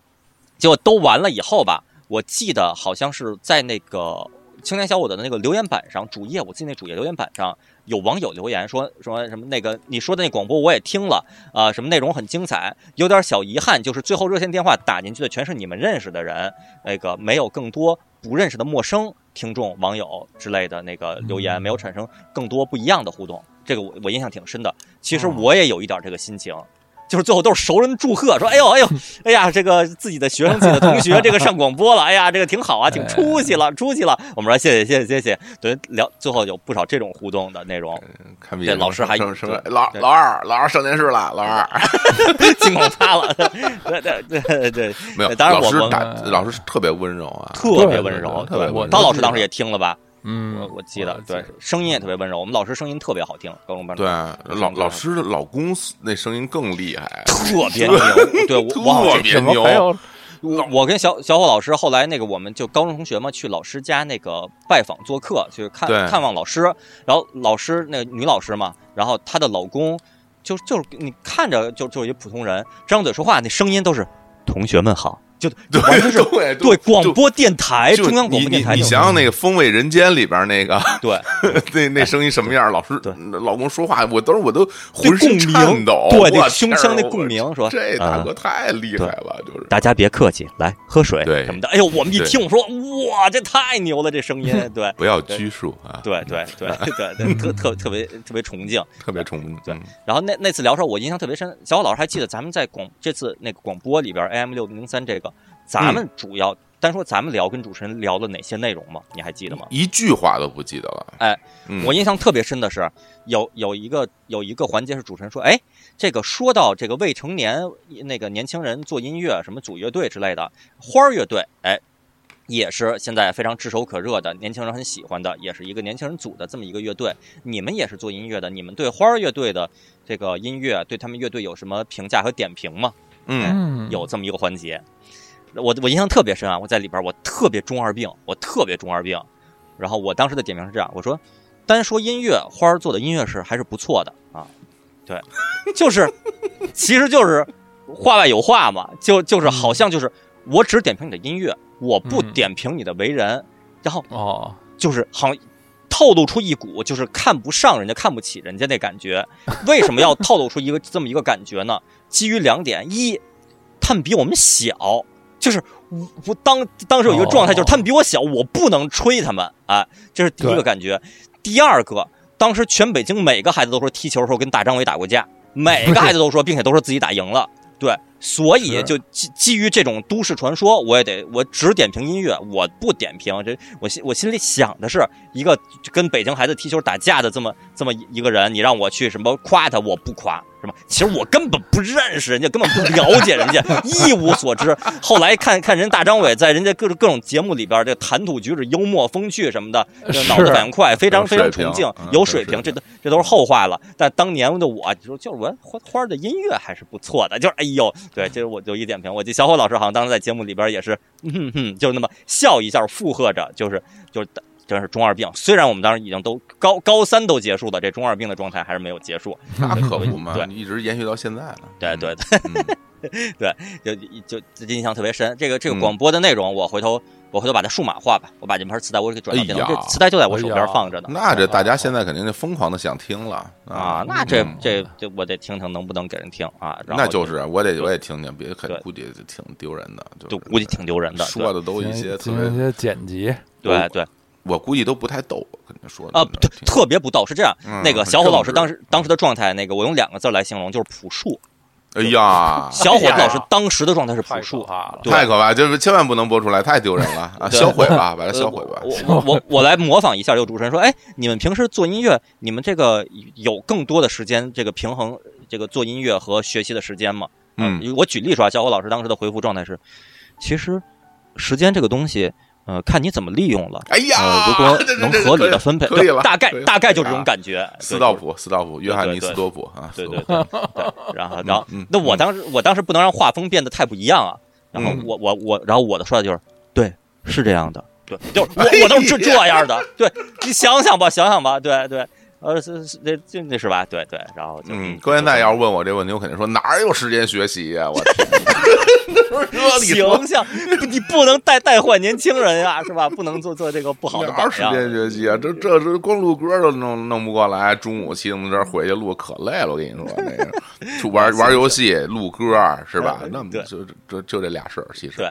结果都完了以后吧，我记得好像是在那个青年小伙子的那个留言板上，主页我记得那主页留言板上有网友留言说说什么那个你说的那广播我也听了啊、什么内容很精彩，有点小遗憾，就是最后热线电话打进去的全是你们认识的人，那个没有更多不认识的陌生听众、网友之类的那个留言，嗯没有产生更多不一样的互动，这个我我印象挺深的。其实哦我也有一点这个心情。就是最后都是熟人祝贺，说：“哎呦哎呦，哎呀，这个自己的学生、自己的同学，这个上广播了，哎呀，这个挺好啊，挺出息了，出息了。”我们说谢谢谢谢谢谢，对，聊最后有不少这种互动的内容，这老师还老老二老二上电视了，老二金广发了，对对对对对，没有，当然我们老师打老师特别温柔啊，特别温柔。对，特别温柔刀老师当时也听了吧？嗯我，我记得，对，声音也特别温柔。我们老师声音特别好听，高中班主对老老师的老公那声音更厉害，特别牛。对我特别牛我跟小小伙老师后来那个，我们就高中同学嘛，去老师家那个拜访做客，去看看望老师。然后老师那个女老师嘛，然后她的老公就就是你看着就就是一普通人，张嘴说话那声音都是同学们好，就就完全是 对对广播电台就中央广播电台你你你想想那个《风味人间》里边那个对 那那声音什么样？老师对老公说话，我都是我都对浑身共鸣颤抖，对那胸腔那共鸣是吧这大啊哥太厉害了，就是大家别客气，来喝水对什么的。哎呦，我们一听我说哇，这太牛了，这声音，对不要拘束啊，对对对对对，特特特别特别崇敬。特别崇敬对嗯然后那那次聊的时候，我印象特别深。小伙老师还记得咱们在广这次那个广播里边 AM 六零零三这个，咱们主要单说咱们聊跟主持人聊了哪些内容吗？你还记得吗？一句话都不记得了。哎，嗯我印象特别深的是，有有一个有一个环节是主持人说，哎，这个说到这个未成年那个年轻人做音乐，什么组乐队之类的，花儿乐队，哎，也是现在非常炙手可热的，年轻人很喜欢的，也是一个年轻人组的这么一个乐队。你们也是做音乐的，你们对花儿乐队的这个音乐，对他们乐队有什么评价和点评吗？嗯，嗯有这么一个环节，我我印象特别深啊！我在里边，我特别中二病，我特别中二病。然后我当时的点评是这样，我说，单说音乐，花儿做的音乐是还是不错的啊，对，就是，其实就是话外有话嘛，就就是好像就是我只点评你的音乐，我不嗯点评你的为人，然后哦，就是好像透露出一股就是看不上人家、看不起人家那感觉。为什么要透露出一个这么一个感觉呢？基于两点：一，他们比我们小，就是我我当当时有一个状态，哦就是他们比我小，我不能吹他们哎，这是第一个感觉。第二个，当时全北京每个孩子都说踢球的时候跟大张伟打过架，每个孩子都说，并且都说自己打赢了。对，所以就基基于这种都市传说，我也得我只点评音乐，我不点评这我心我心里想的是一个跟北京孩子踢球打架的这么这么一个人，你让我去什么夸他，我不夸，是吧？其实我根本不认识人家，根本不了解人家，一无所知。后来看看人大张伟在人家各种各种节目里边，这谈吐举止幽默风趣什么的，这脑子反应快，非常非常有水平崇敬嗯，有水平，这都这都是后话了。但当年的我，就就是我花花的音乐还是不错的，就是哎呦，对，这是我就一点评。我记得小伙老师好像当时在节目里边也是，嗯哼哼，就那么笑一下附和着，就是就是真是中二病。虽然我们当时已经都高高三都结束了，这中二病的状态还是没有结束。那可不嘛对，一直延续到现在了。对对嗯，对，就就就印象特别深。这个这个嗯广播的内容，我回头我回头把它数码化吧，我把这盘磁带我给转到电脑，哎这磁带就在我手边放着呢。那这大家现在肯定就疯狂的想听了啊，那这嗯这这我得听听能不能给人听啊。然后那就是我得我也听听，别肯对估计挺丢人的，就就估计挺丢人的。说的都一些特别，一些剪辑，对对我估计都不太逗，我跟你说的啊，对，特别不逗。是这样，嗯那个小伙老师当时当时的状态，那个我用两个字来形容，就是朴树。哎呀，小伙子老师当时的状态是朴太可树。怕了。太可怕，就是千万不能播出来，太丢人了 啊！销毁吧，把它呃销毁吧。我我我我来模仿一下，有主持人说：“哎，你们平时做音乐，你们这个有更多的时间，这个平衡这个做音乐和学习的时间吗？”嗯呃我举例说啊，小伙老师当时的回复状态是：其实时间这个东西，呃，看你怎么利用了。哎呃，呀，如果 能合理的分配，对，大概大概就这种啊感觉。斯道普，斯道普，约翰尼斯多普啊，对对对对，然后然后嗯，那我当时我当时不能让画风变得太不一样啊，然后嗯我我我，然后我的说的就是对，是这样的，对，就是我我都是这这样的，对你想想吧，想想吧，对对，呃是是这这这是吧？对对，然后就嗯，关键在要是问我这问题，我肯定说哪儿有时间学习呀？我天，形象，不 你不能带带坏年轻人呀，是吧？不能做做这个不好的哪榜样。有时间学习啊？这这这光录歌都弄弄不过来，中午骑自行车回去录可累了。我跟你说，那个就玩 玩游戏、录歌是吧？那么就就就这俩事儿，其实对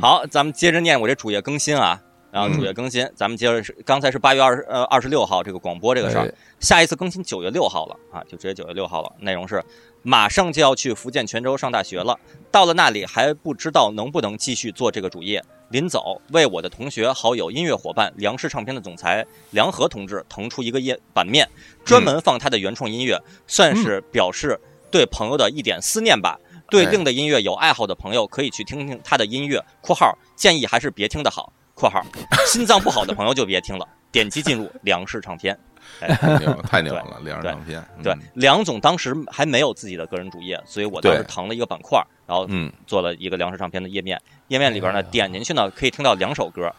好，咱们接着念我这主页更新啊。然后主页更新，咱们接着是刚才是八月二十呃二十六号这个广播这个事儿，哎下一次更新九月六号了啊，就直接九月六号了。内容是马上就要去福建泉州上大学了，到了那里还不知道能不能继续做这个主业。临走为我的同学、好友、音乐伙伴梁氏唱片的总裁梁和同志腾出一个页版面，专门放他的原创音乐，算是表示对朋友的一点思念吧。对另的音乐有爱好的朋友可以去听听他的音乐（括号建议还是别听的好）（括号心脏不好的朋友就别听了）。点击进入粮食唱片。太牛太牛了，粮食唱片。对嗯，梁总当时还没有自己的个人主页，所以我当时腾了一个板块，然后嗯，做了一个粮食唱片的页面。页面里边呢，点进去呢可以听到两首歌。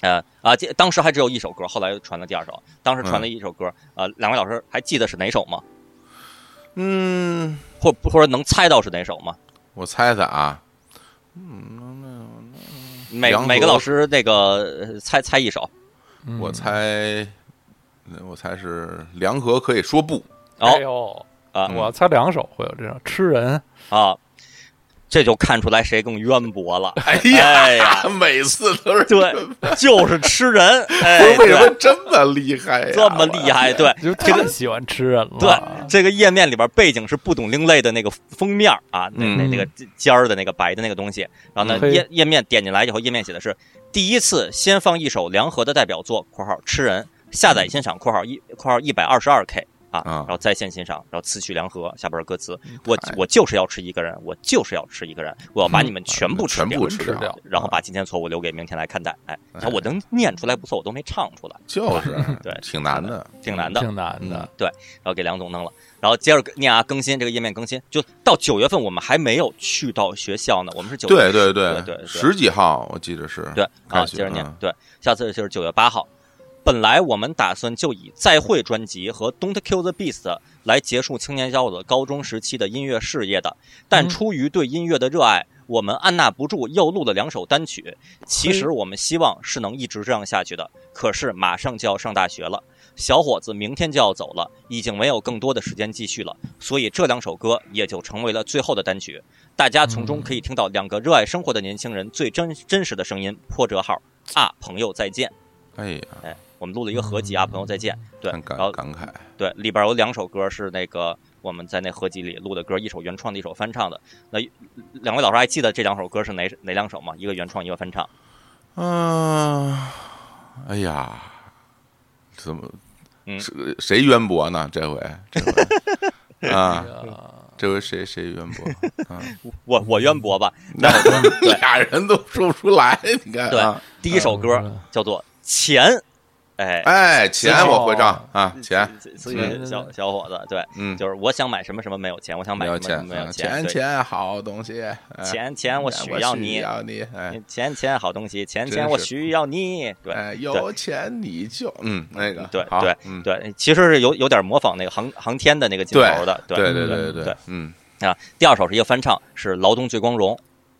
呃啊，这当时还只有一首歌，后来又传了第二首。当时传了一首歌，呃，两位老师还记得是哪首吗？嗯，或或者能猜到是哪首吗？我猜猜啊，每每个老师那个呃猜猜一首。嗯。我猜，我猜是梁河可以说不。哎哦呦，啊。嗯。我猜两首会有这样吃人，啊，这就看出来谁更渊博了。哎哎呀，每次都是对，就是吃人。哎，不是为什么这么厉害呀？这么厉害？对，就太喜欢吃人了。对，这个页面里边背景是不懂另类的那个封面啊，那那嗯那个尖儿的那个白的那个东西。然后呢，页页面点进来以后，页面写的是第一次先放一首梁河的代表作（括号吃人），下载欣赏（括号一括号一百二十二 K）。啊，啊然后在线欣赏，然后词曲梁和，下边的歌词，我我就是要吃一个人，我就是要吃一个人，我要把你们全部吃全掉，部吃掉，然后把今天错误留给明天来看待。哎，你看我能念出来不错，我都没唱出来，就是 对 挺难的。挺难的。挺难的。对然后给梁总弄了，然后接着念啊，更新这个页面更新，就到九月份我们还没有去到学校呢，我们是九对对对对对十几号我记得是对啊，接着念嗯，对，下次就是九月八号。本来我们打算就以《再会》专辑和《Don't Kill the Beast》来结束青年小伙子高中时期的音乐事业的，但嗯出于对音乐的热爱，我们按捺不住又录了两首单曲。其实我们希望是能一直这样下去的，可是马上就要上大学了，小伙子明天就要走了，已经没有更多的时间继续了，所以这两首歌也就成为了最后的单曲。大家从中可以听到两个热爱生活的年轻人最真真实的声音。破折号啊，朋友再见。哎呀，哎，我们录了一个合集啊，朋友再见。对，很然后感感慨。对里边有两首歌是那个我们在那合集里录的歌，一首原创的，一首翻唱的。那两位老师还记得这两首歌是哪哪两首吗？一个原创，一个翻唱。嗯，哎呀，怎么谁谁渊博呢？这回这回 啊，这回谁谁渊博？啊，我我渊博吧。那俩人都说不出来，你看对啊，第一首歌嗯叫做《钱》，哎，哎，钱我会唱啊，钱，小小伙子，对，嗯，就是我想买什么什么没有钱，我想买什么什么没有钱，钱钱好东西，哎钱钱我需要你，要你，哎钱钱好东西，钱钱我需要你，对。哎，有钱你就嗯那个对对嗯。对，其实是有有点模仿那个航航天的那个镜头的，对对对对对对，嗯。啊。第二首是一个翻唱，是《劳动最光荣》，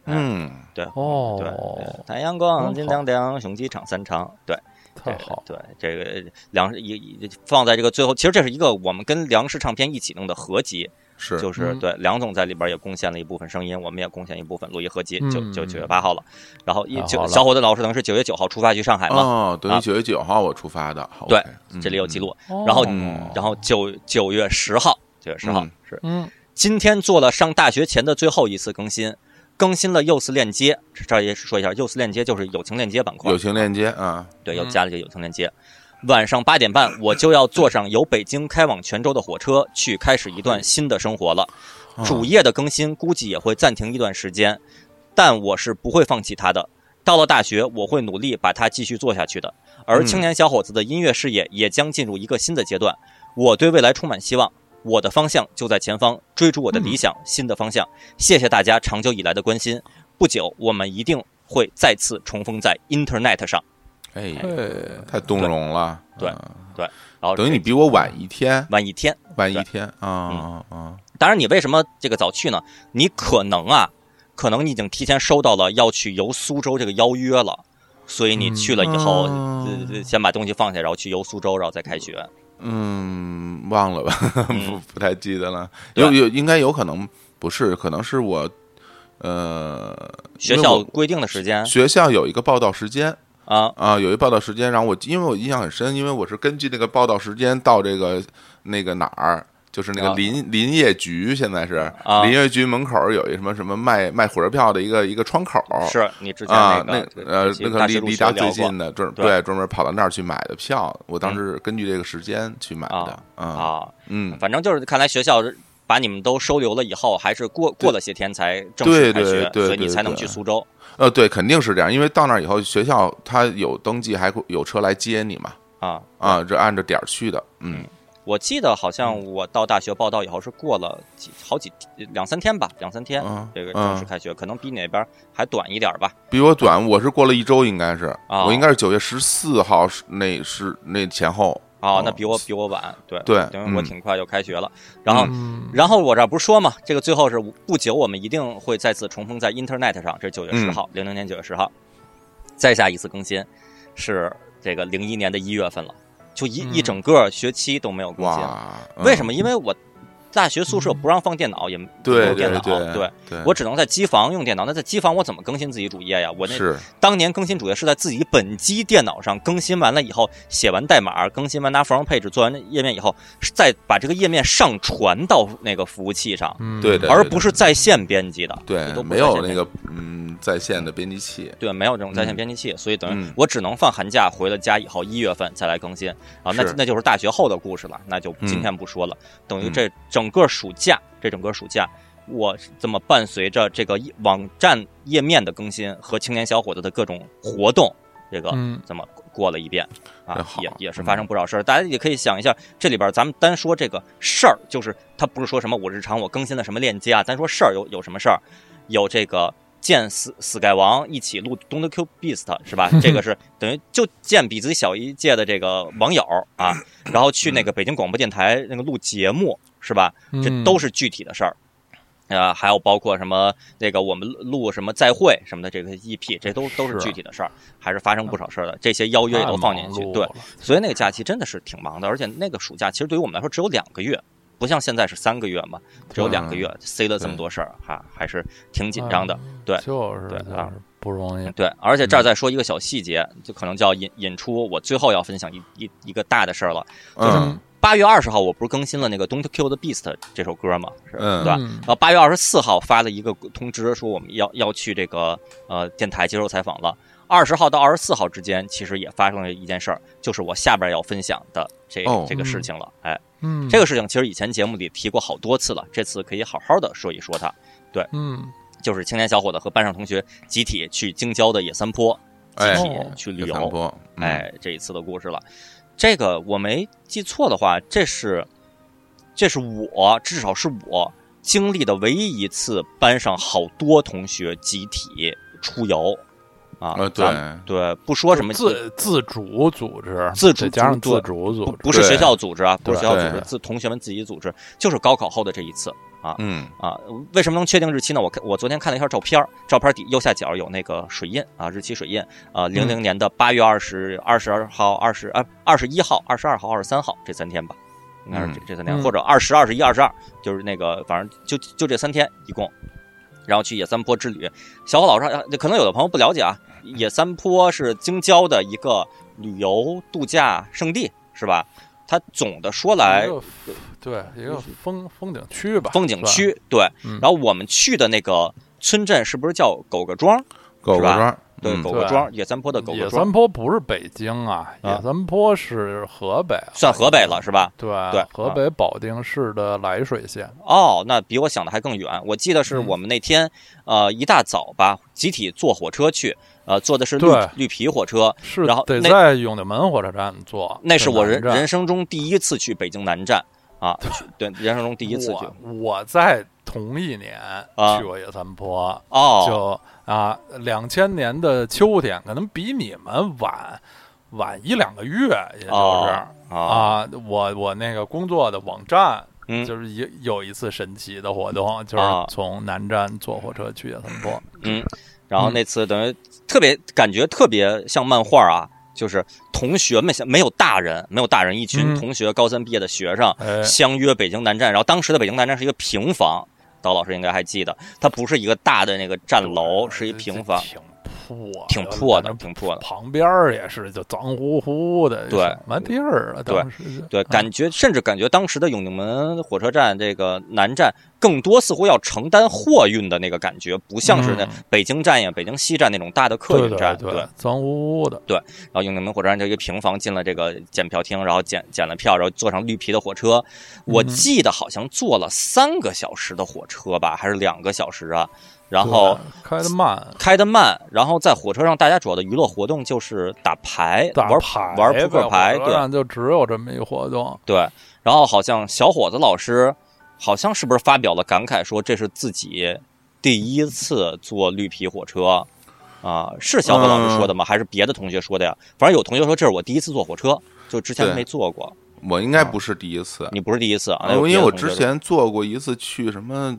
嗯，对哦，对，太阳光金亮亮，雄鸡唱三长，对，太好，对这个粮一一放在这个最后，其实这是一个我们跟粮食唱片一起弄的合集，是就是嗯。对梁总在里边也贡献了一部分声音，我们也贡献一部分录音合集，就嗯。就九月八号了，然后一九小伙子老师等于是九月九号出发去上海嘛，哦，等于啊九月九号我出发的，好对这里有记录，哦然后嗯然后九九月十号，九月十号嗯。是嗯，今天做了上大学前的最后一次更新，更新了 Use 链接，这儿也说一下，Use 链接就是友情链接板块友，情链接啊，对，又嗯加了一个友情链接。晚上八点半，我就要坐上由北京开往泉州的火车，去开始一段新的生活了。啊主页的更新估计也会暂停一段时间，但我是不会放弃它的。到了大学，我会努力把它继续做下去的。而嗯青年小伙子的音乐事业也将进入一个新的阶段。我对未来充满希望，我的方向就在前方，追逐我的理想，新的方向。谢谢大家长久以来的关心。不久我们一定会再次重逢在 Internet 上。哎，哎，太动容了，对对然后等于你比我晚一天，晚一天。晚一天啊啊啊！当然，你为什么这个早去呢？你可能啊，可能你已经提前收到了要去游苏州这个邀约了，所以你去了以后，先把东西放下，然后去游苏州，然后再开学。嗯，忘了吧，嗯 不不太记得了。有有，应该有可能不是，可能是我，呃，学校规定的时间学校有一个报道时间啊，啊，有一报道时间，然后我因为我印象很深，因为我是根据那个报道时间到这个那个哪儿。就是那个啊。林林业局，现在是啊。林业局门口有一什么什么卖卖火车票的一个一个窗口，是你之前啊，那那呃，那个离离家最近的对对专门跑到那儿去买的票。我当时根据这个时间去买的啊，啊，啊，嗯，反正就是看来学校把你们都收留了以后，还是过过了些天才正对式开学，对对对所以你才能去苏州。呃，对，肯定是这样，因为到那儿以后，学校他有登记，还会有车来接你嘛，啊。啊，这按着点儿去的，嗯，我记得好像我到大学报到以后是过了几好几两三天吧，两三天嗯这个正式开学，可能比你那边还短一点吧。比我短，我是过了一周，应该是，啊。我应该是九月十四号是那是那前后，啊哦，那比我比我晚，对对等于我嗯挺快就开学了。然后，嗯。然后我这儿不是说嘛，这个最后是不久我们一定会再次重逢在 Internet 上，这是九月十嗯。号，零零年九月十号，再下一次更新是这个零一年的一月份了，就一一嗯整个学期都没有更新。为什么？因为我大学宿舍不让放电脑，也没有电脑，对我只能在机房用电脑。那在机房我怎么更新自己主页呀？我那是。当年更新主页是在自己本机电脑上更新完了以后，写完代码，更新完拿 front page 做完页面以后，再把这个页面上传到那个服务器上，嗯。对的，对而不是在线编辑的。对都，没有那个嗯在线的编辑器，对，没有这种在线嗯。编辑器，所以等于嗯。我只能放寒假回了家以后一月份再来更新。啊，那那就是大学后的故事了，那就嗯今天不说了。等于嗯这整个暑假，这整个暑假，我这么伴随着这个网站页面的更新和青年小伙子的各种活动，这个嗯这么过了一遍啊也也是发生不少事儿。大家也可以想一下，这里边咱们单说这个事儿，就是他不是说什么我日常我更新了什么链接啊，单说事儿有有什么事儿，有这个见死死盖王一起录《Don't Q Beast》是吧？这个是等于就见比自己小一届的这个网友啊，然后去那个北京广播电台那个录节目是吧？这嗯都是具体的事儿。呃，还有包括什么那个我们录什么再会什么的这个 EP，这都都是是具体的事儿，还是发生不少事儿的。这些邀约也都放进去，对，所以那个假期真的是挺忙的，而且那个暑假其实对于我们来说只有两个月，不像现在是三个月嘛，只有两个月，塞了这么多事儿，哈，还是挺紧张的。对就是对啊不容易。对，而且这儿再说一个小细节，就可能就要引引出我最后要分享一一一个大的事儿了。嗯八月二十号，我不是更新了那个《Don't Kill the Beast》这首歌嘛？是嗯对吧？嗯然后八月二十四号发了一个通知，说我们要要去这个呃电台接受采访了。二十号到二十四号之间，其实也发生了一件事儿，就是我下边要分享的这、哦这个事情了。哎，嗯，这个事情其实以前节目里提过好多次了，这次可以好好的说一说它。嗯就是青年小伙子和班上同学集体去京郊的野三坡，集哎体哦去旅游。哎，这一次的故事了。这个我没记错的话，这是这是我至少是我经历的唯一一次班上好多同学集体出游啊。呃，对，对，不说什么自自主组织，自主加上自主组织，不不是学校组织啊，不是学校组织，自同学们自己组织，就是高考后的这一次啊嗯啊。为什么能确定日期呢？我看我昨天看了一下照片儿，照片底右下角有那个水印啊，日期水印啊，零零年的八月二十二十二号、二十啊二十一号、二十二号、二十三号这三天吧，应该是这嗯这三天，嗯或者二十二、十一、二十二，就是那个反正就就这三天一共。然后去野三坡之旅，小伙老师啊可能有的朋友不了解啊，野三坡是京郊的一个旅游度假胜地，是吧？它总的说来对一个风风景区吧，风景，区对。嗯然后我们去的那个村镇是不是叫狗各庄？狗各庄，对，狗个庄，野三坡的狗野个庄三，坡不是北京啊，啊野三坡是河北，算河北了是吧？对对河北保定市的涞水县。哦，那比我想的还更远。我记得是嗯我们那天，呃，一大早吧，集体坐火车去，呃，坐的是绿绿皮火车，是然后在永定门火车站坐，那是我人人生中第一次去北京南站啊，对，人生中第一次去。我我在同一年啊去过野三坡，哦，就啊，两千年的秋天，可能比你们晚晚一两个月，也就是、哦啊，啊，我我那个工作的网站。嗯。就是有有一次神奇的活动，就是啊从南站坐火车去野三坡。嗯，然后那次等于特别感觉特别像漫画啊，就是同学们没有大人，没有大人，一群嗯。同学高三毕业的学生哎，相约北京南站，然后当时的北京南站是一个平房，刀老师应该还记得，它不是一个大的那个站楼，是一平房，挺破，挺破的，挺破的。旁边儿也是就脏乎乎的，对什么地儿啊？对对，感觉甚至感觉当时的永定门火车站这个南站，更多似乎要承担货运的那个感觉，不像是那嗯北京站呀、北京西站那种大的客运站。对对，脏乎乎的。对然后永定门火车站就一个平房，进了这个检票厅，然后检检了票，然后坐上绿皮的火车。我嗯记得好像坐了三个小时的火车吧，还是两个小时啊？然后开的慢，开得慢，然后在火车上大家主要的娱乐活动就是打牌、玩打牌玩扑克牌，对就只有这么一活动。对。然后好像小伙子老师好像是不是发表了感慨，说这是自己第一次坐绿皮火车啊？是小伙老师说的吗？还是别的同学说的呀？反正有同学说这是我第一次坐火车，就之前没坐过。我应该不是第一次，你不是第一次啊？因为我之前坐过一次去什么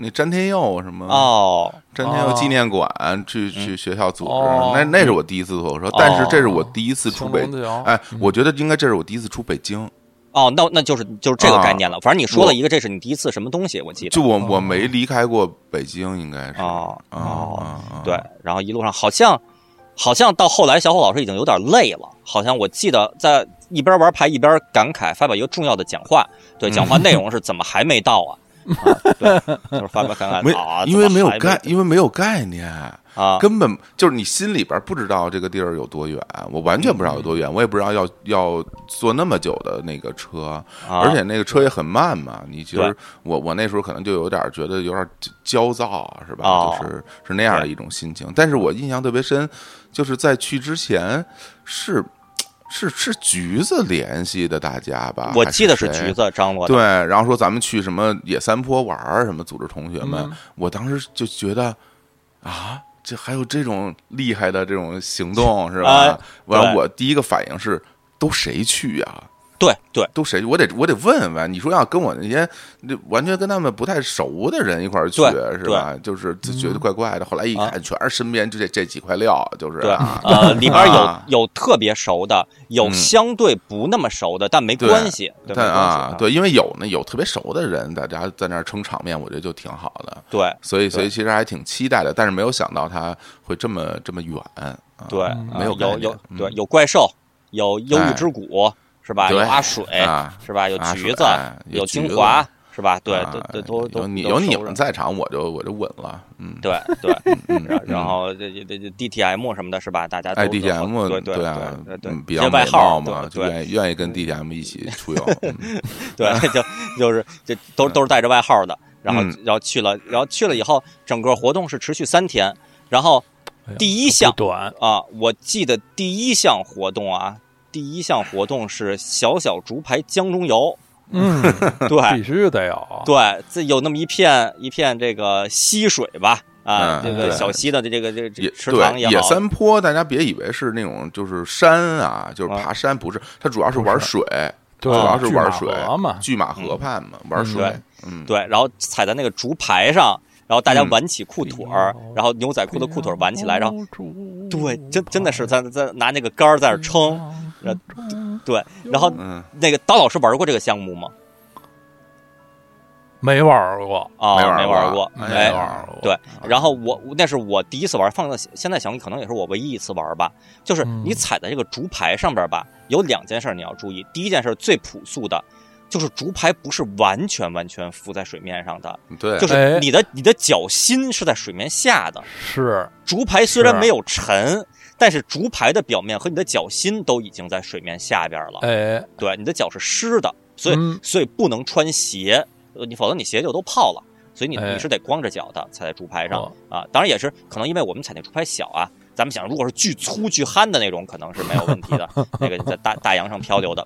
那詹天佑什么哦詹天佑纪念馆去去学校组织，哦那那是我第一次坐火车，但是这是我第一次出北哎，我觉得应该这是我第一次出北京。哦，那那就是就是这个概念了。反正你说了一个，这是你第一次什么东西，我记得。就我我没离开过北京，应该是哦啊哦啊啊对，然后一路上好像好像到后来，小伙老师已经有点累了，好像我记得在一边玩牌一边感慨，发表一个重要的讲话。对，讲话内容是怎么还没到啊？啊对，就是发表感慨没啊，因为没有概，因为没有概念。啊，根本就是你心里边不知道这个地儿有多远，我完全不知道有多远，我也不知道要要坐那么久的那个车，啊而且那个车也很慢嘛。你其对实我我那时候可能就有点觉得有点焦躁，是吧？哦就是是那样的一种心情。但是我印象特别深，就是在去之前是是是橘子联系的大家吧？我记得是橘。子张罗的。对，然后说咱们去什么野三坡玩儿，什么组织同学们，嗯我当时就觉得啊，这还有这种厉害的这种行动是吧哎？完、呃我第一个反应是，都谁去呀、对对都谁？我得我得问问。你说要跟我那些那完全跟他们不太熟的人一块儿去是吧？就是就觉得怪怪的。后来一啊看，全是身边这这几块料，就是对，啊，呃，里边有啊有特别熟的，有嗯相对不那么熟的，但没关系。对啊，对，因为有呢有特别熟的人，大家在那儿撑场面，我觉得就挺好的。对所以所以其实还挺期待的，但是没有想到他会这么这么远。啊对，没有啊有有对有怪兽，有忧郁之谷是吧？有对阿水啊是吧？有橘子哎，有精华是吧？对啊对对，都都有你有你们在场，我就我就稳了。嗯，对对，嗯然然后这这这 DTM 什么的是吧？大家都哎，DTM 对对啊对，对嗯比较外号嘛，就对愿意愿意跟 DTM 一起出 游。嗯对，就就是这都都是带着外号的，然后嗯然后去了，然后去了以后，整个活动是持续三天，然后第一项短，啊，我记得第一项活动啊，第一项活动是小小竹排江中游，嗯，对。必须得有。对，这有那么一片一片这个溪水吧，啊，嗯这个小溪的这个这个这个池塘也好，三坡，大家别以为是那种就是山啊，就是啊爬山，不是，它主要是玩水，对主要是玩水河嘛。拒马河畔嘛，玩水。嗯，对，然后踩在那个竹排上，然后大家嗯。挽起裤腿儿，然后牛仔裤的裤腿儿挽起来，然后对，真真的是在在拿那个杆儿在那撑，对，然后嗯，那个刀老师玩过这个项目吗？没玩过，啊，没玩没玩过，没哎，玩过。对，然后我那是我第一次玩，放到现在想起可能也是我唯一一次玩吧。就是嗯你踩在这个竹排上边吧，有两件事你要注意。第一件事最朴素的，就是竹排不是完全完全浮在水面上的，对，就是哎你的你的脚心是在水面下的。是竹排虽然没有沉，但是竹排的表面和你的脚心都已经在水面下边了。哎，对，你的脚是湿的，所以、嗯所以不能穿鞋，呃你否则你鞋就都泡了。所以你哎你是得光着脚的踩在竹排上、哦啊，当然也是可能因为我们踩那竹排小啊，咱们想如果是巨粗巨憨的那种，可能是没有问题的，那个在大大洋上漂流的，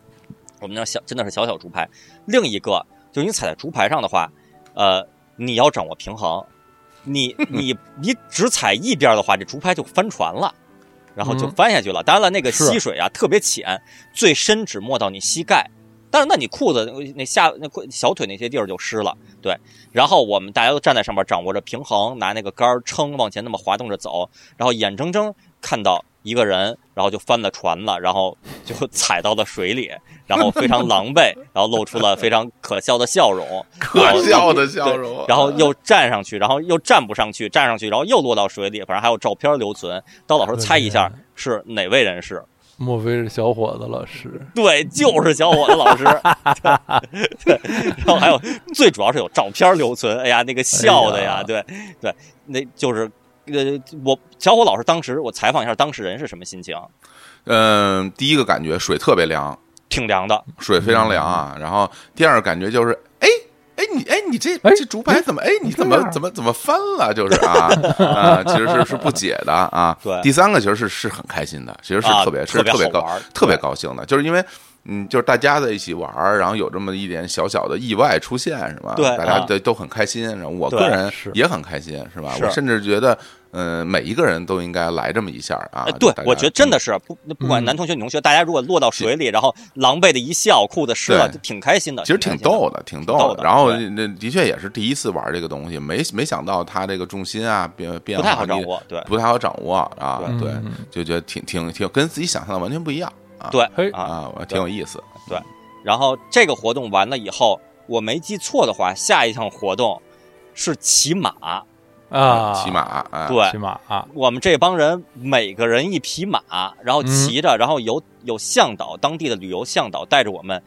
我们那小真的是小小竹排。另一个就是你踩在竹排上的话，呃，你要掌握平衡，你你你只踩一边的话，这竹排就翻船了，然后就嗯翻下去了。当然了，那个溪水啊特别浅，最深只没到你膝盖。但是那你裤子那下那裤小腿那些地儿就湿了，对。然后我们大家都站在上面，掌握着平衡，拿那个杆儿撑往前那么滑动着走，然后眼睁睁看到一个人，然后就翻了船了，然后就踩到了水里，然后非常狼狈，然后露出了非常可笑的笑容，可笑的笑容，然后又站上去，然后又站不上去，站上去，然后又落到水里，反正还有照片留存。刀老师猜一下是哪位人士？莫非是小伙子老师？对，就是小伙子老师。对，对然后还有最主要是有照片留存。哎呀，那个笑的呀，哎呀对对，那就是呃，我小伙老师当时我采访一下当事人是什么心情？嗯，第一个感觉水特别凉，挺凉的，水非常凉啊。然后第二个感觉就是，哎哎你哎你这哎这竹排怎么哎你怎么怎么怎么翻了？就是啊啊，其实是是不解的啊。对第三个其实是是很开心的，其实是啊特别是特别高特别高兴的，就是因为。嗯，就是大家在一起玩儿，然后有这么一点小小的意外出现，是吧？对大家啊都都很开心，然后我个人也很开心，是吧？我甚至觉得，嗯，每一个人都应该来这么一下啊哎，。对我觉得真的是不不管嗯男同学女同学，大家如果落到水里，然后狼狈的一笑，裤子湿了，就挺开心的。其实挺逗的，挺逗逗的然后那的确也是第一次玩这个东西，没没想到他这个重心啊变变不太好掌握。对不太好掌握啊。对就觉得挺挺挺跟自己想象的完全不一样啊。对啊，啊，我挺有意思。对然后这个活动完了以后，我没记错的话，下一项活动是骑马。啊，骑马啊，对骑，马啊，我们这帮人每个人一匹马，然后骑着，然后有有向导，当地的旅游向导带着我们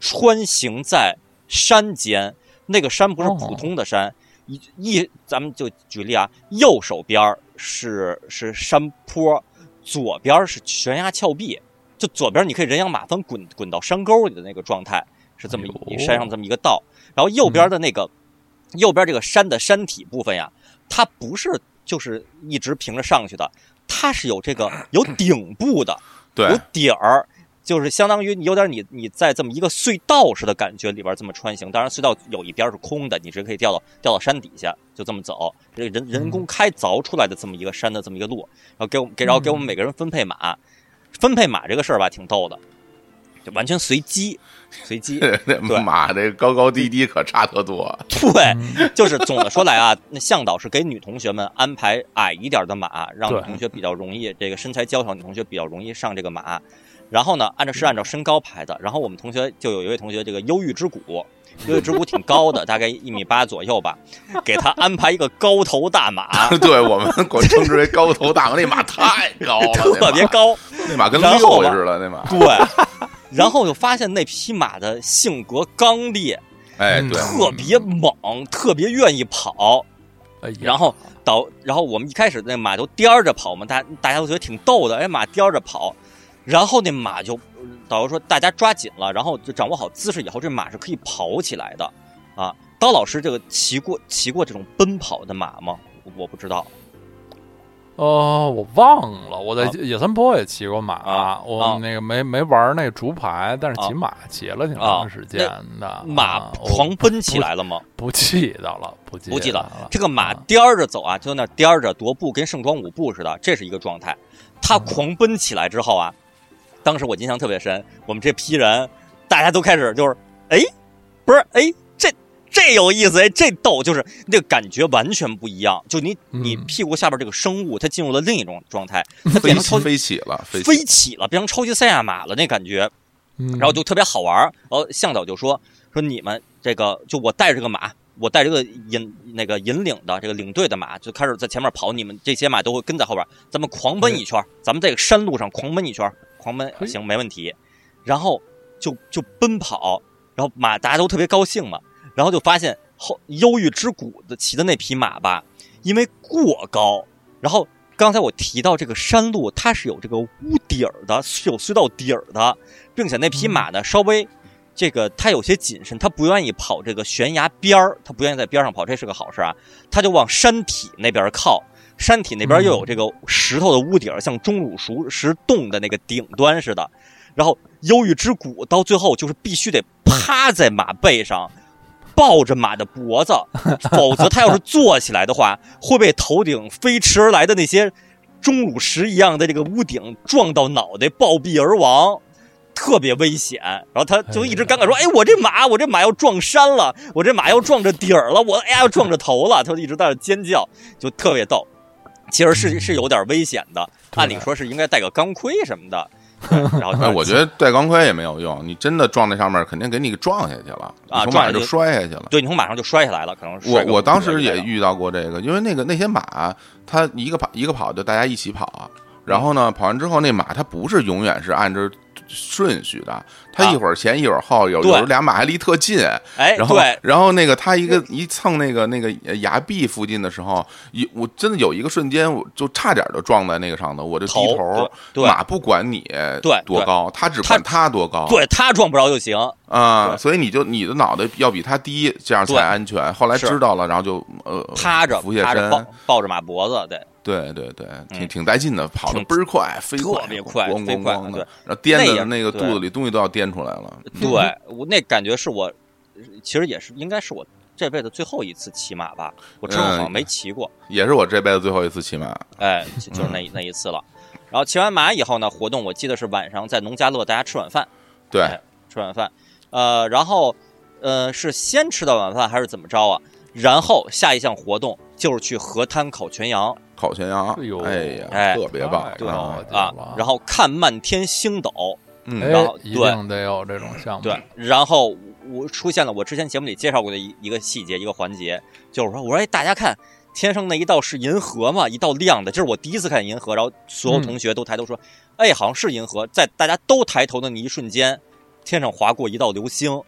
穿行在山间。那个山不是普通的山，一一咱们就举例啊，右手边是是山坡，左边是悬崖峭壁，就左边你可以人仰马翻滚滚到山沟里的那个状态，是这么一山上这么一个道。然后右边的那个、右边这个山的山体部分呀，它不是就是一直平着上去的，它是有这个有顶部的，对有底儿，就是相当于你有点你你在这么一个隧道似的感觉里边这么穿行。当然，隧道有一边是空的，你是可以掉到掉到山底下，就这么走。这个人人工开凿出来的这么一个山的这么一个路，然后给我们给然后给我们每个人分配马，分配马这个事儿吧挺逗的，就完全随机，随机。这马这高高低低可差特多。对，就是总的说来啊，那向导是给女同学们安排矮一点的马，让女同学比较容易，这个身材娇小女同学比较容易上这个马。然后呢，按照是按照身高排的。然后我们同学就有一位同学，这个忧郁之谷，忧郁之谷挺高的，大概一米八左右吧，给他安排一个高头大马，对我们 管称之为高头大马，那马太高了，特别，高。那马跟六似的，那马。对，然后就发现那匹马的性格刚烈，哎，嗯对，特别猛，特别愿意跑。哎然后导，然后我们一开始那马都颠着跑嘛，大大家都觉得挺逗的，哎，马颠着跑，然后那马就导游说大家抓紧了，然后就掌握好姿势以后，这马是可以跑起来的啊。刀老师这个骑过骑过这种奔跑的马吗？我我不知道哦，我忘了，我在啊野三坡也骑过马，啊我那个没没玩那个竹排，但是骑啊马骑了挺啊长时间的。马狂奔起来了吗？不记得了，不记不记得了。这个马啊颠着走啊，就那颠着踱步，跟盛装舞步似的，这是一个状态。它狂奔起来之后啊，当时我印象特别深，我们这批人大家都开始就是，哎，不是，哎，这这有意思，哎，这逗，就是那个感觉完全不一样。就你你嗯屁股下边这个生物，它进入了另一种状态，它变成超级飞起了，飞起了，变成超级赛亚马了那感觉。嗯然后就特别好玩儿。然后向导就说说你们这个就我带着这个马，我带着这个引那个引领的这个领队的马，就开始在前面跑，你们这些马都会跟在后边，咱们狂奔一圈儿，咱们在这个山路上狂奔一圈儿，狂奔行没问题。然后就就奔跑，然后马大家都特别高兴嘛，然后就发现后忧郁之谷的骑的那匹马吧，因为过高，然后。刚才我提到这个山路，它是有这个屋顶儿的，是有隧道底儿的，并且那匹马呢稍微这个它有些谨慎，它不愿意跑这个悬崖边儿，它不愿意在边上跑，这是个好事啊。它就往山体那边靠，山体那边又有这个石头的屋顶儿，像钟乳石石洞的那个顶端似的。然后忧郁之谷到最后就是必须得趴在马背上，抱着马的脖子，否则他要是坐起来的话，会被头顶飞驰而来的那些钟乳石一样的这个屋顶撞到脑袋，暴毙而亡。特别危险，然后他就一直感慨说：“哎，我这马，我这马要撞山了，我这马要撞着底儿了，我哎呀要撞着头了。”他就一直在那尖叫，就特别逗。其实是是有点危险的，按理说是应该戴个钢盔什么的。然后，哎，我觉得戴钢盔也没有用，你真的撞那上面，肯定给你撞下去了，啊，从马上就摔下去了。对，你从马上就摔下来了，可能。我我当时也遇到过这个，因为那个那些马，它一个跑一个跑，就大家一起跑，然后呢，跑完之后那马它不是永远是按着。顺序的，他一会儿前一会儿后，有有俩马还离特近，哎，然后然后那个他一个一蹭那个那个崖壁附近的时候，一我真的有一个瞬间，我就差点就撞在那个上头，我就低头，马不管你对多高，他只管他多高，对他撞不着就行。啊，所以你就你的脑袋要比他低，这样才安全。后来知道了，然后就呃趴着俯下身，抱着马脖子，对。对对对，挺挺带劲的，跑的倍儿快，飞特别快，飞快的，然后颠的那个肚子里东西都要颠出来了。对我那感觉是我，其实也是应该是我这辈子最后一次骑马吧，我之后好像没骑过。也是我这辈子最后一次骑马，哎，就是那 那一次了。然后骑完马以后呢，活动我记得是晚上在农家乐大家吃晚饭，对，吃晚饭，呃，然后呃是先吃的晚饭还是怎么着啊？然后下一项活动就是去河滩烤全羊。烤全羊，哎呀，特别棒，对啊，然后看漫天星斗，嗯，然后一定得有这种项目，对，然后我出现了我之前节目里介绍过的一一个细节，一个环节，就是说，我说，哎，大家看天上那一道是银河嘛，一道亮的，这是我第一次看银河，然后所有同学都抬头说，哎，好像是银河，在大家都抬头的那一瞬间，天上划过一道流星，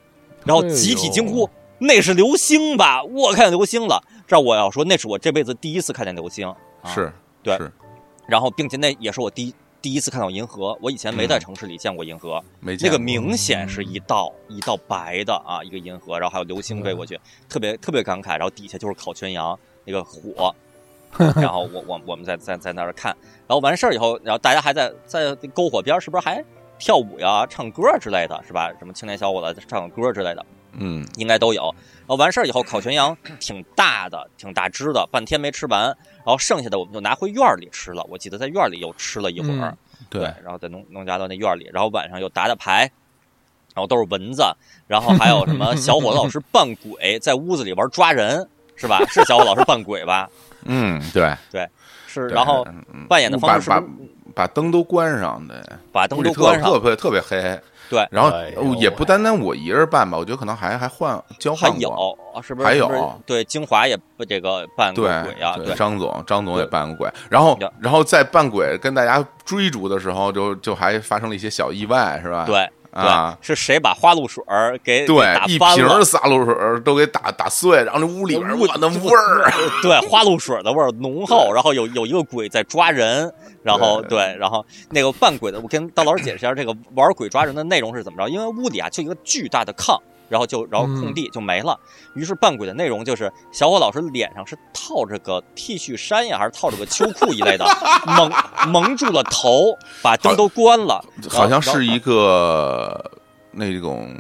然后集体惊呼，那是流星吧？我看见流星了，这我要说，那是我这辈子第一次看见流星。是对，然后并且那也是我第第一次看到银河，我以前没在城市里见过银河，没那个明显是一道一道白的啊，一个银河，然后还有流星飞过去，特别特别感慨。然后底下就是烤全羊那个火，然后我我我们在在在那儿看，然后完事儿以后，然后大家还在在篝火边，是不是还跳舞呀、唱歌之类的，是吧？什么青年小伙子唱歌之类的。嗯，应该都有。然后完事儿以后，烤全羊 挺大的，挺大只的，半天没吃完。然后剩下的我们就拿回院里吃了。我记得在院里又吃了一会儿，对。然后在农农家乐那院里，然后晚上又打打牌，然后都是蚊子，然后还有什么小伙子老师扮鬼，在屋子里玩抓人，是吧？是小伙老师扮鬼吧？嗯，对对，是。然后扮演的方式把把把灯都关上，对，把灯都关上，特别特别黑。对，然后也不单单我一人扮吧，我觉得可能还还换交换还有是不是？还有对，精华也这个扮过鬼啊，对，张总张总也扮过鬼，然后然后在扮鬼跟大家追逐的时候，就就还发生了一些小意外，是吧？对。啊！是谁把花露水儿给对一瓶洒露水都给打打碎，然后那屋里边哇那味儿，对花露水的味儿浓厚，然后有有一个鬼在抓人，然后对，然后那个扮鬼的，我跟大老师解释一下，这个玩鬼抓人的内容是怎么着？因为屋里啊就一个巨大的炕。然后就然后空地就没了，于是扮鬼的内容就是小伙老师脸上是套着个 T 恤衫呀，还是套着个秋裤一类的，蒙蒙住了头，把灯都关了，好像是一个那种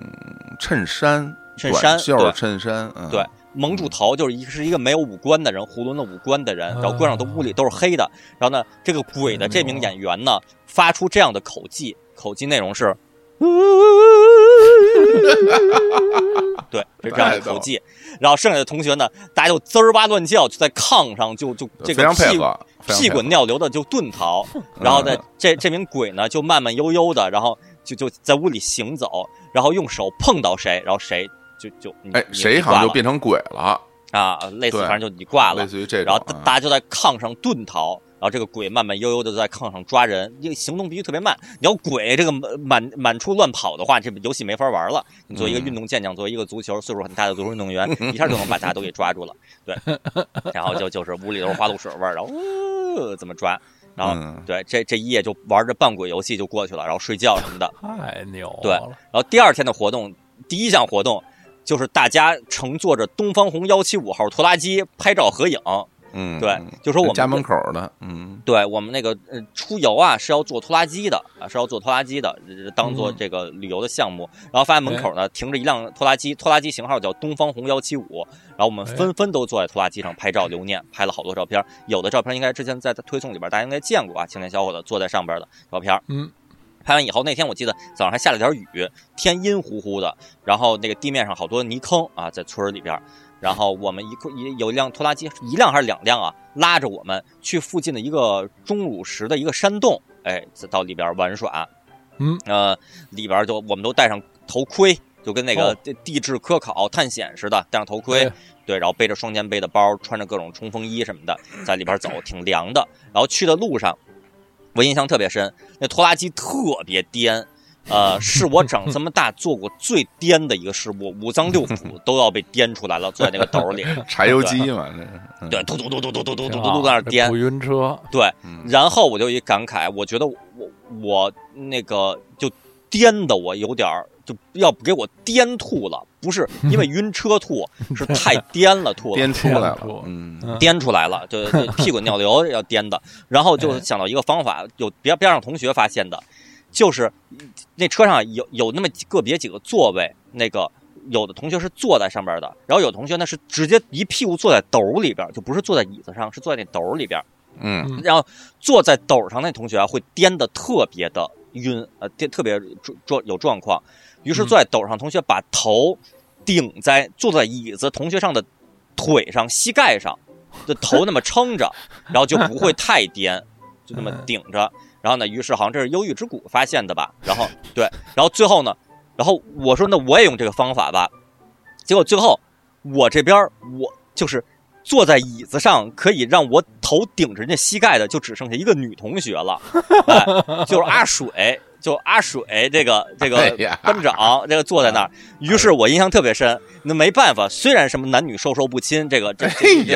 衬衫，衬衫袖衬衫，对，蒙住头就是一是一个没有五官的人，囫囵的五官的人，然后关上的屋里都是黑的，然后呢，这个鬼的这名演员呢发出这样的口技，口技内容是。对，是这样的口技，然后剩下的同学呢，大家就滋儿哇乱叫，就在炕上就就这个屁屁滚尿流的就遁逃，然后呢，这这名鬼呢就慢慢悠悠的，然后就就在屋里行走，然后用手碰到谁，然后谁就就哎谁好像就变成鬼了。啊，类似反正就你挂了，类似于这种，然后大家就在炕上遁逃。然后这个鬼慢慢悠悠的在炕上抓人，因为行动必须特别慢。你要鬼这个满满处乱跑的话，这游戏没法玩了。你作为一个运动健将，作为一个足球岁数很大的足球运动员，一下就能把大家都给抓住了。对，然后就就是屋里都是花露水味儿，然后怎么抓？然后对，这这一夜就玩着扮鬼游戏就过去了，然后睡觉什么的。太牛了！对，然后第二天的活动，第一项活动就是大家乘坐着东方红幺七五号拖拉机拍照合影。嗯，对，就说我们家门口的，嗯，对我们那个呃出游啊是要坐拖拉机的啊，是要坐拖拉机的，呃当做这个旅游的项目。然后发现门口呢停着一辆拖拉机，拖拉机型号叫东方红幺七五。然后我们纷纷都坐在拖拉机上拍照留念，拍了好多照片。有的照片应该之前在推送里边大家应该见过啊，青年小伙子坐在上边的照片。嗯，拍完以后那天我记得早上还下了点雨，天阴乎乎的，然后那个地面上好多泥坑啊，在村儿里边。然后我们一有一辆拖拉机，一辆还是两辆啊，拉着我们去附近的一个钟乳石的一个山洞，哎，到里边玩耍。嗯，呃，里边就我们都戴上头盔，就跟那个哦地地质科考探险似的，戴上头盔，哎对，然后背着双肩背的包，穿着各种冲锋衣什么的，在里边走，挺凉的。然后去的路上，我印象特别深，那拖拉机特别颠。呃，是我长这么大做过最颠的一个事故，五脏六腑都要被颠出来了，坐在那个斗里，柴油机嘛，这是嗯对，嘟嘟嘟嘟嘟嘟嘟嘟在那儿颠好这不，晕车，对嗯，然后我就一感慨，我觉得我我那个就颠的我有点儿就要不给我颠吐了，不是因为晕车吐，是太颠了吐了，颠出来了，嗯，嗯颠出来了，就就屁滚尿流要颠的。然后就想到一个方法，有别别让同学发现的，就是那车上有有那么几个别几个座位，那个有的同学是坐在上边的，然后有同学呢是直接一屁股坐在斗里边，就不是坐在椅子上，是坐在那斗里边。嗯然后坐在斗上那同学啊，会颠的特别的晕，呃，颠特别状状有状况。于是坐在斗上同学把头顶在坐在椅子同学上的腿上、膝盖上，就头那么撑着，然后就不会太颠，就那么顶着。然后呢，于是好像这是忧郁之谷发现的吧？然后对，然后最后呢，然后我说那我也用这个方法吧。结果最后我这边我就是坐在椅子上，可以让我头顶着人家膝盖的，就只剩下一个女同学了，哎、就是阿水，就阿水这个这哎个班长，这个坐在那儿。于是我印象特别深。那没办法，虽然什么男女授受不亲，这个这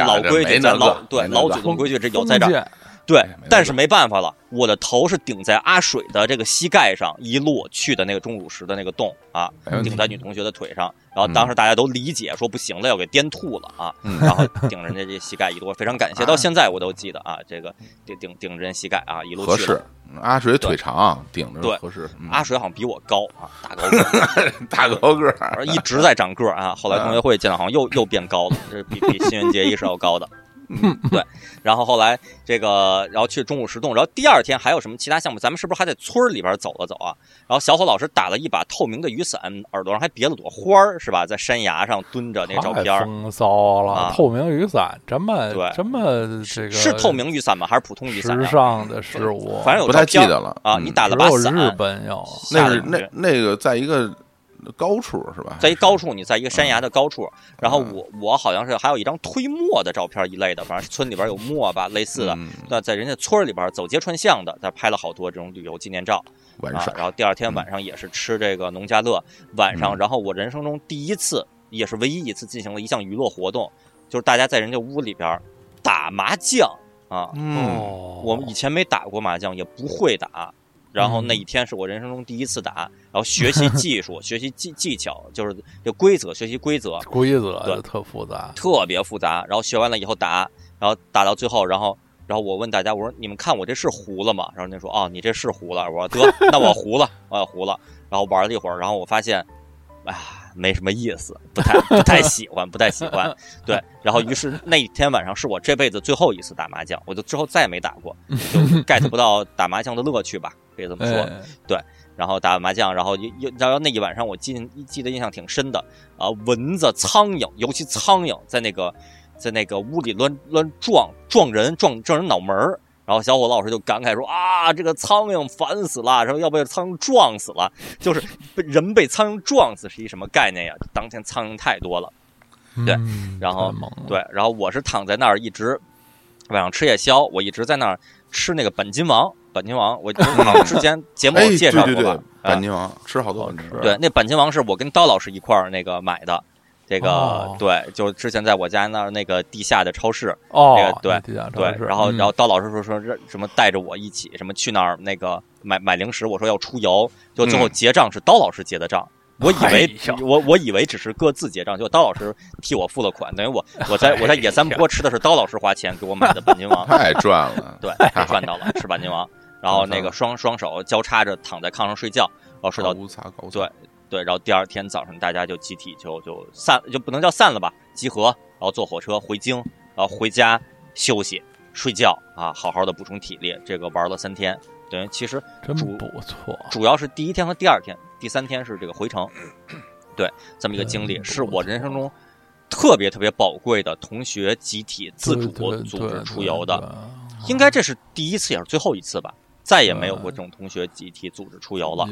老规矩，老对老祖宗规矩，这有在这儿。对但是没办法了，我的头是顶在阿水的这个膝盖上，一路去的那个钟乳石的那个洞啊，顶在女同学的腿上。然后当时大家都理解说不行了，要给颠吐了啊，嗯然后顶着人家这膝盖一路，非常感谢，到现在我都记得啊，这个顶顶顶着人膝盖啊，一路合适。阿水腿长，顶着对合适。嗯阿水好像比我高啊，大高个儿，大高个儿，一直在长个啊。后来同学会见到，好像又又变高了，这比比新垣结衣是要高的。嗯，对，然后后来这个，然后去中午石洞，然后第二天还有什么其他项目？咱们是不是还在村里边走了走啊？然后小伙老师打了一把透明的雨伞，耳朵上还别了朵花儿，是吧？在山崖上蹲着那照片风骚了，啊透明雨伞这么对这么这个是透明雨伞吗？还是普通雨伞时？尚的事物，反正有不太记得了啊。嗯你打了把伞，日本有，那是那那个在一个高处是吧？在一高处，你在一个山崖的高处，然后嗯我我好像是还有一张推磨的照片一类的，反正村里边有磨吧，类似的。嗯那在人家村里边走街串巷的，他拍了好多这种旅游纪念照啊玩耍。。然后第二天晚上也是吃这个农家乐，晚上，嗯然后我人生中第一次，也是唯一一次进行了一项娱乐活动，就是大家在人家屋里边打麻将啊。嗯，哦，我们以前没打过麻将，也不会打。然后嗯那一天是我人生中第一次打，然后学习 技术、学习技技巧，就是这规则，学习规则。规则对特复杂，特别复杂。然后学完了以后打，然后打到最后，然后然后我问大家，我说你们看我这是糊了吗？然后人家说哦，你这是糊了。我说得，那我糊了，我要糊了。然后玩了一会儿，然后我发现，哎呀，没什么意思，不太不太喜欢，不太喜欢。对，然后于是那一天晚上是我这辈子最后一次打麻将，我就之后再也没打过，就 get 不到打麻将的乐趣吧，可以这么说。对，然后打麻将，然后又又然后那一晚上我记记得印象挺深的啊、蚊子、苍蝇，尤其苍蝇在那个在那个屋里乱乱撞撞人，撞撞人脑门儿。然后小伙子老师就感慨说啊，这个苍蝇烦死了，然后要被苍蝇撞死了，就是被人被苍蝇撞死是一什么概念呀？当天苍蝇太多了。对嗯然后对，然后我是躺在那儿一直晚上吃夜宵，我一直在那儿吃那个本金王。本金王，我 之前节目介绍过吧？，啊板金王吃好多好吃对，那板金王是我跟刀老师一块儿那个买的，这个、哦。对，就是之前在我家那儿那个地下的超市，哦那个，对地下对超，市然后嗯。然后刀老师说说什么带着我一起什么去那儿那个买买零食，我说要出游，就最后嗯。结账是刀老师结的账，我以为哎我我以为只是各自结账，就刀老师替我付了款，等于我我在我在野三坡吃的是刀老师花钱给我买的板筋王，太赚了，对，赚到了吃板筋王，然后那个双双手交叉着躺在炕上睡觉，然后睡到对对，然后第二天早上大家就集体就就散，就不能叫散了吧，集合，然后坐火车回京，然后回家休息睡觉啊，好好的补充体力。这个玩了三天，等于其实真不错。主要是第一天和第二天，第三天是这个回程，对，这么一个经历，是我人生中特别特别宝贵的同学集体自主组织出游的，应该这是第一次也是最后一次吧，再也没有过这种同学集体组织出游了。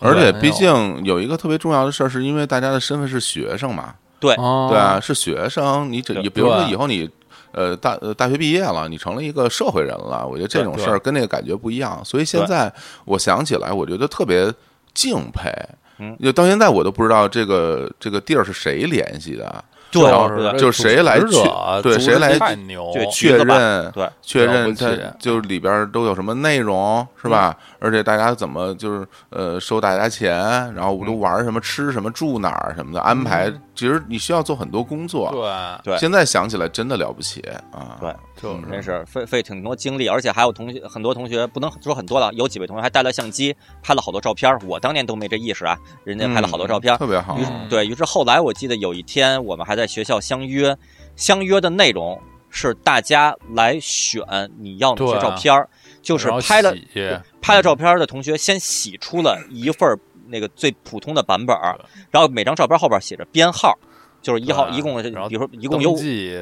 而且毕竟有一个特别重要的事儿，是因为大家的身份是学生嘛，对，哦对啊，是学生，你这你比如说以后你呃大呃大学毕业了，你成了一个社会人了，我觉得这种事儿跟那个感觉不一样。所以现在我想起来，我觉得特别敬佩。嗯就到现在我都不知道这个这个地儿是谁联系的，对然后对就是谁来组织者组织对谁来，对确认对确认它就是里边都有什么内容是吧？而且大家怎么就是呃收大家钱，然后都玩什么、吃什么、住哪儿什么的安排，其实你需要做很多工作。对，对现在想起来真的了不起啊！对就是真是费费挺多精力，而且还有同学很多同学不能说很多了，有几位同学还带了相机拍了好多照片儿，我当年都没这意识啊，人家拍了好多照片特别好于。是对于是后来我记得有一天我们还在学校相约，相约的内容是大家来选你要哪些照片儿，就是拍了拍了照片的同学先洗出了一份儿那个最普通的版本儿，然后每张照片后边写着编号，就是一号，一共比如说一共有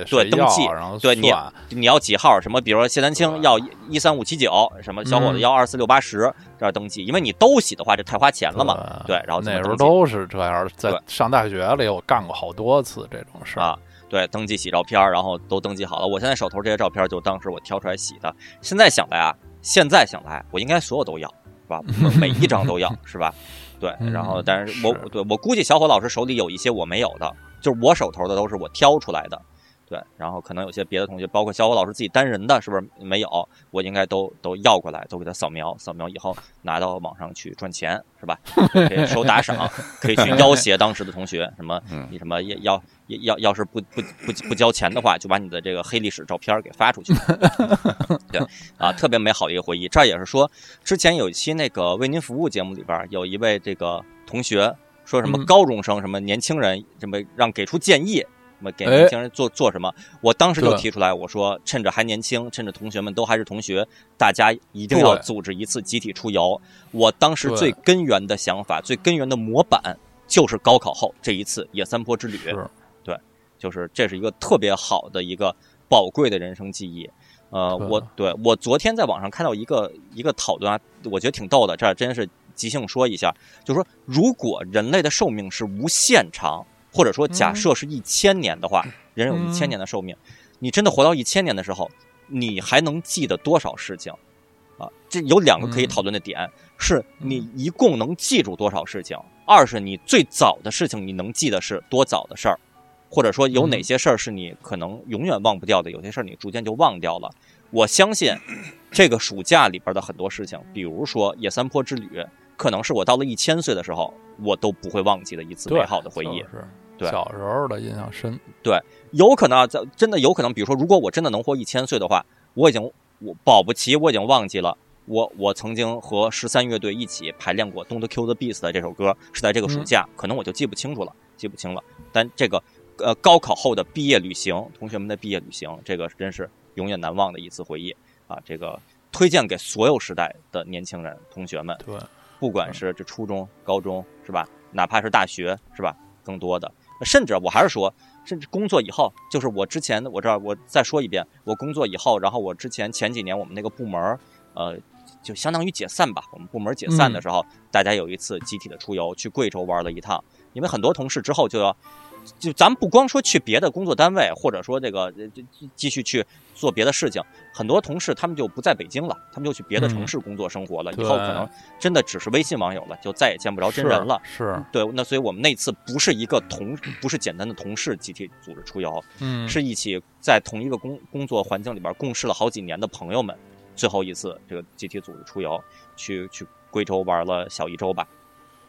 对登记然后对你你要几号？什么？比如说谢丹青要一三五七九，什么小伙子嗯要二四六八十，这样登记，因为你都洗的话，这太花钱了嘛。对，然后那时候都是这样，在上大学里我干过好多次这种事儿啊，对，登记洗照片，然后都登记好了。我现在手头这些照片，就当时我挑出来洗的。现在想来啊，现在想来，我应该所有都要，是吧？每一张都要，是吧？对，嗯 然后但是我是对我估计小伙老师手里有一些我没有的，就是我手头的都是我挑出来的。对，然后可能有些别的同学，包括小伙老师自己单人的，是不是没有？我应该都都要过来，都给他扫描，扫描以后拿到网上去赚钱，是吧？可以收打赏，可以去要挟当时的同学，什么嗯你什么要要要要是不不不不交钱的话，就把你的这个黑历史照片给发出去。对啊，特别美好的一个回忆。这儿也是说，之前有一期那个为您服务节目里边儿，有一位这个同学说什么嗯高中生、什么年轻人，什么让给出建议。什么给哎年轻人做做什么？我当时就提出来，我说趁着还年轻，趁着同学们都还是同学，大家一定要组织一次集体出游。我当时最根源的想法，最根源的模板就是高考后这一次野三坡之旅。是对，就是这是一个特别好的一个宝贵的人生记忆。呃，我对我昨天在网上看到一个一个讨论啊，我觉得挺逗的，这儿真是即兴说一下，就是说，如果人类的寿命是无限长，或者说假设是一千年的话，人有一千年的寿命，你真的活到一千年的时候，你还能记得多少事情？啊，这有两个可以嗯。讨论的点，是你一共能记住多少事情，二是你最早的事情你能记得是多早的事儿，或者说有哪些事儿是你可能永远忘不掉的，有些事儿你逐渐就忘掉了。我相信这个暑假里边的很多事情，比如说野三坡之旅，可能是我到了一千岁的时候，我都不会忘记的一次美好的回忆就。是对小时候的印象深，对有可能啊，在真的有可能，比如说，如果我真的能活一千岁的话，我已经我保不齐我已经忘记了。我我曾经和十三乐队一起排练过《Don't Kill the Beast》的这首歌，是在这个暑假，可能我就记不清楚了，记不清了。但这个呃高考后的毕业旅行，同学们的毕业旅行，这个真是永远难忘的一次回忆啊！这个推荐给所有时代的年轻人同学们，对，不管是这初中、高中是吧，哪怕是大学是吧，更多的，甚至我还是说，甚至工作以后，就是我之前我这儿我再说一遍，我工作以后，然后我之前前几年我们那个部门儿，呃，就相当于解散吧，我们部门解散的时候，大家有一次集体的出游，去贵州玩了一趟，因为很多同事之后就要。就咱们不光说去别的工作单位，或者说这个呃就继续去做别的事情，很多同事他们就不在北京了，他们就去别的城市工作生活了，以后可能真的只是微信网友了，就再也见不着真人了。是，对，那所以我们那次不是一个同，不是简单的同事集体组织出游，嗯，是一起在同一个工工作环境里边共事了好几年的朋友们，最后一次这个集体组织出游，去去贵州玩了小一周吧。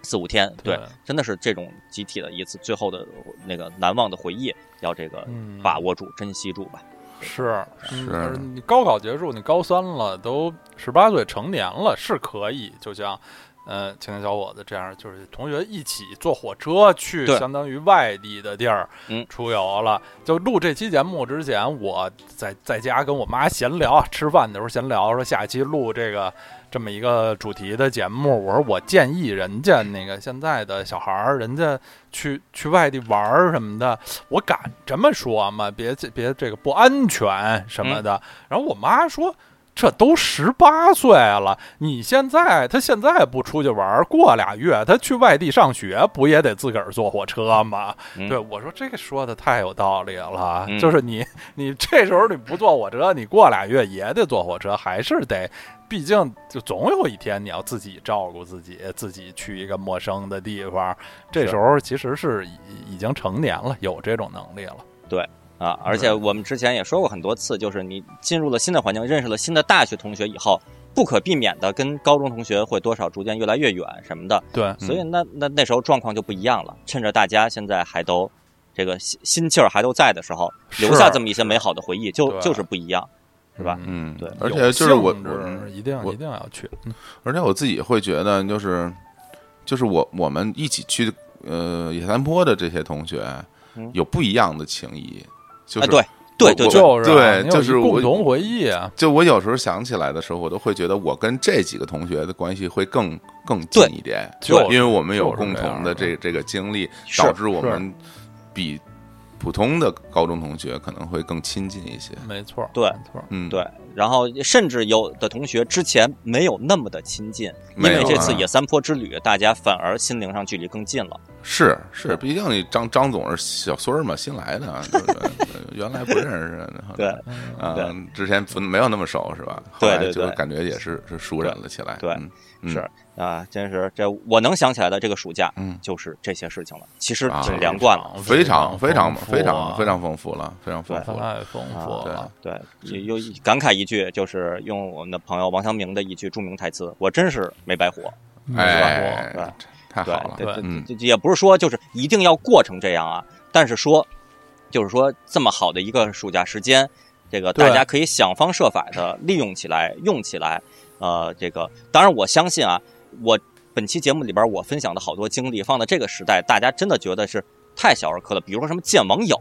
四五天，对对，真的是这种集体的一次最后的那个难忘的回忆，要这个嗯把握住、珍惜住吧。是是嗯你高考结束，你高三了，都十八岁成年了，是可以，就像。呃，青年小伙子这样，就是同学一起坐火车去相当于外地的地儿，嗯出游了。就录这期节目之前，我在在家跟我妈闲聊啊，吃饭的时候闲聊，说下期录这个这么一个主题的节目。我说我建议人家那个现在的小孩儿，人家去去外地玩儿什么的，我敢这么说吗？别别这个不安全什么的。然后我妈说。这都十八岁了，你现在他现在不出去玩儿，过俩月他去外地上学，不也得自个儿坐火车吗？嗯对我说这个说的太有道理了，嗯就是你 你这时候你不坐火车，你过俩月也得坐火车，还是得，毕竟就总有一天你要自己照顾自己，自己去一个陌生的地方，这时候其实是已已经成年了，有这种能力了。对啊，而且我们之前也说过很多次，就是你进入了新的环境，认识了新的大学同学以后，不可避免的跟高中同学会多少逐渐越来越远什么的，对，所以那那那时候状况就不一样了。趁着大家现在还都这个心心气儿还都在的时候，留下这么一些美好的回忆，就就是不一样，是吧？嗯，对而且就是我我一定我一定要去，嗯。而且我自己会觉得，就是就是我我们一起去呃野三坡的这些同学嗯，有不一样的情谊，就是、哎，对对对对，就是啊对就是我同回忆啊，就我有时候想起来的时候，我都会觉得我跟这几个同学的关系会更更近一点，就因为我们有共同的的这这个经历，导致我们比普通的高中同学可能会更亲近一些。没错，对没错，嗯，对，然后甚至有的同学之前没有那么的亲近，因为这次野三坡之旅，大家反而心灵上距离更近了。是是，毕竟你张张总是小孙儿嘛，新来的，对不对？原来不认识，对，啊对，之前不没有那么熟是吧？后对来就对对感觉也是是熟人了起来。对是啊，真是这我能想起来的这个暑假，嗯就是这些事情了。其实啊挺连贯了，非常非常非常啊非常丰富了，非常丰富了。太丰富了。对，又又感慨一句，就是用我们的朋友王阳明的一句著名台词：“我真是没白活。哎对，太好了，对对嗯，也不是说就是一定要过成这样啊，但是说，就是说这么好的一个暑假时间，这个大家可以想方设法的利用起来、用起来。呃，这个当然我相信啊，我本期节目里边我分享的好多经历，放在这个时代，大家真的觉得是太小儿科了。比如说什么见网友，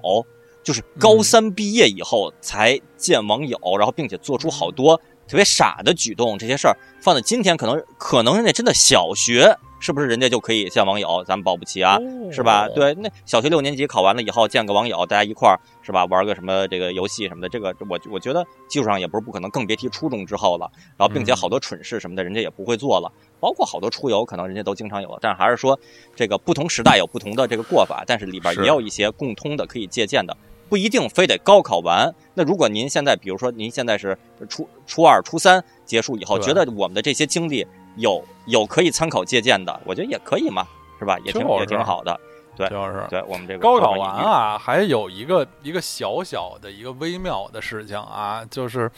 就是高三毕业以后才见网友，然后并且做出好多特别傻的举动，这些事儿放在今天，可能可能人家真的小学是不是人家就可以见网友？咱们保不齐啊，是吧？对，那小学六年级考完了以后见个网友，大家一块儿是吧，玩个什么这个游戏什么的，这个我我觉得技术上也不是不可能，更别提初中之后了。然后并且好多蠢事什么的，人家也不会做了，包括好多出游，可能人家都经常有了。但是还是说，这个不同时代有不同的这个过法，但是里边也有一些共通的可以借鉴的。不一定非得高考完。那如果您现在，比如说您现在是初初二、初三结束以后，觉得我们的这些经历有有可以参考借鉴的，我觉得也可以嘛，是吧？也挺也挺好的。对就是对我们这个高考考完啊，还有一个一个小小的一个微妙的事情啊，就是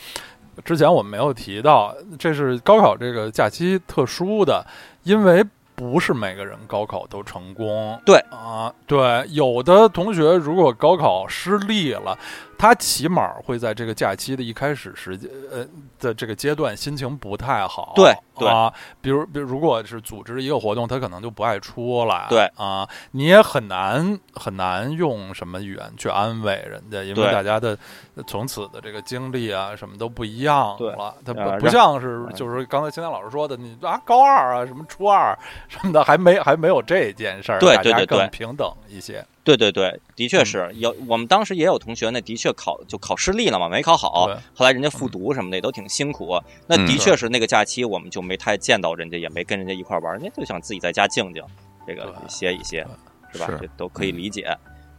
之前我们没有提到，这是高考这个假期特殊的，因为不是每个人高考都成功。对啊，对，有的同学如果高考失利了，他起码会在这个假期的一开始时间呃的这个阶段心情不太好。对对啊，比如比如如果是组织一个活动，他可能就不爱出来。对啊，你也很难很难用什么语言去安慰人家，因为大家的从此的这个经历啊什么都不一样对了。他呃不不像是就是刚才青年老师说的，你啊高二啊什么初二什么的还没还没有这件事儿，对大家对对对更平等一些。对对对，的嗯确是有。我们当时也有同学，那的确考就考失利了嘛，没考好。后来人家复读什么的也都挺辛苦。那嗯的确是那个假期，我们就没太见到人家，也没跟人家一块玩，人家就想自己在家静静，这个歇一歇，是吧？这都可以理解。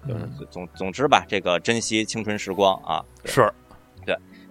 就是嗯总总之吧，这个珍惜青春时光啊。是，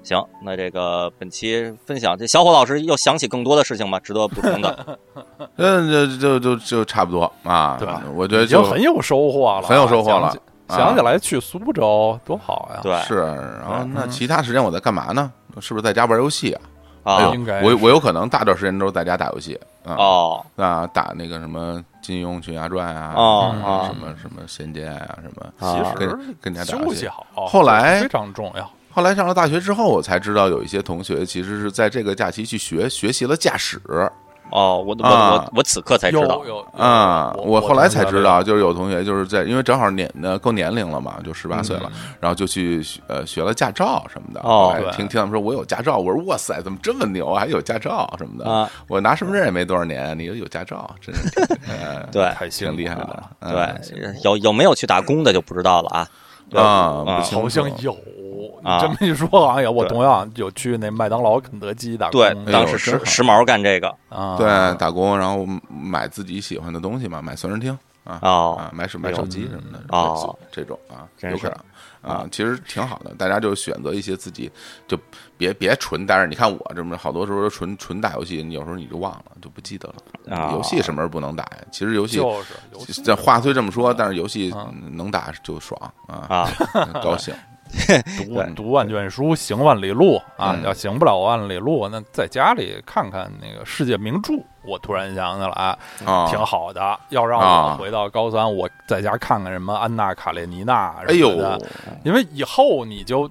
行，那这个本期分享，这小伙老师又想起更多的事情吗？值得补充的？嗯，就就就就差不多啊。对我觉得已经就很有收获了，很有收获了想起来去苏州多好呀！对是。然后那嗯其他时间我在干嘛呢？是不是在家玩游戏啊？哎啊应该我我有可能大段时间都是在家打游戏啊哦，那，打那个什么金庸群侠传啊，哦什么哦什么仙剑啊，什么啊其实跟跟人家打游戏休息好，后来非常重要。后来上了大学之后，我才知道有一些同学其实是在这个假期去学学习了驾驶。哦，我我啊。我我此刻才知道。啊。我我后来才知道，就是有同学就是在因为正好年呃够年龄了嘛，就十八岁了，嗯。然后就去学呃学了驾照什么的。哦听听他们说我有驾照，我说哇塞，怎么这么牛啊，还有驾照什么的。啊，我拿身份证也没多少年，你有驾照，真是 对。挺厉害的。对，有有没有去打工的就不知道了啊。啊，好像有，你啊这么一说，好像有。我同样有去那麦当劳、肯德基打工。当时时时髦干这个啊，对打工，然后买自己喜欢的东西嘛，买随身听啊哦啊，买手买手机什么的哦，这种啊，真是有可能啊，其实挺好的，大家就选择一些自己就别别纯但是。你看我这么好多时候纯纯打游戏，你有时候你就忘了，就不记得了。啊，游戏什么时候不能打呀？其实游戏就是这话虽这么说，但是游戏能打就爽啊，啊，高兴。读读万卷书，行万里路啊！嗯要行不了万里路，那在家里看看那个世界名著。我突然想起来，啊，挺好的。要让啊我回到高三，我在家看看什么安娜·卡列尼娜哎呦什么的，因为以后你就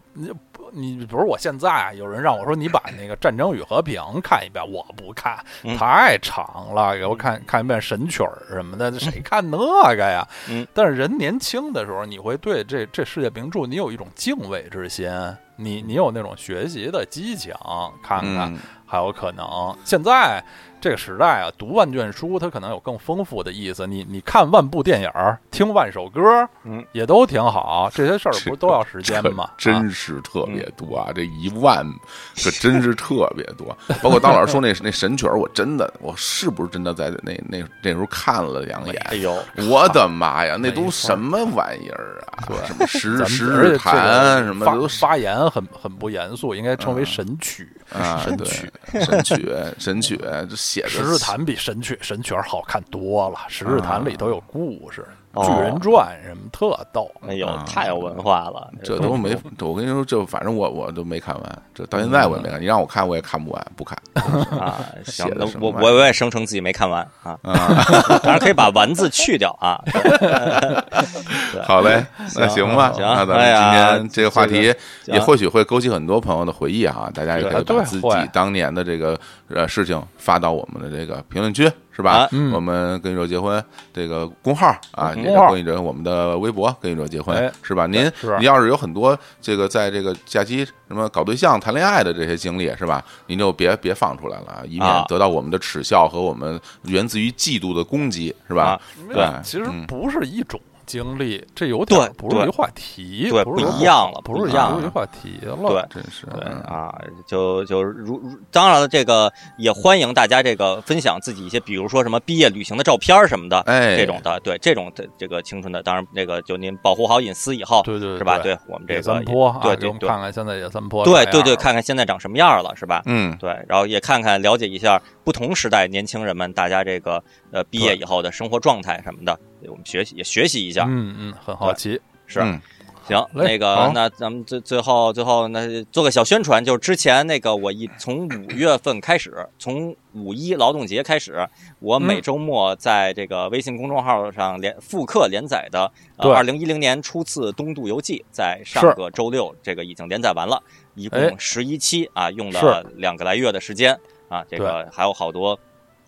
你不你比如我现在啊有人让我说你把那个《战争与和平》看一遍，我不看，嗯太长了，给我看看一遍《神曲儿》什么的，谁看那个呀？嗯但是人年轻的时候，你会对这这世界名著你有一种敬畏之心，你你有那种学习的激情，看看嗯还有可能。现在这个时代啊，读万卷书，它可能有更丰富的意思。你你看万部电影儿，听万首歌，嗯，也都挺好。这些事儿不是都要时间吗？真是特别多啊！这一万可真是特别多。包括当老师说那那神曲儿，我真的我是不是真的在那那那时候看了两眼？哎呦，我的妈呀，那都什么玩意儿啊？什么十咱十们而且这日谈什么都发言很很不严肃，应该称为神曲。神曲，神曲神曲，这写的十日谈比神曲神曲儿好看多了，十日谈里头有故事，哦巨人传什么特逗。哎呦啊，太有文化了，这都没，我跟你说，这反正我我都没看完，这到现在我也没看。你让我看，我也看不完，不看啊，行写，的我我我也声称自己没看完啊，啊。当然可以把“完”字去掉啊。好嘞，那行吧，行那咱们今天这个话题也或许会勾起很多朋友的回忆啊，大家也可以把自己当年的这个呃事情发到我们的这个评论区，是吧啊？嗯我们跟宇宙结婚这个公号啊，也公号跟宇宙我们的微博跟宇宙结婚哎是吧？您您要是有很多这个在这个假期什么搞对象、谈恋爱的这些经历是吧？您就别别放出来了，以免啊得到我们的耻笑和我们源自于嫉妒的攻击，是吧啊？对其实嗯不是一种经历，这有点不是一话题，对不不一样了不是一样不是一话题了。对真是。啊，就就如如当然了，这个也欢迎大家这个分享自己一些，比如说什么毕业旅行的照片儿什么的，哎。这种的，对这种的这个青春的，当然那个就您保护好隐私以后，对对对。是吧？对对我们这个对对对。看看现在野三坡对对对，看看现在长什么样了，是吧？嗯，对，然后也看看了解一下不同时代年轻人们大家这个呃毕业以后的生活状态什么的，我们学习也学习一下，嗯嗯，很好奇。是。嗯行，那个，那咱们最最后最后那做个小宣传，就是之前那个我一从五月份开始，从五一劳动节开始，我每嗯周末在这个微信公众号上连复刻连载的二零一零年初次东渡游记，在上个周六这个已经连载完了，一哎共十一期啊，用了两个来月的时间啊，这个还有好多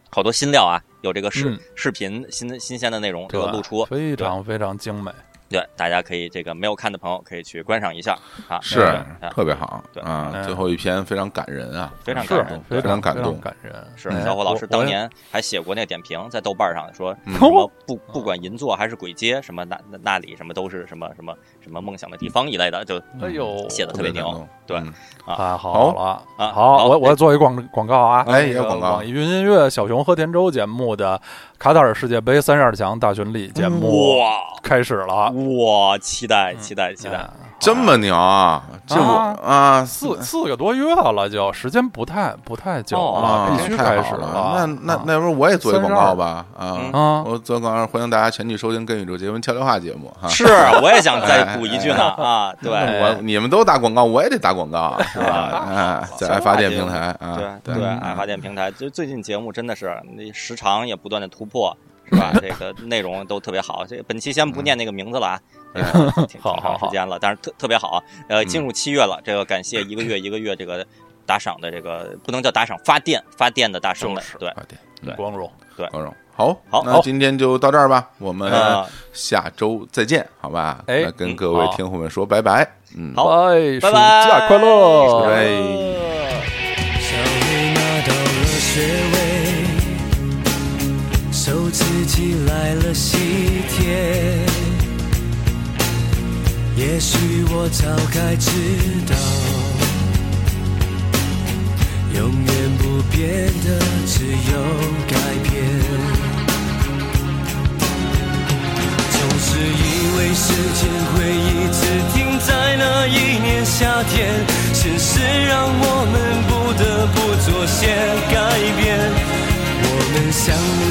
好多新料啊，有这个视、嗯视频新新鲜的内容这个露出，非常非常精美。对，大家可以这个没有看的朋友可以去观赏一下啊。是啊特别好对啊！嗯最后一篇非常感人啊，非常感人非非常感动感人。是嗯小伙老师当年还写过那个点评，在豆瓣上说嗯什么不不管银座还是鬼街，什么那那那里什么都是什么什么什么梦想的地方一类的，就哎呦，写的特别牛对嗯太好了啊好，好我我做一广广告啊，哎那个也有广告网易云音乐小熊和田周节目的卡塔尔世界杯三十二强大巡礼节目哇开始了，哇，期待期待期待哎这么牛啊！这我啊啊四四个多月了，就时间不太不太久哦了，啊，必须开始好了。那那啊那不是我也做一广告吧？啊嗯，啊，我做广告，欢迎大家前去收听《跟宇宙结婚悄悄话》节目哈。是，我也想再补一句呢啊，对我你们都打广告，我也得打广告，是吧？哎，在爱发电平台啊，对对，嗯爱发电平台就最近节目真的是那时长也不断的突破是吧？这个内容都特别好。这本期先不念那个名字了啊，这 个挺长时间了，但是特特别好。呃，嗯进入七月了，这个感谢 一个月一个月这个打赏的这个不能叫打赏，发电发电的大师们就，是对，啊对，对光荣。对光荣。好，好那今天就到这儿吧，我们啊下周再见，好吧？哎那跟嗯各位听友们说拜拜，嗯，好拜，拜拜，暑假快乐！拜拜了喜帖。也许我早该知道，永远不变的只有改变。总是以为时间会一直停在那一年夏天，现实让我们不得不做些改变。我们相遇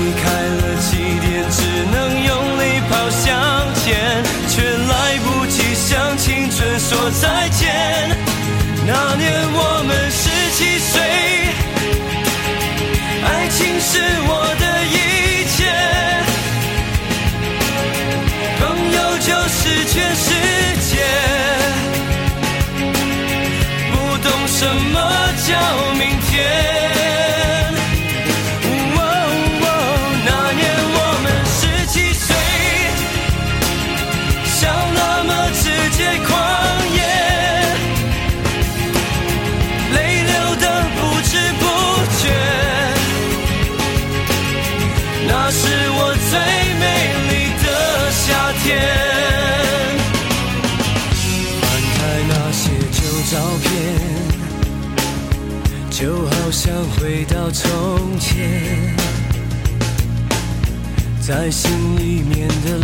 在心里面的